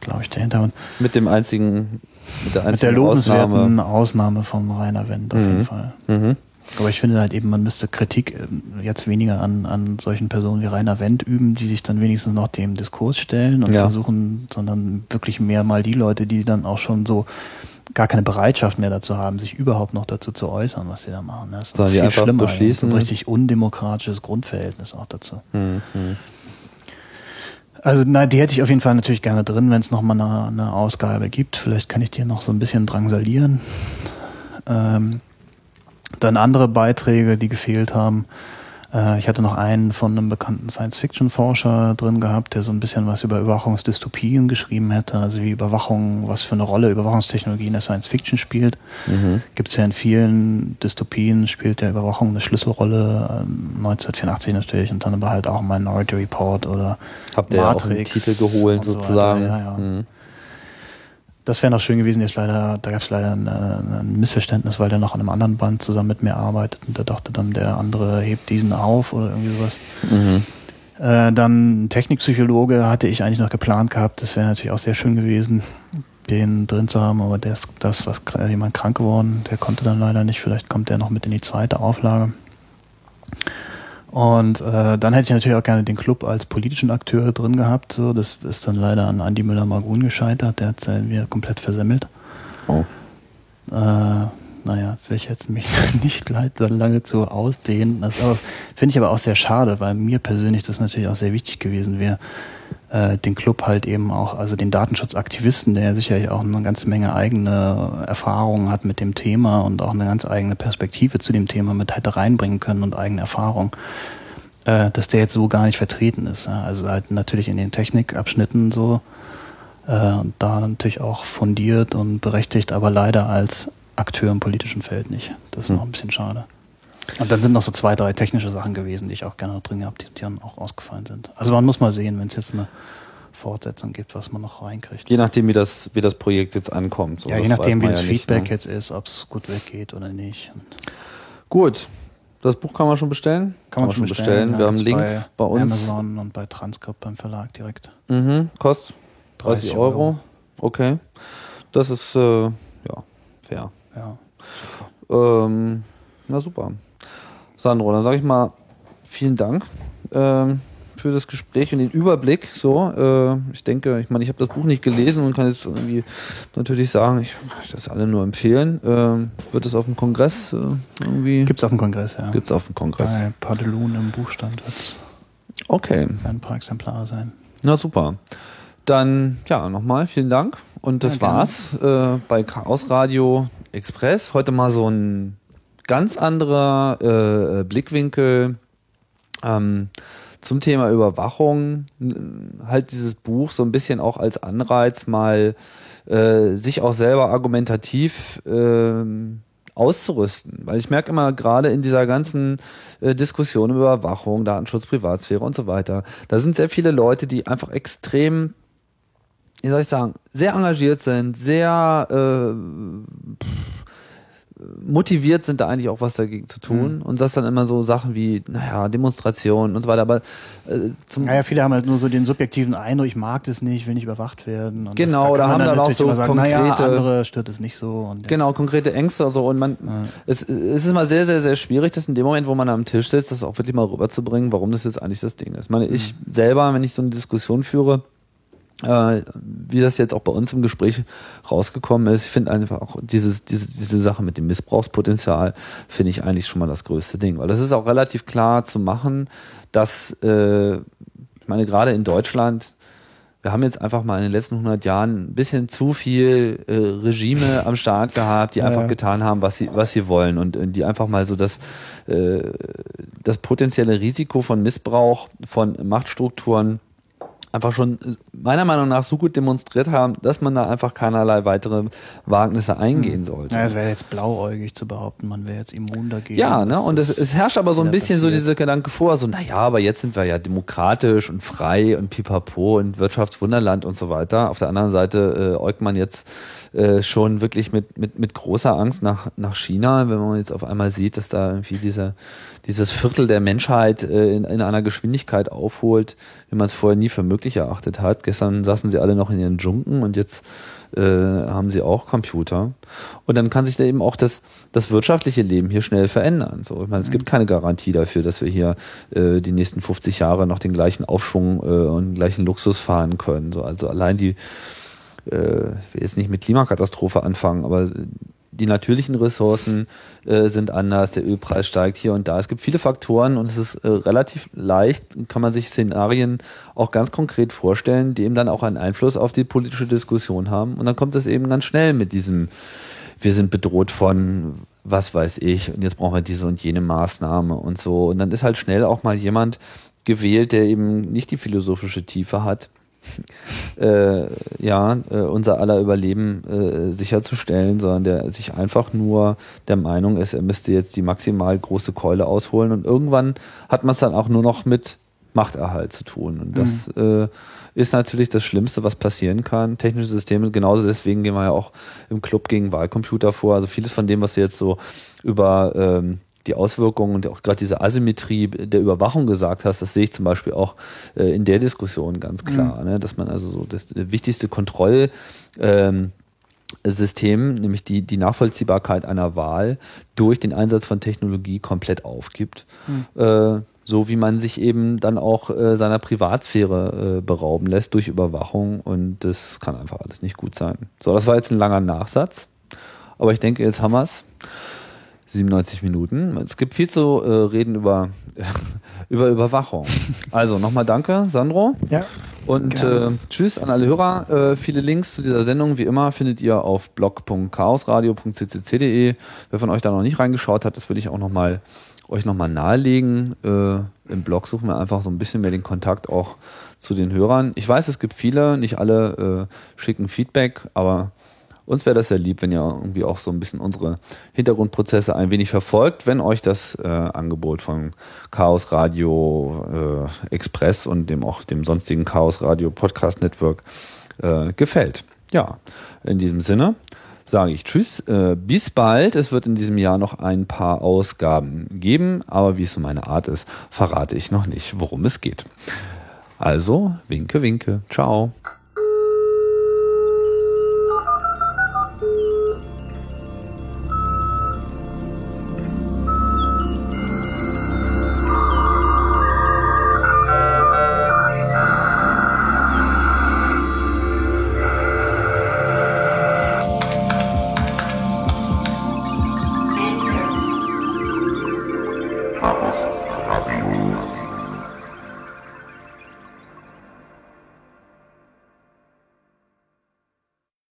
Speaker 3: glaube ich, der Hintergrund.
Speaker 2: Mit dem einzigen,
Speaker 3: mit der einzigen mit der lobenswerten Ausnahme, Ausnahme von Rainer Wendt auf mhm. jeden Fall. Mhm. Aber ich finde halt eben, man müsste Kritik äh, jetzt weniger an, an solchen Personen wie Rainer Wendt üben, die sich dann wenigstens noch dem Diskurs stellen und ja. versuchen, sondern wirklich mehr mal die Leute, die dann auch schon so gar keine Bereitschaft mehr dazu haben, sich überhaupt noch dazu zu äußern, was sie da machen. Das ist
Speaker 2: Sollen viel einfach schlimmer. Beschließen.
Speaker 3: ein richtig undemokratisches Grundverhältnis auch dazu. Mhm. Also na, die hätte ich auf jeden Fall natürlich gerne drin, wenn es nochmal eine, eine Ausgabe gibt. Vielleicht kann ich dir noch so ein bisschen drangsalieren. Ähm, dann andere Beiträge, die gefehlt haben. Äh, ich hatte noch einen von einem bekannten Science-Fiction-Forscher drin gehabt, der so ein bisschen was über Überwachungsdystopien geschrieben hätte, also wie Überwachung, was für eine Rolle Überwachungstechnologie in der Science-Fiction spielt. Mhm. Gibt es ja in vielen Dystopien, spielt der Überwachung eine Schlüsselrolle, 1984 ähm, natürlich, und dann aber halt auch Minority Report oder
Speaker 2: Habt ihr Matrix. Auch einen Titel geholt sozusagen. So ja, ja. Mhm.
Speaker 3: Das wäre noch schön gewesen. Jetzt leider, da gab es leider ein, äh, ein, Missverständnis, weil der noch an einem anderen Band zusammen mit mir arbeitet und da dachte dann, der andere hebt diesen auf oder irgendwie sowas. Mhm. Äh, dann Technikpsychologe hatte ich eigentlich noch geplant gehabt. Das wäre natürlich auch sehr schön gewesen. den drin zu haben, aber der ist, das was jemand krank geworden, der konnte dann leider nicht. Vielleicht kommt der noch mit in die zweite Auflage. Und äh, dann hätte ich natürlich auch gerne den Club als politischen Akteur drin gehabt. So, das ist dann leider an Andi Müller-Magun gescheitert. Der hat es wieder komplett versemmelt. Oh. Äh, naja, will ich jetzt mich nicht leid, lange zu ausdehnen. Das finde ich aber auch sehr schade, weil mir persönlich das natürlich auch sehr wichtig gewesen wäre, äh, den Club halt eben auch, also den Datenschutzaktivisten, der ja sicherlich auch eine ganze Menge eigene Erfahrungen hat mit dem Thema und auch eine ganz eigene Perspektive zu dem Thema mit hätte reinbringen können und eigene Erfahrung, äh, dass der jetzt so gar nicht vertreten ist. Ja. Also halt natürlich in den Technikabschnitten so, äh, und da natürlich auch fundiert und berechtigt, aber leider als Akteur im politischen Feld nicht. Das ist hm. noch ein bisschen schade. Und dann sind noch so zwei, drei technische Sachen gewesen, die ich auch gerne noch drin gehabt, die, die dann auch ausgefallen sind. Also man muss mal sehen, wenn es jetzt eine Fortsetzung gibt, was man noch reinkriegt.
Speaker 2: Je nachdem, wie das, wie das Projekt jetzt ankommt.
Speaker 3: So, ja, je nachdem, wie das ja Feedback nicht, ne? jetzt ist, ob es gut weggeht oder nicht.
Speaker 2: Gut. Das Buch kann man schon bestellen?
Speaker 3: Kann, kann man, schon bestellen. bestellen.
Speaker 2: Wir haben einen Link bei, bei, uns.
Speaker 3: Amazon und bei Transkript beim Verlag direkt.
Speaker 2: Mhm. Kostet 30, 30 Euro. Euro. Okay. Das ist, äh, ja, fair.
Speaker 3: Ja.
Speaker 2: Ähm, na super. Sandro, dann sage ich mal vielen Dank ähm, für das Gespräch und den Überblick. So, äh, ich denke, ich meine, ich habe das Buch nicht gelesen und kann jetzt irgendwie natürlich sagen, ich kann das alle nur empfehlen. Ähm, wird es auf dem Kongress äh, irgendwie?
Speaker 3: Gibt es auf dem Kongress, ja.
Speaker 2: Gibt es auf dem Kongress.
Speaker 3: Bei Padelun im Buchstand wird es
Speaker 2: okay.
Speaker 3: ein paar Exemplare sein.
Speaker 2: Na super. Dann, ja, nochmal vielen Dank. Und das ja, war's äh, bei Chaos Radio Express. Heute mal so ein ganz anderer äh, Blickwinkel ähm, zum Thema Überwachung. Halt dieses Buch so ein bisschen auch als Anreiz, mal äh, sich auch selber argumentativ äh, auszurüsten. Weil ich merke immer gerade in dieser ganzen äh, Diskussion über Überwachung, Datenschutz, Privatsphäre und so weiter, da sind sehr viele Leute, die einfach extrem wie soll ich sagen, sehr engagiert sind, sehr äh, motiviert sind, da eigentlich auch was dagegen zu tun. Mhm. Und das dann immer so Sachen wie, naja, Demonstrationen und so weiter. Aber
Speaker 3: äh, zum Naja, viele haben halt nur so den subjektiven Eindruck, ich mag das nicht, will nicht überwacht werden.
Speaker 2: Und genau, das, da, da haben dann auch so sagen, konkrete. Naja,
Speaker 3: andere stört es nicht so.
Speaker 2: genau, konkrete Ängste so. Und man, ja. es, es ist immer sehr, sehr, sehr schwierig, das in dem Moment, wo man am Tisch sitzt, das auch wirklich mal rüberzubringen, warum das jetzt eigentlich das Ding ist. Ich meine, ich mhm. selber, wenn ich so eine Diskussion führe, äh, wie das jetzt auch bei uns im Gespräch rausgekommen ist, ich finde einfach auch dieses, diese, diese Sache mit dem Missbrauchspotenzial, finde ich eigentlich schon mal das größte Ding. Weil das ist auch relativ klar zu machen, dass, äh, ich meine, gerade in Deutschland, wir haben jetzt einfach mal in den letzten 100 Jahren ein bisschen zu viel äh, Regime am Start gehabt, die einfach ja. getan haben, was sie, was sie wollen und, und die einfach mal so das, äh, das potenzielle Risiko von Missbrauch von Machtstrukturen einfach schon äh, meiner Meinung nach so gut demonstriert haben, dass man da einfach keinerlei weitere Wagnisse eingehen hm. sollte.
Speaker 3: Ja, es wäre jetzt blauäugig zu behaupten, man wäre jetzt immun dagegen.
Speaker 2: Ja, ne? Und es, es herrscht aber so ein bisschen passiert. so dieser Gedanke vor, so, naja, aber jetzt sind wir ja demokratisch und frei und pipapo und Wirtschaftswunderland und so weiter. Auf der anderen Seite äh, äugt man jetzt äh, schon wirklich mit, mit, mit großer Angst nach, nach China, wenn man jetzt auf einmal sieht, dass da irgendwie diese, dieses Viertel der Menschheit äh, in, in einer Geschwindigkeit aufholt, wie man es vorher nie für möglich erachtet hat. Gestern saßen sie alle noch in ihren Junken und jetzt äh, haben sie auch Computer. Und dann kann sich da eben auch das, das wirtschaftliche Leben hier schnell verändern. So, ich meine, es gibt keine Garantie dafür, dass wir hier äh, die nächsten 50 Jahre noch den gleichen Aufschwung äh, und den gleichen Luxus fahren können. So, also allein die ich will jetzt nicht mit Klimakatastrophe anfangen, aber die natürlichen Ressourcen äh, sind anders, der Ölpreis steigt hier und da. Es gibt viele Faktoren und es ist äh, relativ leicht, kann man sich Szenarien auch ganz konkret vorstellen, die eben dann auch einen Einfluss auf die politische Diskussion haben. Und dann kommt es eben ganz schnell mit diesem, wir sind bedroht von was weiß ich und jetzt brauchen wir diese und jene Maßnahme und so. Und dann ist halt schnell auch mal jemand gewählt, der eben nicht die philosophische Tiefe hat äh, ja, äh, unser aller Überleben äh, sicherzustellen, sondern der sich einfach nur der Meinung ist, er müsste jetzt die maximal große Keule ausholen und irgendwann hat man es dann auch nur noch mit Machterhalt zu tun. Und das mhm. äh, ist natürlich das Schlimmste, was passieren kann. Technische Systeme, genauso deswegen gehen wir ja auch im Club gegen Wahlcomputer vor. Also vieles von dem, was jetzt so über ähm, die Auswirkungen und auch gerade diese Asymmetrie der Überwachung gesagt hast, das sehe ich zum Beispiel auch äh, in der Diskussion ganz klar, mhm. ne? dass man also so das wichtigste Kontroll ähm, System, nämlich die, die Nachvollziehbarkeit einer Wahl durch den Einsatz von Technologie komplett aufgibt. Mhm. Äh, so wie man sich eben dann auch äh, seiner Privatsphäre äh, berauben lässt durch Überwachung und das kann einfach alles nicht gut sein. So, das war jetzt ein langer Nachsatz, aber ich denke, jetzt haben wir es. 97 Minuten. Es gibt viel zu äh, reden über, über Überwachung. Also nochmal danke, Sandro.
Speaker 4: Ja.
Speaker 2: Und äh, tschüss an alle Hörer. Äh, viele Links zu dieser Sendung, wie immer, findet ihr auf blog.chaosradio.ccc.de. Wer von euch da noch nicht reingeschaut hat, das will ich auch nochmal euch nochmal nahelegen. Äh, Im Blog suchen wir einfach so ein bisschen mehr den Kontakt auch zu den Hörern. Ich weiß, es gibt viele, nicht alle äh, schicken Feedback, aber uns wäre das sehr lieb, wenn ihr irgendwie auch so ein bisschen unsere Hintergrundprozesse ein wenig verfolgt, wenn euch das äh, Angebot von Chaos Radio äh, Express und dem auch dem sonstigen Chaos Radio Podcast Network äh, gefällt. Ja, in diesem Sinne sage ich Tschüss, äh, bis bald. Es wird in diesem Jahr noch ein paar Ausgaben geben, aber wie es so meine Art ist, verrate ich noch nicht, worum es geht. Also, winke, winke. Ciao.